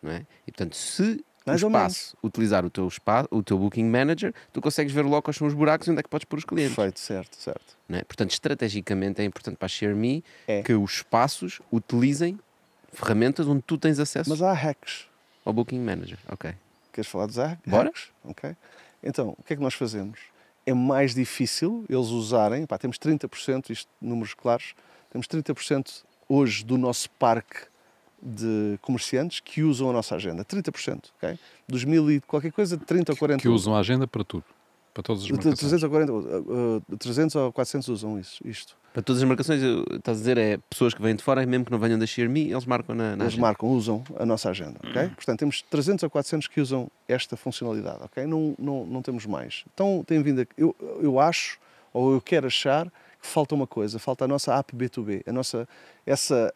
Não é? E portanto, se Mais o espaço utilizar o teu, espaço, o teu Booking Manager, tu consegues ver logo quais são os buracos e onde é que podes pôr os clientes. Perfeito, certo, certo. é? Portanto, estrategicamente é importante para a ShareMe É. que os espaços utilizem ferramentas onde tu tens acesso Mas há hacks. ao Booking Manager. Ok. Queres falar dos hacks? Bora. Ok. Então, o que é que nós fazemos? É mais difícil eles usarem, pá, temos 30%, isto números claros, temos 30% hoje do nosso parque de comerciantes que usam a nossa agenda. 30%, ok? Dos mil e qualquer coisa, 30 ou 40 Que usam a agenda para tudo. Para todas as De marcações. 300 ou 40, uh, uh, 300 ou 400 usam isso, isto. Para todas as marcações, estás a dizer, é pessoas que vêm de fora, mesmo que não venham da ShareMe, eles marcam na, na Eles agenda. marcam, usam a nossa agenda, ok? Uhum. Portanto, temos 300 ou 400 que usam esta funcionalidade, ok? Não, não, não temos mais. Então, tem vindo a, eu, eu acho, ou eu quero achar, que falta uma coisa, falta a nossa app B2B. A nossa, essa,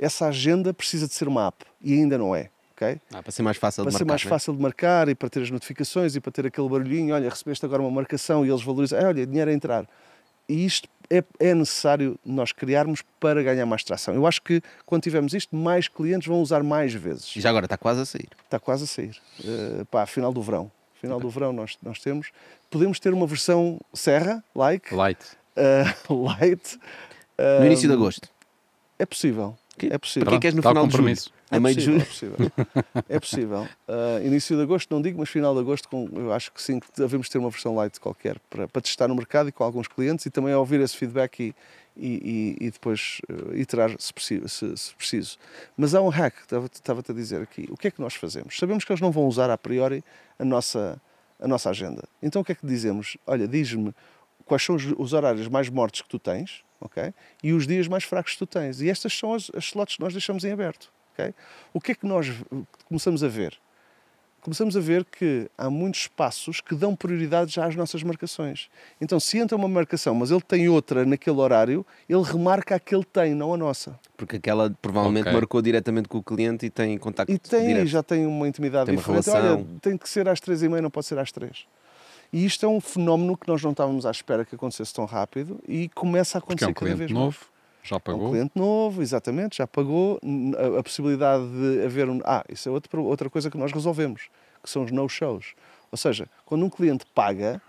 essa agenda precisa de ser uma app, e ainda não é, ok? Ah, para ser mais fácil Para de ser marcar. mais não é? fácil de marcar e para ter as notificações e para ter aquele barulhinho, olha, recebeste agora uma marcação e eles valorizam, "Ah, olha, dinheiro a entrar. E isto é, é necessário nós criarmos para ganhar mais tração. Eu acho que quando tivermos isto, mais clientes vão usar mais vezes. E já agora está quase a sair. Está quase a sair. Uh, pá, final do verão. Final do verão nós, nós temos. Podemos ter uma versão serra, like, Light. uh, light. No início de agosto. É possível. Que- É possível. Para que é que és no final de julho? A É meio de possível, julho? É possível. É possível. Uh, início de agosto, não digo, mas final de agosto, com, eu acho que sim, que devemos ter uma versão light qualquer para, para testar no mercado e com alguns clientes e também ouvir esse feedback e, e, e, e depois uh, iterar se preciso, se, se preciso. Mas há um hack, estava-te a dizer aqui. O que é que nós fazemos? Sabemos que eles não vão usar a priori a nossa, a nossa agenda. Então o que é que dizemos? Olha, diz-me quais são os, os horários mais mortos que tu tens, ok? E os dias mais fracos que tu tens. E estas são as, as slots que nós deixamos em aberto, ok? O que é que nós começamos a ver? Começamos a ver que há muitos espaços que dão prioridade já às nossas marcações. Então, se entra uma marcação, mas ele tem outra naquele horário, ele remarca a que ele tem, não a nossa. Porque aquela provavelmente Ok. marcou diretamente com o cliente e tem contacto E tem, direto. já tem uma intimidade Tem uma diferente. relação. Olha, tem que ser às três e meia, não pode ser às três. E isto é um fenómeno que nós não estávamos à espera que acontecesse tão rápido e começa a Porque acontecer é um cada cliente vez novo, mais. já É um pagou. cliente novo, exatamente, já pagou. A, a possibilidade de haver um. Ah, isso é outro, outra coisa que nós resolvemos, que são os no-shows. Ou seja, quando um cliente paga,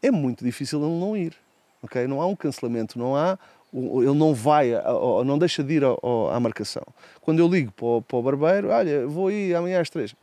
é muito difícil ele não ir. ok? Não há um cancelamento, não há. Ele não vai, ou não deixa de ir à marcação. Quando eu ligo para o, para o barbeiro, olha, vou ir amanhã às três.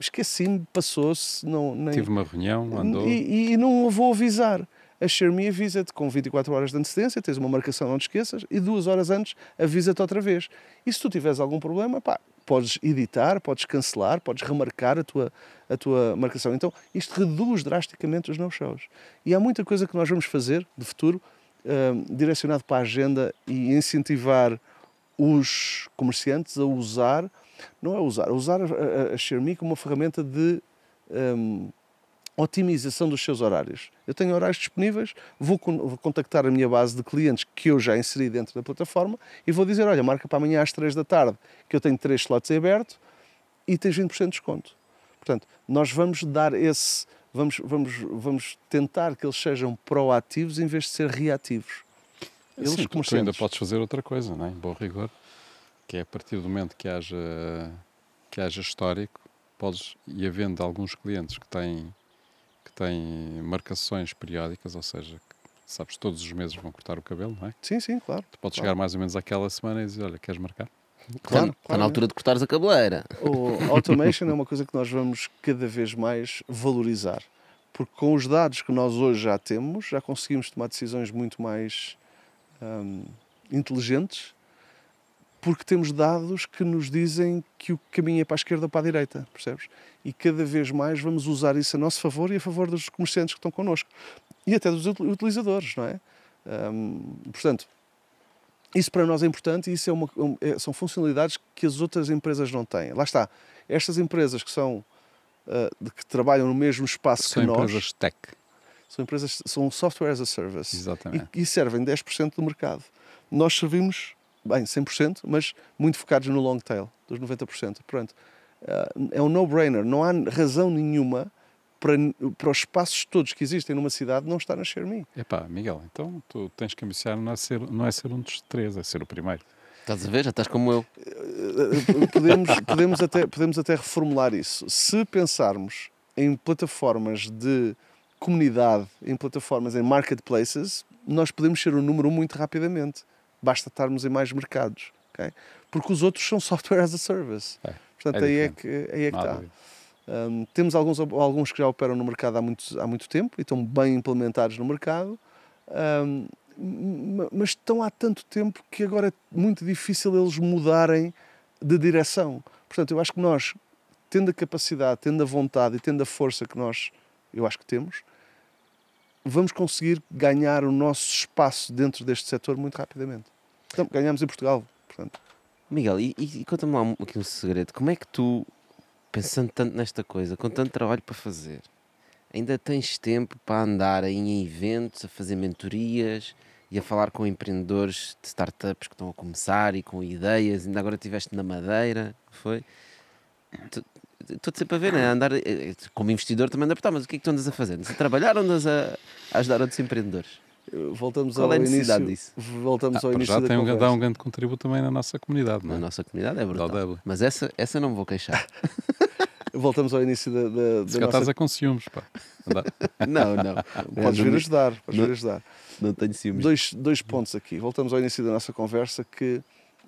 Esqueci-me, passou-se, não, nem, Tive uma reunião, andou. e, e não a vou avisar. A Xiaomi avisa-te com 24 horas de antecedência, tens uma marcação, não te esqueças, e duas horas antes avisa-te outra vez. E se tu tiveres algum problema, pá, podes editar, podes cancelar, podes remarcar a tua, a tua marcação. Então, isto reduz drasticamente os no-shows. E há muita coisa que nós vamos fazer de futuro, hum, direcionado para a agenda e incentivar os comerciantes a usar, não é usar, a usar a, a, como uma ferramenta de hum, otimização dos seus horários. Eu tenho horários disponíveis, vou, con- vou contactar a minha base de clientes que eu já inseri dentro da plataforma e vou dizer: olha, marca para amanhã às 3 da tarde, que eu tenho 3 slots aberto e tens 20% de desconto. Portanto, nós vamos dar esse. Vamos, vamos, vamos tentar que eles sejam proativos em vez de ser reativos. Eles, Sim, tu- ainda podes fazer outra coisa, não é? em bom rigor, que é a partir do momento que haja, que haja histórico, podes, e havendo alguns clientes que têm, que têm marcações periódicas, ou seja, que, sabes, todos os meses vão cortar o cabelo, não é? Sim, sim, claro. Tu podes Claro. chegar mais ou menos àquela semana e dizer, olha, queres marcar? Claro, está claro, na altura de cortares a cabeleira. O automation é uma coisa que nós vamos cada vez mais valorizar. Porque com os dados que nós hoje já temos, já conseguimos tomar decisões muito mais hum, inteligentes, porque temos dados que nos dizem que o caminho é para a esquerda ou para a direita, percebes? E cada vez mais vamos usar isso a nosso favor e a favor dos comerciantes que estão connosco. E até dos util- utilizadores, não é? Hum, portanto, isso para nós é importante e isso é uma, é- são funcionalidades que as outras empresas não têm. Lá está. Estas empresas que são de que trabalham no mesmo espaço São que nós empresas tech, são empresas são software as a service exatamente. e, e servem 10% do mercado. Nós servimos, bem, 100%, mas muito focados no long tail, dos 90%. Pronto. Ah, é um no-brainer. Não há razão nenhuma para, para os espaços todos que existem numa cidade não estar na ShareMe. Epá, Miguel, então tu tens que ambiciar não é, ser, não é ser um dos três, é ser o primeiro. Estás a ver? Já estás como eu. Eh, podemos, podemos, até, podemos até reformular isso. Se pensarmos em plataformas de comunidade, em plataformas, em marketplaces, nós podemos ser o número um muito rapidamente. Basta estarmos em mais mercados. ok? Porque os outros são software as a service. É, Portanto, é aí, é que, aí é que está. Um, temos alguns, alguns que já operam no mercado há muito, há muito tempo e estão bem implementados no mercado, um, ma- mas estão há tanto tempo que agora é muito difícil eles mudarem de direção. Portanto, eu acho que nós, tendo a capacidade, tendo a vontade e tendo a força que nós, eu acho que temos, vamos conseguir ganhar o nosso espaço dentro deste setor muito rapidamente. Então, ganhamos em Portugal, portanto. Miguel, e, e- conta-me lá aqui um segredo. Como é que tu, pensando tanto nesta coisa, com tanto trabalho para fazer, ainda tens tempo para andar em eventos, a fazer mentorias e a falar com empreendedores de startups que estão a começar e com ideias? Ainda agora estiveste na Madeira, foi? Tu- Estou sempre a ver, né? A andar, eh, eh, como investidor também anda a apertar, mas o que é que tu andas a fazer? Andas a trabalhar ou andas a, a ajudar outros empreendedores? Voltamos Qual ao é a necessidade início, disso? Voltamos Ah, ao início já da tem um, dá um grande contributo também na nossa comunidade, não Na é? nossa comunidade é brutal. Mas essa, essa não me vou queixar. Voltamos ao início da, da, Se da calhar nossa... estás a com ciúmes, pá. Não, não. Podes vir ajudar, podes não- vir ajudar. não tenho ciúmes. Dois, dois pontos aqui. Voltamos ao início da nossa conversa que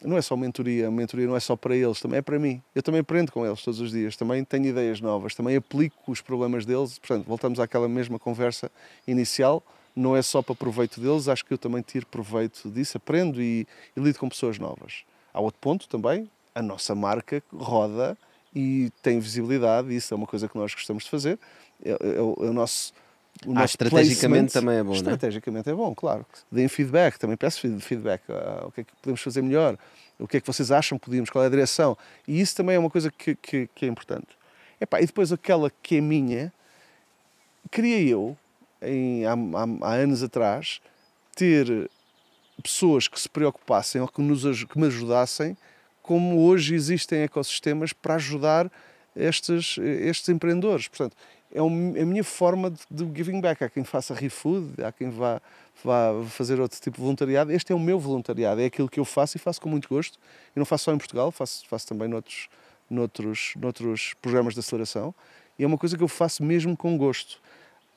não é só mentoria, mentoria não é só para eles, também é para mim. Eu também aprendo com eles todos os dias, também tenho ideias novas, também aplico os problemas deles. Portanto, voltamos àquela mesma conversa inicial. Não é só para proveito deles, acho que eu também tiro proveito disso, aprendo e, e lido com pessoas novas. Há outro ponto também, a nossa marca roda e tem visibilidade, isso é uma coisa que nós gostamos de fazer. É, é é o nosso. O Ah, estrategicamente também é bom, não é? Estrategicamente é bom, claro. Deem feedback, também peço feed- feedback. ah, o que é que podemos fazer melhor? O que é que vocês acham que podíamos? Qual é a direção? E isso também é uma coisa que, que, que é importante. Epá, e depois aquela que é minha, queria eu, em, há, há- há anos atrás, ter pessoas que se preocupassem ou que, nos, que me ajudassem, como hoje existem ecossistemas para ajudar estes, estes empreendedores. Portanto, é é a minha forma de, de giving back. Há quem faça ReFood, há quem vá, vá fazer outro tipo de voluntariado. Este é o meu voluntariado, é aquilo que eu faço e faço com muito gosto. E não faço só em Portugal, faço, faço também noutros, noutros, noutros programas de aceleração. E é uma coisa que eu faço mesmo com gosto.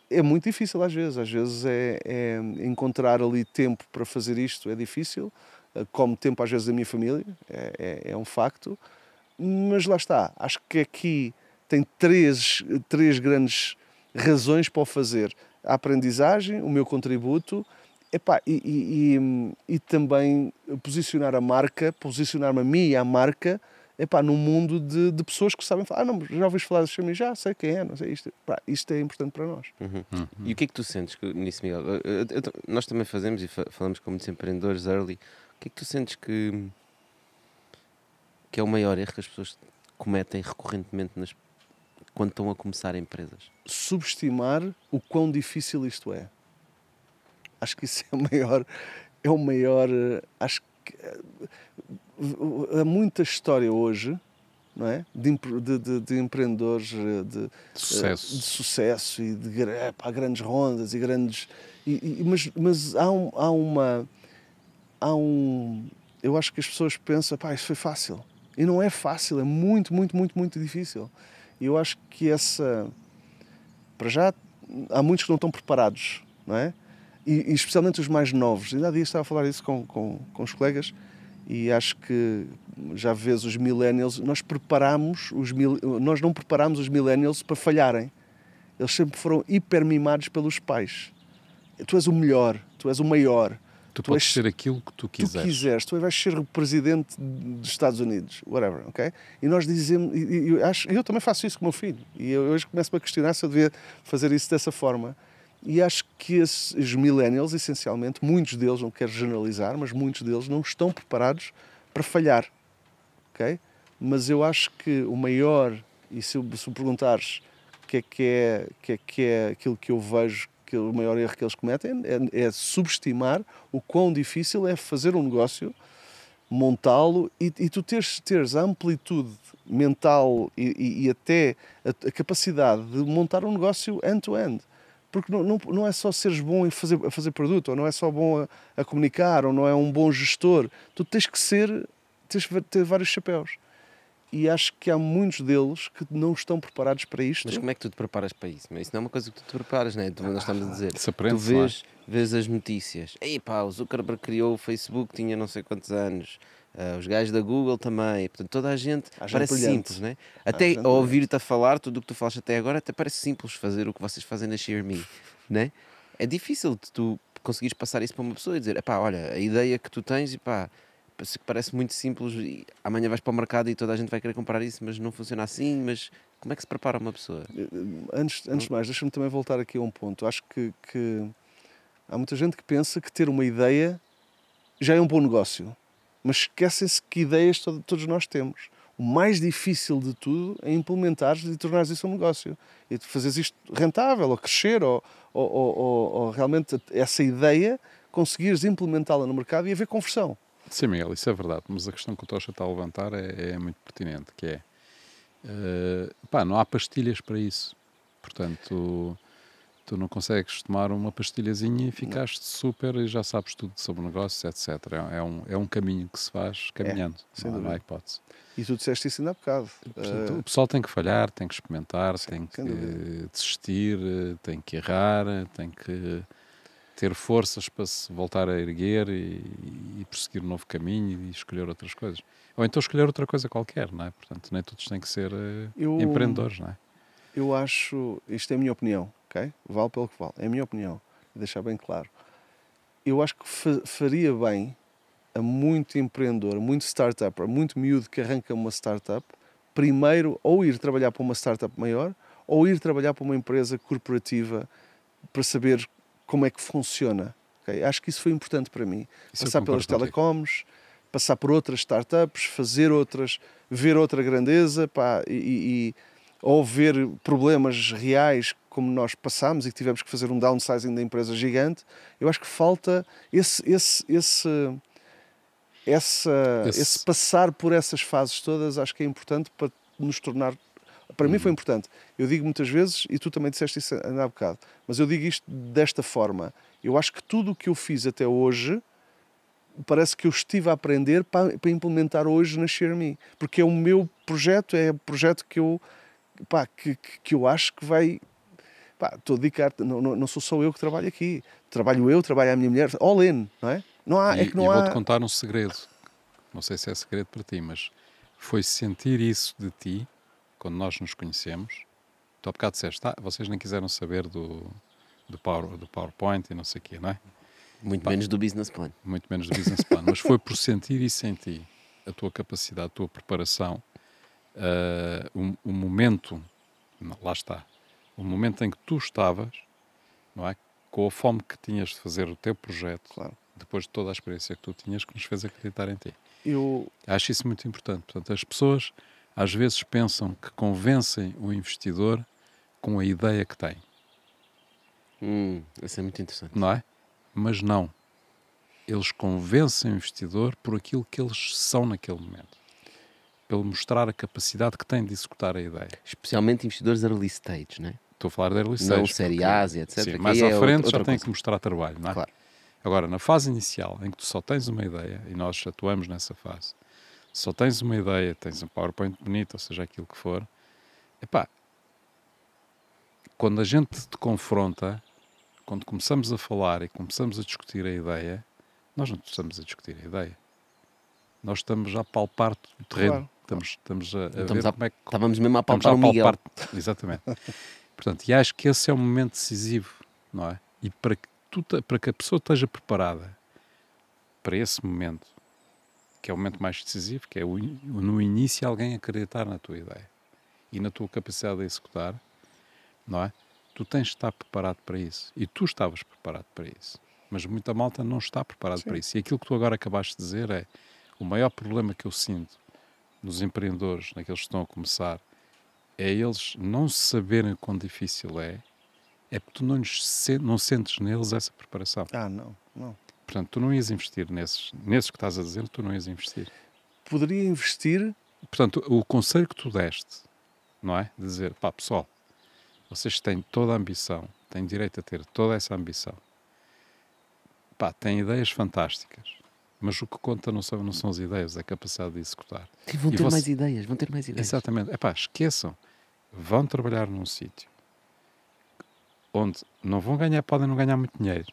É muito difícil às vezes, às vezes é, é encontrar ali tempo para fazer isto é difícil, Eh, como tempo às vezes da minha família, é, é, é um facto, mas lá está, acho que aqui tem três, três grandes razões para o fazer: a aprendizagem, o meu contributo epá, e, e, e, e também posicionar a marca, posicionar-me a mim e a marca epá, num mundo de, de pessoas que sabem falar. Ah, não, já ouviste falar de mim? Já sei quem é, não sei isto. Epá, isto é importante para nós. E o que é que tu sentes que- nisso, Miguel? Eu- eu- eu- nós também fazemos e fa- falamos com muitos empreendedores early. O que é que tu sentes que, que é o maior erro que as pessoas cometem recorrentemente nas, quando estão a começar empresas? subestimar o quão difícil isto é. Acho que isso é o maior. É o maior. eh, Acho que. eh, Há muita história hoje, não é? De, de- de- de empreendedores eh, de, Sucesso. eh, de sucesso e de epá, grandes rondas e grandes. e- e- mas mas há, um- há uma. Há um. Eu acho que as pessoas pensam, pá, isso foi fácil. E não é fácil, é muito, muito, muito, muito difícil. E eu acho que essa para já há muitos que não estão preparados, não é? E, e especialmente os mais novos. Ainda há dias estava a falar isso com, com, com os colegas e acho que já vês os millennials, nós preparamos os mil, nós não preparamos os millennials para falharem. Eles sempre foram hiper mimados pelos pais. Tu és o melhor, tu és o maior. Tu, Tu podes és- ser aquilo que tu Tu quiseres. quiseres, tu vais ser o presidente dos Estados Unidos, whatever, ok? E nós dizemos, e- eu, acho, eu também faço isso com o meu filho, e eu hoje começo-me a questionar se eu devia fazer isso dessa forma. E acho que esses, millennials, essencialmente, muitos deles, não quero generalizar, mas muitos deles não estão preparados para falhar, ok? Mas eu acho que o maior, e se, se me perguntares o que é que é, que é que é aquilo que eu vejo que o maior erro que eles cometem é, é subestimar o quão difícil é fazer um negócio, montá-lo e, e tu teres, teres a amplitude mental e, e- e até a, a capacidade de montar um negócio end-to-end. Porque não, não, não é só seres bom em fazer, a fazer produto, ou não é só bom a, a comunicar, ou não é um bom gestor. Tu tens que ser, tens que ter vários chapéus. E acho que há muitos deles que não estão preparados para isto. Mas como é que tu te preparas para isso? Isso não é uma coisa que tu te preparas, não é? Tu, nós estamos a dizer. Se Tu é? vês, vês as notícias. Ei pá, o Zuckerberg criou o Facebook, tinha não sei quantos anos. Ah, os gajos da Google também. Portanto, toda a gente Há gente parece brilhante. simples, né? Até gente ao ouvir-te a falar, tudo o que tu falaste até agora, até parece simples fazer o que vocês fazem na ShareMe, né? É difícil de tu conseguires passar isso para uma pessoa e dizer, pá, olha, a ideia que tu tens, e pá, parece- muito simples e amanhã vais para o mercado e toda a gente vai querer comprar isso, mas não funciona assim, mas como é que se prepara uma pessoa? Antes, antes de mais, deixa-me também voltar aqui a um ponto. Acho que, que há muita gente que pensa que ter uma ideia já é um bom negócio, mas esquecem-se que ideias to- todos nós temos. O mais difícil de tudo é implementares e tornares isso um negócio. E tu fazeres isto rentável, ou crescer, ou, ou- ou- ou realmente essa ideia conseguires implementá-la no mercado e haver conversão. Sim, Miguel, isso é verdade, mas a questão que o Tocha está a levantar é, é muito pertinente, que é, eh, pá, não há pastilhas para isso. Portanto, tu não consegues tomar uma pastilhazinha e ficaste super e já sabes tudo sobre o negócio, etc. É, é um, é um caminho que se faz caminhando, sem não, não há hipótese. E tu disseste isso ainda há bocado. Portanto, Eh, o pessoal tem que falhar, tem que experimentar, tem que dúvida. desistir, tem que errar, tem que ter forças para se voltar a erguer e, e prosseguir um novo caminho e escolher outras coisas. Ou então escolher outra coisa qualquer, não é? Portanto, nem todos têm que ser eh, Eu- empreendedores, não é? Eu acho, isto é a minha opinião, ok? Vale pelo que vale, é a minha opinião, deixar bem claro. Eu acho que fa- faria bem a muito empreendedor, a muito startup, a muito miúdo que arranca uma startup, primeiro ou ir trabalhar para uma startup maior ou ir trabalhar para uma empresa corporativa para saber como é que funciona. ok? Acho que isso foi importante para mim. Isso passar pelas telecoms, passar por outras startups, fazer outras, ver outra grandeza pá, e, e- e- ou ver problemas reais como nós passamos e que tivemos que fazer um downsizing da empresa gigante. Eu acho que falta esse, esse, esse, essa, Esse- esse passar por essas fases todas. Acho que é importante para nos tornar. Para mim foi Uhum. importante. Eu digo muitas vezes, e tu também disseste isso há bocado, mas eu digo isto desta forma. Eu acho que tudo o que eu fiz até hoje parece que eu estive a aprender para, para implementar hoje na ShareMe. Porque é o meu projeto, é o projeto que eu, pá, que, que, que eu acho que vai. Pá, estou a dedicar, não, não, não sou só eu que trabalho aqui. Trabalho eu, trabalho a minha mulher, all in, não é? Não há, e é que não e há. vou-te contar um segredo. Não sei se é segredo para ti, mas foi sentir isso de ti, quando nós nos conhecemos. Tu há bocado disseste, ah, vocês nem quiseram saber do, do, power, do PowerPoint e não sei o quê, não é? Muito menos do business plan. muito menos do business plan, mas foi por sentir em ti, a tua capacidade, a tua preparação, ah, o, o momento, não, lá está, o momento em que tu estavas, não é? Com a fome que tinhas de fazer o teu projeto, Claro. depois de toda a experiência que tu tinhas, que nos fez acreditar em ti. Eu, Acho isso muito importante. Portanto, as pessoas às vezes pensam que convencem o investidor com a ideia que tem, Hum, isso é muito interessante. não é? Mas não. Eles convencem o investidor por aquilo que eles são naquele momento. Pelo mostrar a capacidade que têm de executar a ideia. Especialmente investidores early stage, né? Estou a falar de early não stage, série porque- A, etc. Sim, mais aí à é frente já tem coisa. que mostrar trabalho, não é? Claro. Agora, na fase inicial, em que tu só tens uma ideia, e nós atuamos nessa fase, só tens uma ideia, tens um PowerPoint bonito, ou seja, aquilo que for, epá, quando a gente te confronta, quando começamos a falar e começamos a discutir a ideia, nós não estamos a discutir a ideia. Nós estamos a palpar o terreno. Claro. Estamos, estamos a, a Estamos ver a- como é que Estávamos mesmo a Estamos palpar o a Miguel. palpar- Exatamente. Portanto, e acho que esse é o momento decisivo, não é? E para que, tu, para que a pessoa esteja preparada para esse momento, que é o momento mais decisivo, que é o, no início alguém acreditar na tua ideia e na tua capacidade de executar, não é? Tu tens de estar preparado para isso. E tu estavas preparado para isso. Mas muita malta não está preparado para isso. E aquilo que tu agora acabaste de dizer é o maior problema que eu sinto nos empreendedores, naqueles que estão a começar, é eles não saberem o quão difícil é, é porque tu não, lhes não sentes neles essa preparação. Ah, não, não. Portanto, tu não ias investir nesses, nesses que estás a dizer, tu não ias investir. Poderia investir, Portanto, o conselho que tu deste, não é? De dizer, pá, pessoal, vocês têm toda a ambição, têm direito a ter toda essa ambição. Pá, têm ideias fantásticas, mas o que conta não são, não são as ideias, é a capacidade de executar. E vão E ter você- mais ideias, vão ter mais ideias. Exatamente. Epá, esqueçam. Vão trabalhar num sítio onde não vão ganhar, podem não ganhar muito dinheiro.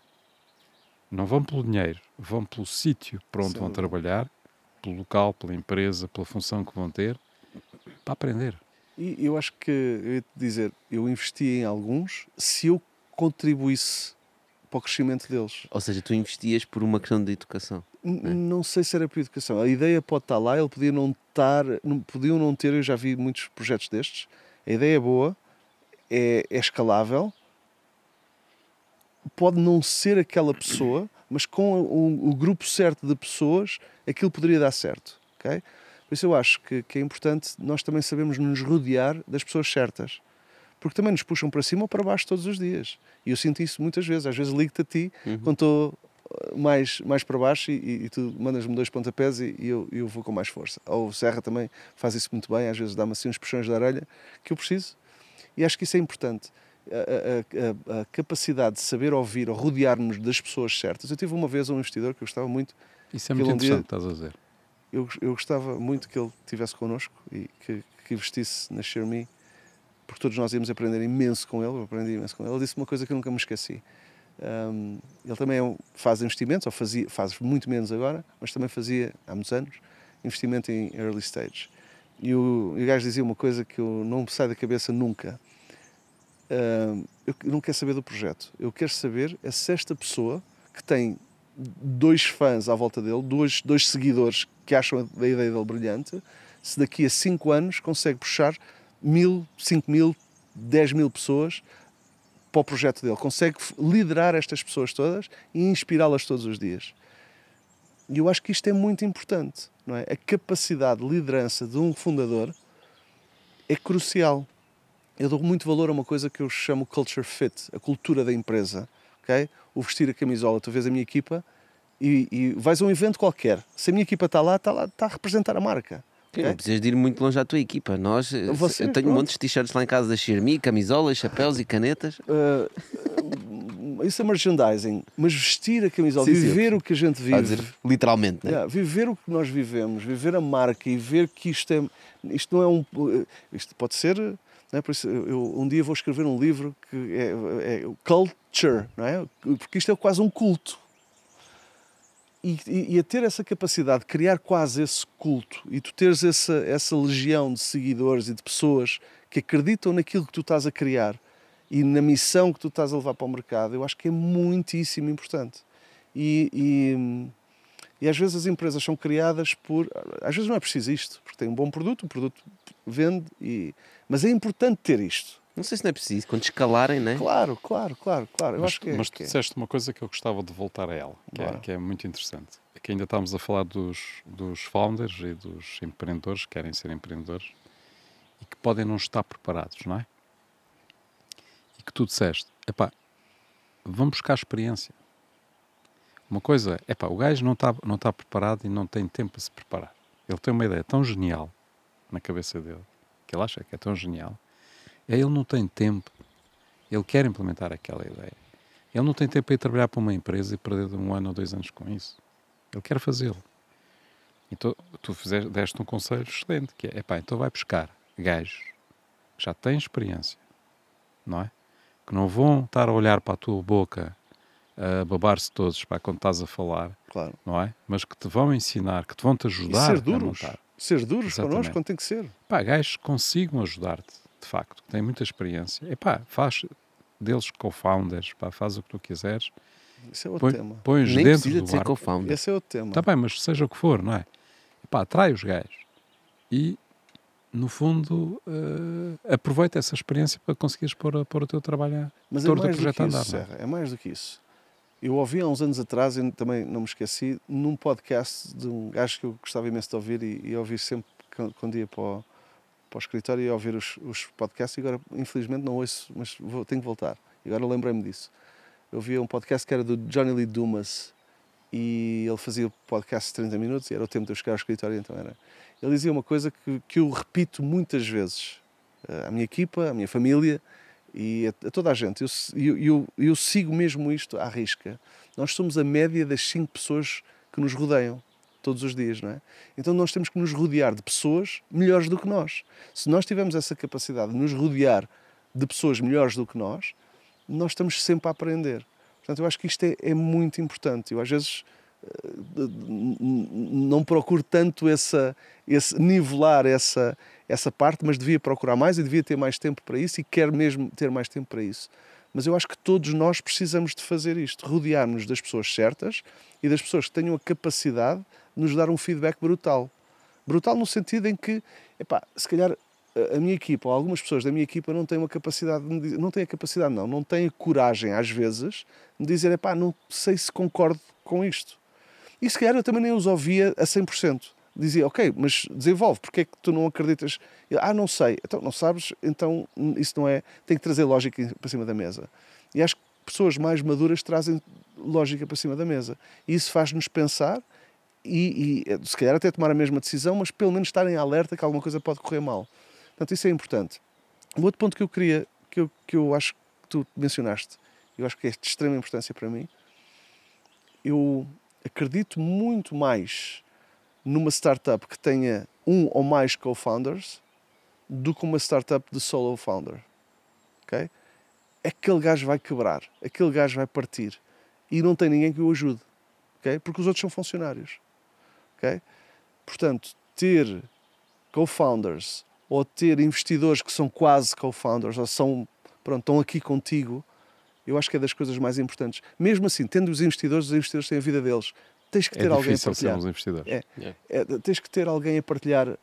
Não vão pelo dinheiro, vão pelo sítio para onde Sem vão trabalhar, pelo local, pela empresa, pela função que vão ter, para aprender. e eu acho que, eu ia te dizer, eu investi em alguns se eu contribuísse para o crescimento deles. Ou seja, tu investias por uma questão de educação. N- Não sei se era para a educação. A ideia pode estar lá, ele podia não estar, não, podiam não ter, eu já vi muitos projetos destes. A ideia é boa, é, é escalável, pode não ser aquela pessoa, mas com o, o grupo certo de pessoas, aquilo poderia dar certo. ok? Por isso eu acho que, que é importante nós também sabermos nos rodear das pessoas certas. Porque também nos puxam para cima ou para baixo todos os dias. E eu sinto isso muitas vezes. Às vezes ligo-te a ti quando estou uh, mais, mais para baixo e, e tu mandas-me dois pontapés e, e eu, eu vou com mais força. Ou o Serra também faz isso muito bem, às vezes dá-me assim uns puxões da orelha que eu preciso. E acho que isso é importante. A, a- a- capacidade de saber ouvir ou rodear-nos das pessoas certas. Eu tive uma vez um investidor que eu gostava muito, Isso é muito um dia- interessante, estás a dizer. eu, eu gostava muito que ele estivesse connosco e que, que investisse na ShareMe, porque todos nós íamos aprender imenso com ele. Eu aprendi imenso com ele. Ele disse uma coisa que eu nunca me esqueci. Um, ele também é um- faz investimentos, ou fazia, faz muito menos agora, mas também fazia há muitos anos investimento em early stage. E o, o gajo dizia uma coisa que eu não me sai da cabeça nunca. Eu não quero saber do projeto. Eu quero saber é se esta pessoa que tem dois fãs à volta dele, dois, dois seguidores que acham a ideia dele brilhante, se daqui a cinco anos consegue puxar mil, cinco mil, dez mil pessoas para o projeto dele, consegue liderar estas pessoas todas e inspirá-las todos os dias. E eu acho que isto é muito importante, não é? A capacidade de liderança de um fundador é crucial. Eu dou muito valor a uma coisa que eu chamo culture fit, a cultura da empresa, ok? O vestir a camisola. Tu vês a minha equipa e, e vais a um evento qualquer. Se a minha equipa está lá, está lá, está a representar a marca. Sim, ok? Não precisas de ir muito longe à tua equipa. Nós, eh, eu tenho pronto. montes de t-shirts lá em casa da Xiaomi, camisolas, chapéus e canetas. Uh, isso é merchandising, mas vestir a camisola, Sim, sim, viver o que a gente vive, dizer literalmente, né? Yeah, viver o que nós vivemos, viver a marca e ver que isto é, isto não é um, isto pode ser, é? Por isso eu, um dia vou escrever um livro que é, é o culture, não é? Porque isto é quase um culto. E, e, e a ter essa capacidade de criar quase esse culto e tu teres essa, essa legião de seguidores e de pessoas que acreditam naquilo que tu estás a criar e na missão que tu estás a levar para o mercado, eu acho que é muitíssimo importante. E, e, e às vezes as empresas são criadas por. Às vezes não é preciso isto, porque tem um bom produto, o produto vende, e, mas é importante ter isto. Não sei se não é preciso, quando escalarem, né? Claro, claro, claro, claro. Eu mas acho que é. mas tu que é. disseste uma coisa que eu gostava de voltar a ela, que, é, que é muito interessante. É que ainda estamos a falar dos, dos founders e dos empreendedores que querem ser empreendedores. que podem não estar preparados, não é? E que tu disseste, epá, vamos buscar experiência. Uma coisa, epá, o gajo não está não tá preparado e não tem tempo para se preparar. Ele tem uma ideia tão genial na cabeça dele, que ele acha que é tão genial, é ele não tem tempo, ele quer implementar aquela ideia. Ele não tem tempo para ir trabalhar para uma empresa e perder um ano ou dois anos com isso. Ele quer fazê-lo. Então, tu fizeste, deste um conselho excelente, que é, epá, então vai buscar gajos que já têm experiência, não é? Que não vão estar a olhar para a tua boca a babar-se todos para quando estás a falar, Claro. não é? Mas que te vão ensinar, que te vão te E ajudar ser a duros. montar. Ser duros Exatamente. connosco quando tem que ser. Pá, gajos que consigam ajudar-te, de facto, que têm muita experiência. Epá, faz deles co-founders, pá, faz o que tu quiseres, Isso é outro põe, tema. pões Nem dentro precisa do de ser co-founder. Esse é outro tema. Está bem, mas seja o que for, não é? Epá, atrai os gajos e, no fundo, eh, aproveita essa experiência para conseguires pôr, pôr o teu trabalho a Mas é o teu projeto a andar. é? Serra. É mais do que isso. Eu ouvi há uns anos atrás, também não me esqueci, num podcast de um gajo que eu gostava imenso de ouvir e, e ouvir sempre quando, ia para o, para o escritório e ouvir os, os podcasts e agora infelizmente não ouço, mas vou, tenho que voltar. E agora lembrei-me disso. Eu ouvi um podcast que era do Johnny Lee Dumas e ele fazia podcast de 30 minutos e era o tempo de eu chegar ao escritório, então era. Ele dizia uma coisa que, que eu repito muitas vezes eh, à minha equipa, à minha família e a, a toda a gente. Eu, eu, eu, sigo mesmo isto à risca. Nós somos a média das cinco pessoas que nos rodeiam todos os dias, não é? Então nós temos que nos rodear de pessoas melhores do que nós. Se nós tivermos essa capacidade de nos rodear de pessoas melhores do que nós, nós estamos sempre a aprender. Portanto, eu acho que isto é, é muito importante. Eu às vezes eh, não procuro tanto essa, esse nivelar essa, essa parte, mas devia procurar mais e devia ter mais tempo para isso e quero mesmo ter mais tempo para isso. Mas eu acho que todos nós precisamos de fazer isto, rodear-nos das pessoas certas e das pessoas que tenham a capacidade de nos dar um feedback brutal. Brutal no sentido em que, epá, se calhar a- minha equipa ou algumas pessoas da minha equipa não têm uma capacidade, não têm a capacidade não, não têm a coragem às vezes de dizer, epá, não sei se concordo com isto. E se calhar eu também nem os ouvia a 100%. Dizia, ok, mas desenvolve, porque é que tu não acreditas? Eu, ah, não sei. Então, não sabes? Então, isso não é... Tem que trazer lógica para cima da mesa. E acho que pessoas mais maduras trazem lógica para cima da mesa. E isso faz-nos pensar e, e, se calhar até tomar a mesma decisão, mas pelo menos estarem alerta que alguma coisa pode correr mal. Portanto, isso é importante. Um outro ponto que eu queria, que eu, que eu acho que tu mencionaste, eu acho que é de extrema importância para mim, eu acredito muito mais numa startup que tenha um ou mais co-founders do que uma startup de solo founder. Ok? Aquele gajo vai quebrar, aquele gajo vai partir e não tem ninguém que o ajude, ok? Porque os outros são funcionários, ok? Portanto, ter co-founders ou ter investidores que são quase co-founders ou são, pronto, estão aqui contigo, eu acho que é das coisas mais importantes. Mesmo assim, tendo os investidores, os investidores têm a vida deles. Tens que É ter alguém a difícil partilhar. sermos investidores. É, É. é, tens que ter alguém a partilhar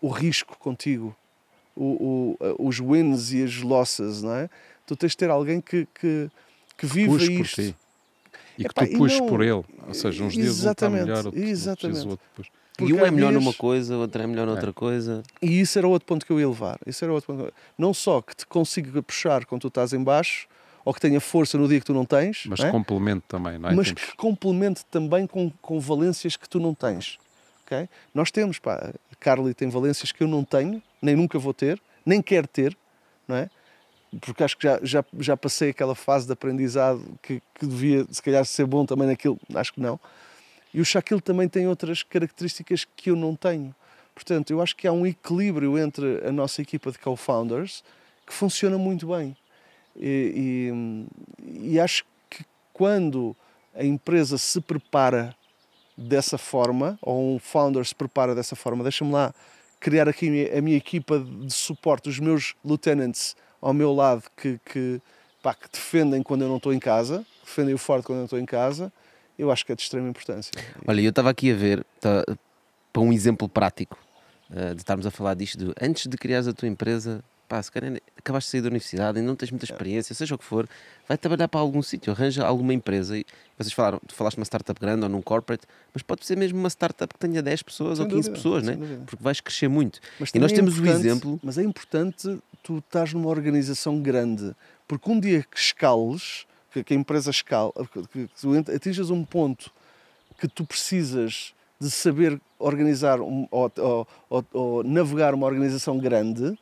o risco contigo, o, o- os wins e as losses, não é? Tu tens de ter alguém que, que, que viva Puxe por isto. ti. E Epá, que e tu puxes não- por ele. Ou seja, uns dias um está Exatamente, melhor, outro, exatamente. outros dias o outro puxa. E Porque um é melhor dias- numa coisa, outro é melhor noutra coisa. E isso era outro ponto que eu ia levar. Isso era outro ponto. Não só que te consiga puxar quando tu estás em baixo, ou que tenha força no dia que tu não tens, Mas não é? complemento também, não é? mas Temos- que complemente também com, com valências que tu não tens. ok? Nós temos, pá, a Carly tem valências que eu não tenho, nem nunca vou ter, nem quero ter, não é? Porque acho que já, já, já passei aquela fase de aprendizado que, que devia, se calhar, ser bom também naquilo, acho que não. E o Shaquille também tem outras características que eu não tenho. Portanto, eu acho que há um equilíbrio entre a nossa equipa de co-founders que funciona muito bem. E, e- e acho que quando a empresa se prepara dessa forma, ou um founder se prepara dessa forma, deixa-me lá criar aqui a minha, equipa de suporte, os meus lieutenants ao meu lado que, que, pá, que defendem quando eu não estou em casa, defendem o forte quando eu não estou em casa, eu acho que é de extrema importância. Olha, eu estava aqui a ver, tá, para um exemplo prático, eh, de estarmos a falar disto, de, antes de criares a tua empresa, pá, se calhar acabaste de sair da universidade e não tens muita experiência, seja o que for, vai trabalhar para algum sítio, arranja alguma empresa. E vocês falaram, tu falaste uma startup grande ou num corporate, mas pode ser mesmo uma startup que tenha 10 pessoas Sem ou 15 dúvida, pessoas, né? dúvida. porque vais crescer muito. Mas e nós é temos o exemplo. Mas é importante tu estás numa organização grande, porque um dia que escales, que, a empresa escala, que, tu atinjas um ponto que tu precisas de saber organizar um- ou, ou- ou- ou navegar uma organização grande,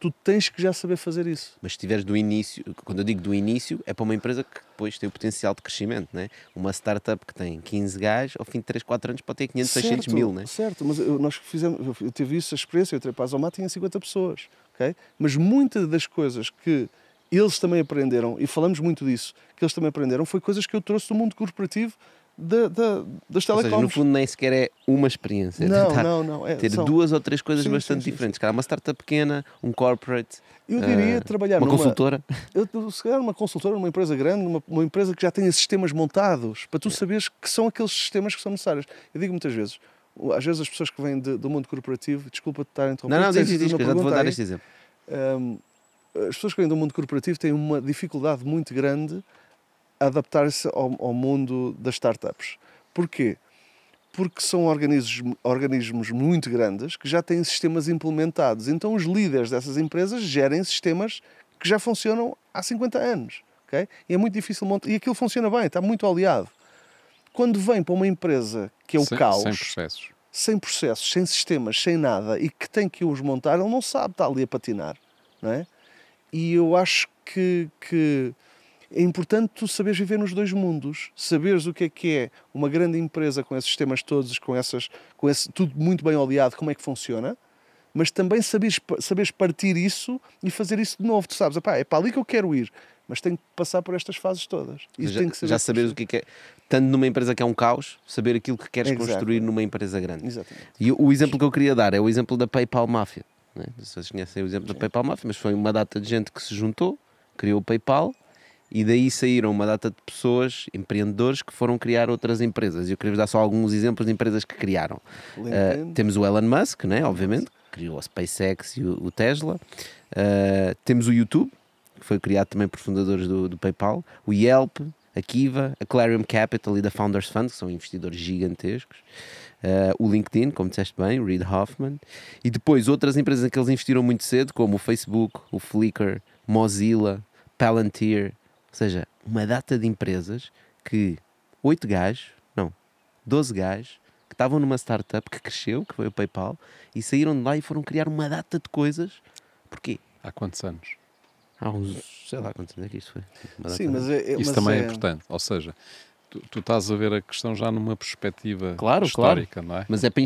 tu tens que já saber fazer isso. Mas se estiveres do início, quando eu digo do início, é para uma empresa que depois tem o potencial de crescimento, né? Uma startup que tem 15 gajos, ao fim de 3, 4 anos pode ter 500, 600 Certo, mil, né? Certo, mas eu- nós fizemos, eu- eu tive isso, a experiência, eu entrei para a Zomar, tinha 50 pessoas, ok? Mas muitas das coisas que eles também aprenderam, e falamos muito disso, que eles também aprenderam, foi coisas que eu trouxe do mundo corporativo da, da, das Ou seja, no telecoms. fundo nem sequer é uma experiência. é não, tentar não, não. É, ter são- duas ou três coisas Sim, bastante sim, sim, diferentes. Cara, uma startup pequena, um corporate, Eu diria ah, trabalhar uma numa, consultora. Eu, se calhar uma consultora, numa empresa grande, uma, uma empresa que já tenha sistemas montados, para tu saberes que são aqueles sistemas que são necessários. Eu digo muitas vezes, às vezes as pessoas que vêm de- do mundo corporativo, desculpa estar a interromper, Não, não, diz, diz, diz, uma já te vou dar este exemplo. Hum, as pessoas que vêm do mundo corporativo têm uma dificuldade muito grande adaptar-se ao, ao mundo das startups. Porquê? Porque são organismos, organismos muito grandes que já têm sistemas implementados. Então os líderes dessas empresas gerem sistemas que já funcionam há 50 anos. ok? E é muito difícil montar. E aquilo funciona bem, está muito aliado. Quando vem para uma empresa que é o sem, caos, sem processos. sem processos, sem sistemas, sem nada e que tem que os montar, ele não sabe estar ali a patinar, não é? E eu acho que, que é importante tu saberes viver nos dois mundos, saberes o que é que é uma grande empresa com esses sistemas todos, com essas, com esse tudo muito bem oleado, como é que funciona, mas também saberes, saberes partir isso e fazer isso de novo. Tu sabes, "Epá, é para ali que eu quero ir, mas tenho que passar por estas fases todas. E já, tenho que saber já saberes o que é que é. Tanto numa empresa que é um caos, saber aquilo que queres Exato. construir numa empresa grande. Exatamente. E o- exemplo que eu queria dar é o exemplo da PayPal Mafia. Né? Não sei se vocês conhecem o exemplo da PayPal Mafia, mas foi uma data de gente que se juntou, criou o PayPal e daí saíram uma data de pessoas, empreendedores, que foram criar outras empresas. Eu queria vos dar só alguns exemplos de empresas que criaram. Uh, temos o Elon Musk, né? obviamente, que criou a SpaceX e o, o Tesla. Uh, temos o YouTube, que foi criado também por fundadores do, do PayPal. O Yelp, a Kiva, a Clarion Capital e da Founders Fund, que são investidores gigantescos. Uh, o LinkedIn, como disseste bem, o Reid Hoffman. E depois outras empresas em que eles investiram muito cedo, como o Facebook, o Flickr, Mozilla, Palantir. Ou seja, uma data de empresas que oito gajos, não, 12 gajos, que estavam numa startup que cresceu, que foi o PayPal, e saíram de lá e foram criar uma data de coisas. Porquê? Há quantos anos? Há uns, sei lá quantos anos é que isto foi. Uma data Sim, de- mas é, é- Isso mas também é é importante. Ou seja, tu, tu estás a ver a questão já numa perspectiva Claro, histórica, não é? Mas é para,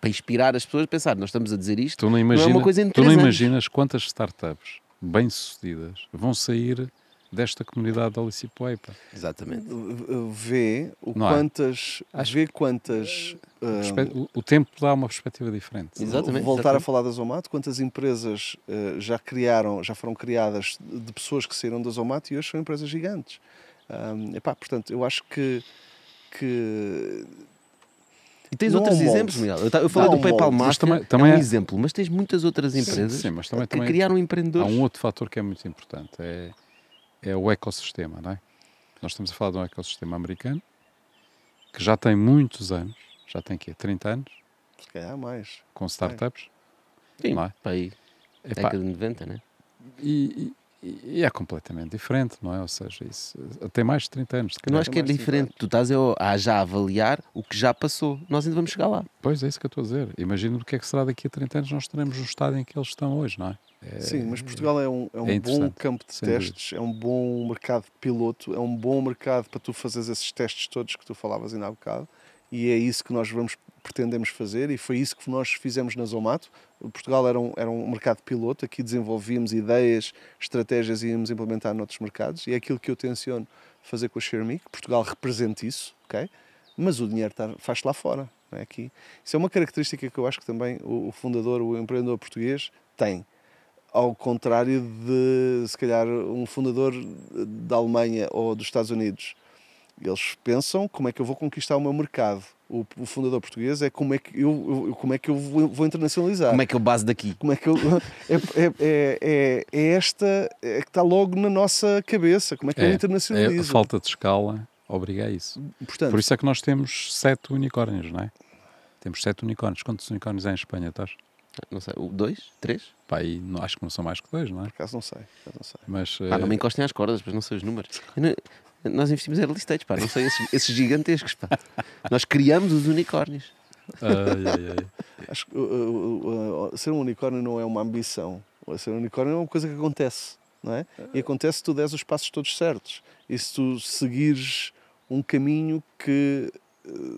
para, inspirar as pessoas a pensar, nós estamos a dizer isto, Tu não, é imagina, uma coisa tu não imaginas quantas startups bem-sucedidas vão sair desta comunidade da Licipoei. pá. Exatamente. vê o Não é? quantas Acho- vê quantas Perspe- o- tempo dá uma perspectiva diferente. Exatamente. voltar exatamente. a falar da Zomato quantas empresas ah, já criaram já foram criadas de pessoas que saíram da Zomato e hoje são empresas gigantes Ah, epá, portanto eu acho que que E tens Não há outros um molde. exemplos, Miguel. Eu, eu falei Não há do um PayPal molde. Mafia, Mas também- é também um é- exemplo, mas tens muitas outras empresas sim, mas também- que também- criaram Há empreendedores. um outro fator que é muito importante, é, é o ecossistema, não é? Nós estamos a falar de um ecossistema americano que já tem muitos anos, já tem quê? 30 anos, se calhar mais com startups. Sim, não é? para aí, Epá, década de 90, né? e, e- e é completamente diferente, não é? Ou seja, isso tem mais de 30 anos. Eu calhar. acho que é diferente. Tu estás a, já avaliar o que já passou. Nós ainda vamos chegar lá. Pois é isso que eu estou a dizer. Imagina o que é que será daqui a 30 anos nós estaremos no estado em que eles estão hoje, não é? É- sim mas Portugal é um, é um é bom campo de sem dúvida. testes é um bom mercado piloto é um bom mercado para tu fazeres esses testes todos que tu falavas ainda há bocado e é isso que nós vamos pretendemos fazer e foi isso que nós fizemos na Zomato. Portugal era um, era um mercado piloto, aqui desenvolvíamos ideias, estratégias e íamos implementar noutros mercados e é aquilo que eu tenciono fazer com a ShareMe, que Portugal represente isso, ok? Mas o dinheiro está, faz lá fora, não é aqui. Isso é uma característica que eu acho que também o, o fundador, o empreendedor português tem. Ao contrário de, se calhar, um fundador da Alemanha ou dos Estados Unidos Eles pensam como é que eu vou conquistar o meu mercado. O, o fundador português é como é que eu, eu- como é que eu vou, vou internacionalizar. Como é que eu base daqui? Como é que eu. É, é, é, é- é esta é que está logo na nossa cabeça. Como é que eu É, é, a internacionalizo? falta de escala obriga a isso. Portanto, Por isso é que nós temos sete unicórnios, não é? Temos sete unicórnios. Quantos unicórnios há em Espanha, estás? Não sei, dois? Três? Pá, aí não- acho que não são mais que dois, não é? por acaso não sei. não sei. Mas Pá, não eh, me encostem às cordas, mas não sei os números. Eu não- nós investimos em early stage, pá, não sei esses, esses gigantescos, pá. Nós criamos os unicórnios. ai, ai, ai. Acho que uh, uh, uh, ser um unicórnio não é uma ambição. Ser um unicórnio é uma coisa que acontece, não é? E acontece se tu des os passos todos certos. E se tu seguires um caminho que.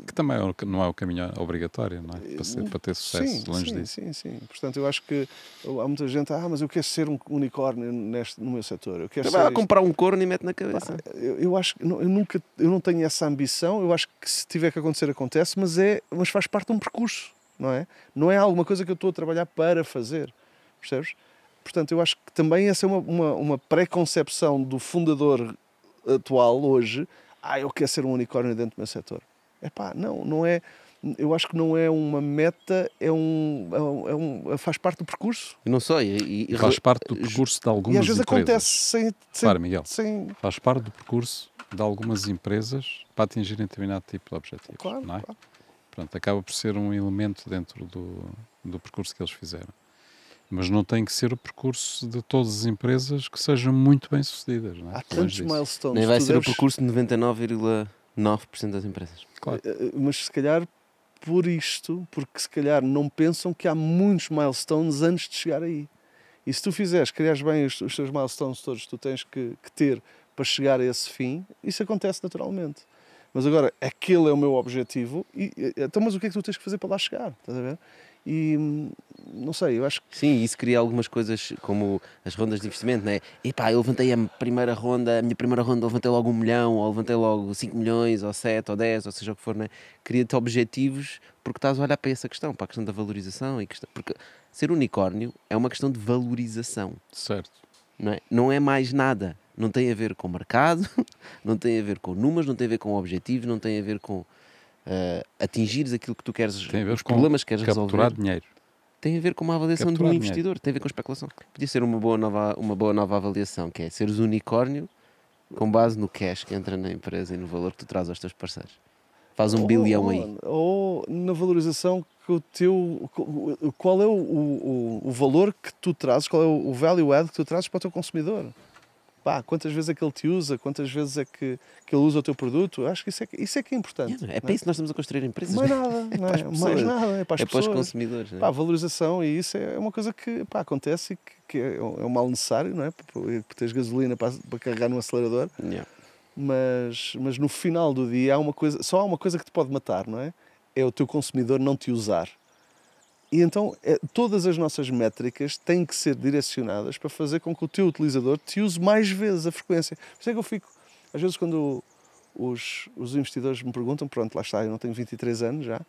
Que também é não é o caminho obrigatório, não é? Para, ser- para ter sucesso, sim, longe sim, disso. sim, sim. Portanto, eu acho que há muita gente, ah, mas eu quero ser um unicórnio neste, no meu setor. Eu quero Vai lá ser isto." comprar um corno e mete na cabeça. Eu, eu acho que não- eu nunca eu não tenho essa ambição. Eu acho que se tiver que acontecer acontece, mas é mas faz parte de um percurso, não é? Não é alguma coisa que eu estou a trabalhar para fazer, percebes? Portanto, eu acho que também essa é uma, uma, uma pré-concepção do fundador atual hoje. Ah, eu quero ser um unicórnio dentro do meu setor. É pá, não, não é. Eu acho que não é uma meta, é um, é um, é um- faz parte do percurso. Eu não sei. E, e- Faz parte do percurso de algumas e às vezes empresas. acontece sem, sem, Claro, Miguel. sem Faz parte do percurso de algumas empresas para atingirem determinado tipo de objetivos. claro, não é? claro. Pronto, acaba por ser um elemento dentro do, do percurso que eles fizeram. Mas não tem que ser o percurso de todas as empresas que sejam muito bem sucedidas. Não é? Há tantos milestones. nem vai ser deves- o percurso de 99,9% das empresas. Claro. Eh, mas se calhar por isto, porque se calhar não pensam que há muitos milestones antes de chegar aí. E se tu fizeres, criares bem os, os teus milestones todos que tu tens que, que ter para chegar a esse fim, isso acontece naturalmente. Mas agora, aquele é o meu objetivo, e e- então, mas o que é que tu tens que fazer para lá chegar? Estás a ver? E não sei, eu acho que Sim, isso cria algumas coisas como as rondas de investimento, não é? Epá, eu levantei a primeira ronda, a minha primeira ronda levantei logo um milhão, ou levantei logo 5 milhões, ou 7, ou 10, ou seja o que for, não é? Cria-te objetivos porque estás a olhar para essa questão, para a questão da valorização. E questão, porque ser unicórnio é uma questão de valorização, Certo. não é? Não é mais nada. Não tem a ver com mercado, não tem a ver com números, não tem a ver com objetivos, não tem a ver com eh, atingires aquilo que tu queres, Tem a ver os com problemas que queres capturar resolver dinheiro. tem a ver com uma avaliação de um Capturar dinheiro. investidor, tem a ver com especulação. Podia ser uma boa nova, uma boa nova avaliação, que é seres unicórnio com base no cash que entra na empresa e no valor que tu traz aos teus parceiros. Faz um Ou- bilhão aí. Ou na valorização que o teu. Qual é o, o, o valor que tu trazes, qual é o value add que tu trazes para o teu consumidor? Pá, quantas vezes é que ele te usa, quantas vezes é que, que ele usa o teu produto? Eu acho que isso é, que- isso é que é importante. É não para isso que nós estamos a construir empresas. Mais não é? nada, não é? pessoas. Mais nada, é para as é para os pessoas. consumidores. é? Pá, a valorização e isso é uma coisa que pá, acontece e que, que é um é um mal necessário, não é? Porque tens gasolina para, para carregar no acelerador, Yeah. mas, mas no final do dia há uma coisa, só há uma coisa que te pode matar, não é? É o teu consumidor não te usar. E então é, todas as nossas métricas têm que ser direcionadas para fazer com que o teu utilizador te use mais vezes a frequência. Por isso é que eu fico, às vezes quando os, os investidores me perguntam, pronto, lá está, eu não tenho 23 anos já,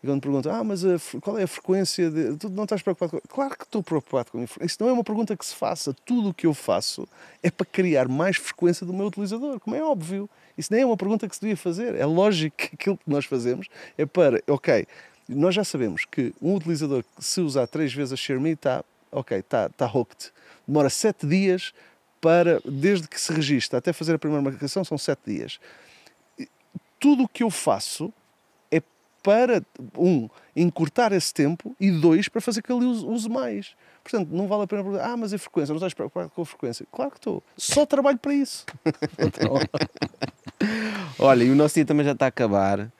e quando me perguntam, ah, mas a qual é a frequência de. Tu não estás preocupado com. Claro que estou preocupado com isso. Isso não é uma pergunta que se faça. Tudo o que eu faço é para criar mais frequência do meu utilizador, como é óbvio. Isso nem é uma pergunta que se devia fazer. É lógico que aquilo que nós fazemos é para, ok, nós já sabemos que um utilizador que se usar três vezes a ShareMe está, ok, está, está hooked. Demora sete dias para, desde que se registra até fazer a primeira marcação, são sete dias. Tudo o que eu faço é para, um, encurtar esse tempo e dois, para fazer que ele use, mais. Portanto, não vale a pena perguntar, ah, mas a frequência, não estás preocupado com a frequência? Claro que estou. Só trabalho para isso. Olha, e o nosso dia também já está a acabar.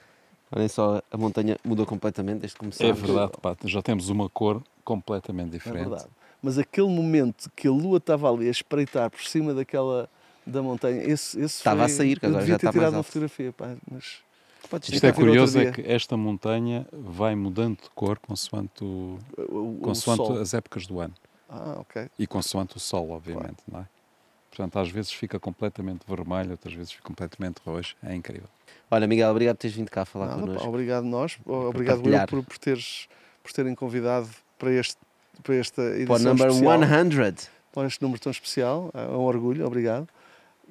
Olhem só, a montanha mudou completamente desde que começou. É verdade, pá, já temos uma cor completamente É diferente. verdade. Mas aquele momento que a lua estava ali a espreitar por cima daquela da montanha, esse, esse Estava a foi- sair, que agora devia já ter está mais tirado uma alto. fotografia, pá, mas Isto é curioso, é que esta montanha vai mudando de cor consoante, o, o, o consoante as épocas do ano. Ah, ok. E consoante o sol, obviamente, não é? Portanto, às vezes fica completamente vermelho, outras vezes fica completamente roxo. É incrível. Olha, Miguel, obrigado por teres vindo cá falar Nada, pá, connosco. obrigado nós, obrigado eu por, por, teres, por terem convidado para, este, para esta edição Para o especial, 100. para este número tão especial, é um orgulho, obrigado.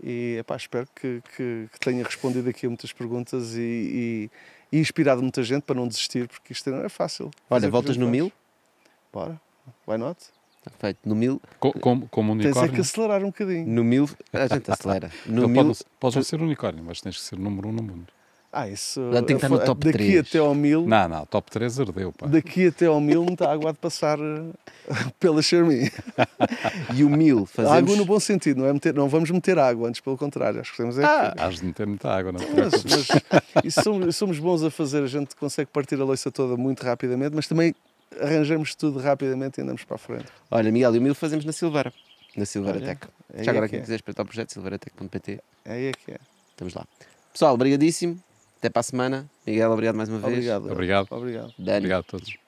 E epá, espero que, que, que tenha respondido aqui a muitas perguntas e, e- e inspirado muita gente para não desistir, porque isto não é fácil. Olha, voltas no faz. mil? Bora, why not? Está feito. No mil, Co- Como, como Tens é unicórnio. que acelerar um bocadinho. no mil a gente acelera. No mil, pode, pode não ser unicórnio, mas tens que ser número um no mundo. Ah, isso. Tem que estar no top daqui três. até ao mil. Não, não, top 3 ardeu, pá. Daqui até ao mil não está água de passar eh, pela Xiaomi. e o mil fazemos. Água no bom sentido, não, é meter, não vamos meter água, antes pelo contrário. Acho que temos é que- Ah, has de meter muita água, não Mas, mas isso somos, somos bons a fazer, a gente consegue partir a louça toda muito rapidamente, mas também arranjamos tudo rapidamente e andamos para a frente. Olha, Miguel, e o mil fazemos na Silveira. Na Silveira Olha, Tech. aí Já agora, é que quem é. quiser espreitar o projeto, silveiratech.pt, Aí é que é. estamos lá. Pessoal, obrigadíssimo. Até para a semana. Miguel, obrigado mais uma vez. Obrigado. Obrigado. Obrigado. Dani, Obrigado a todos.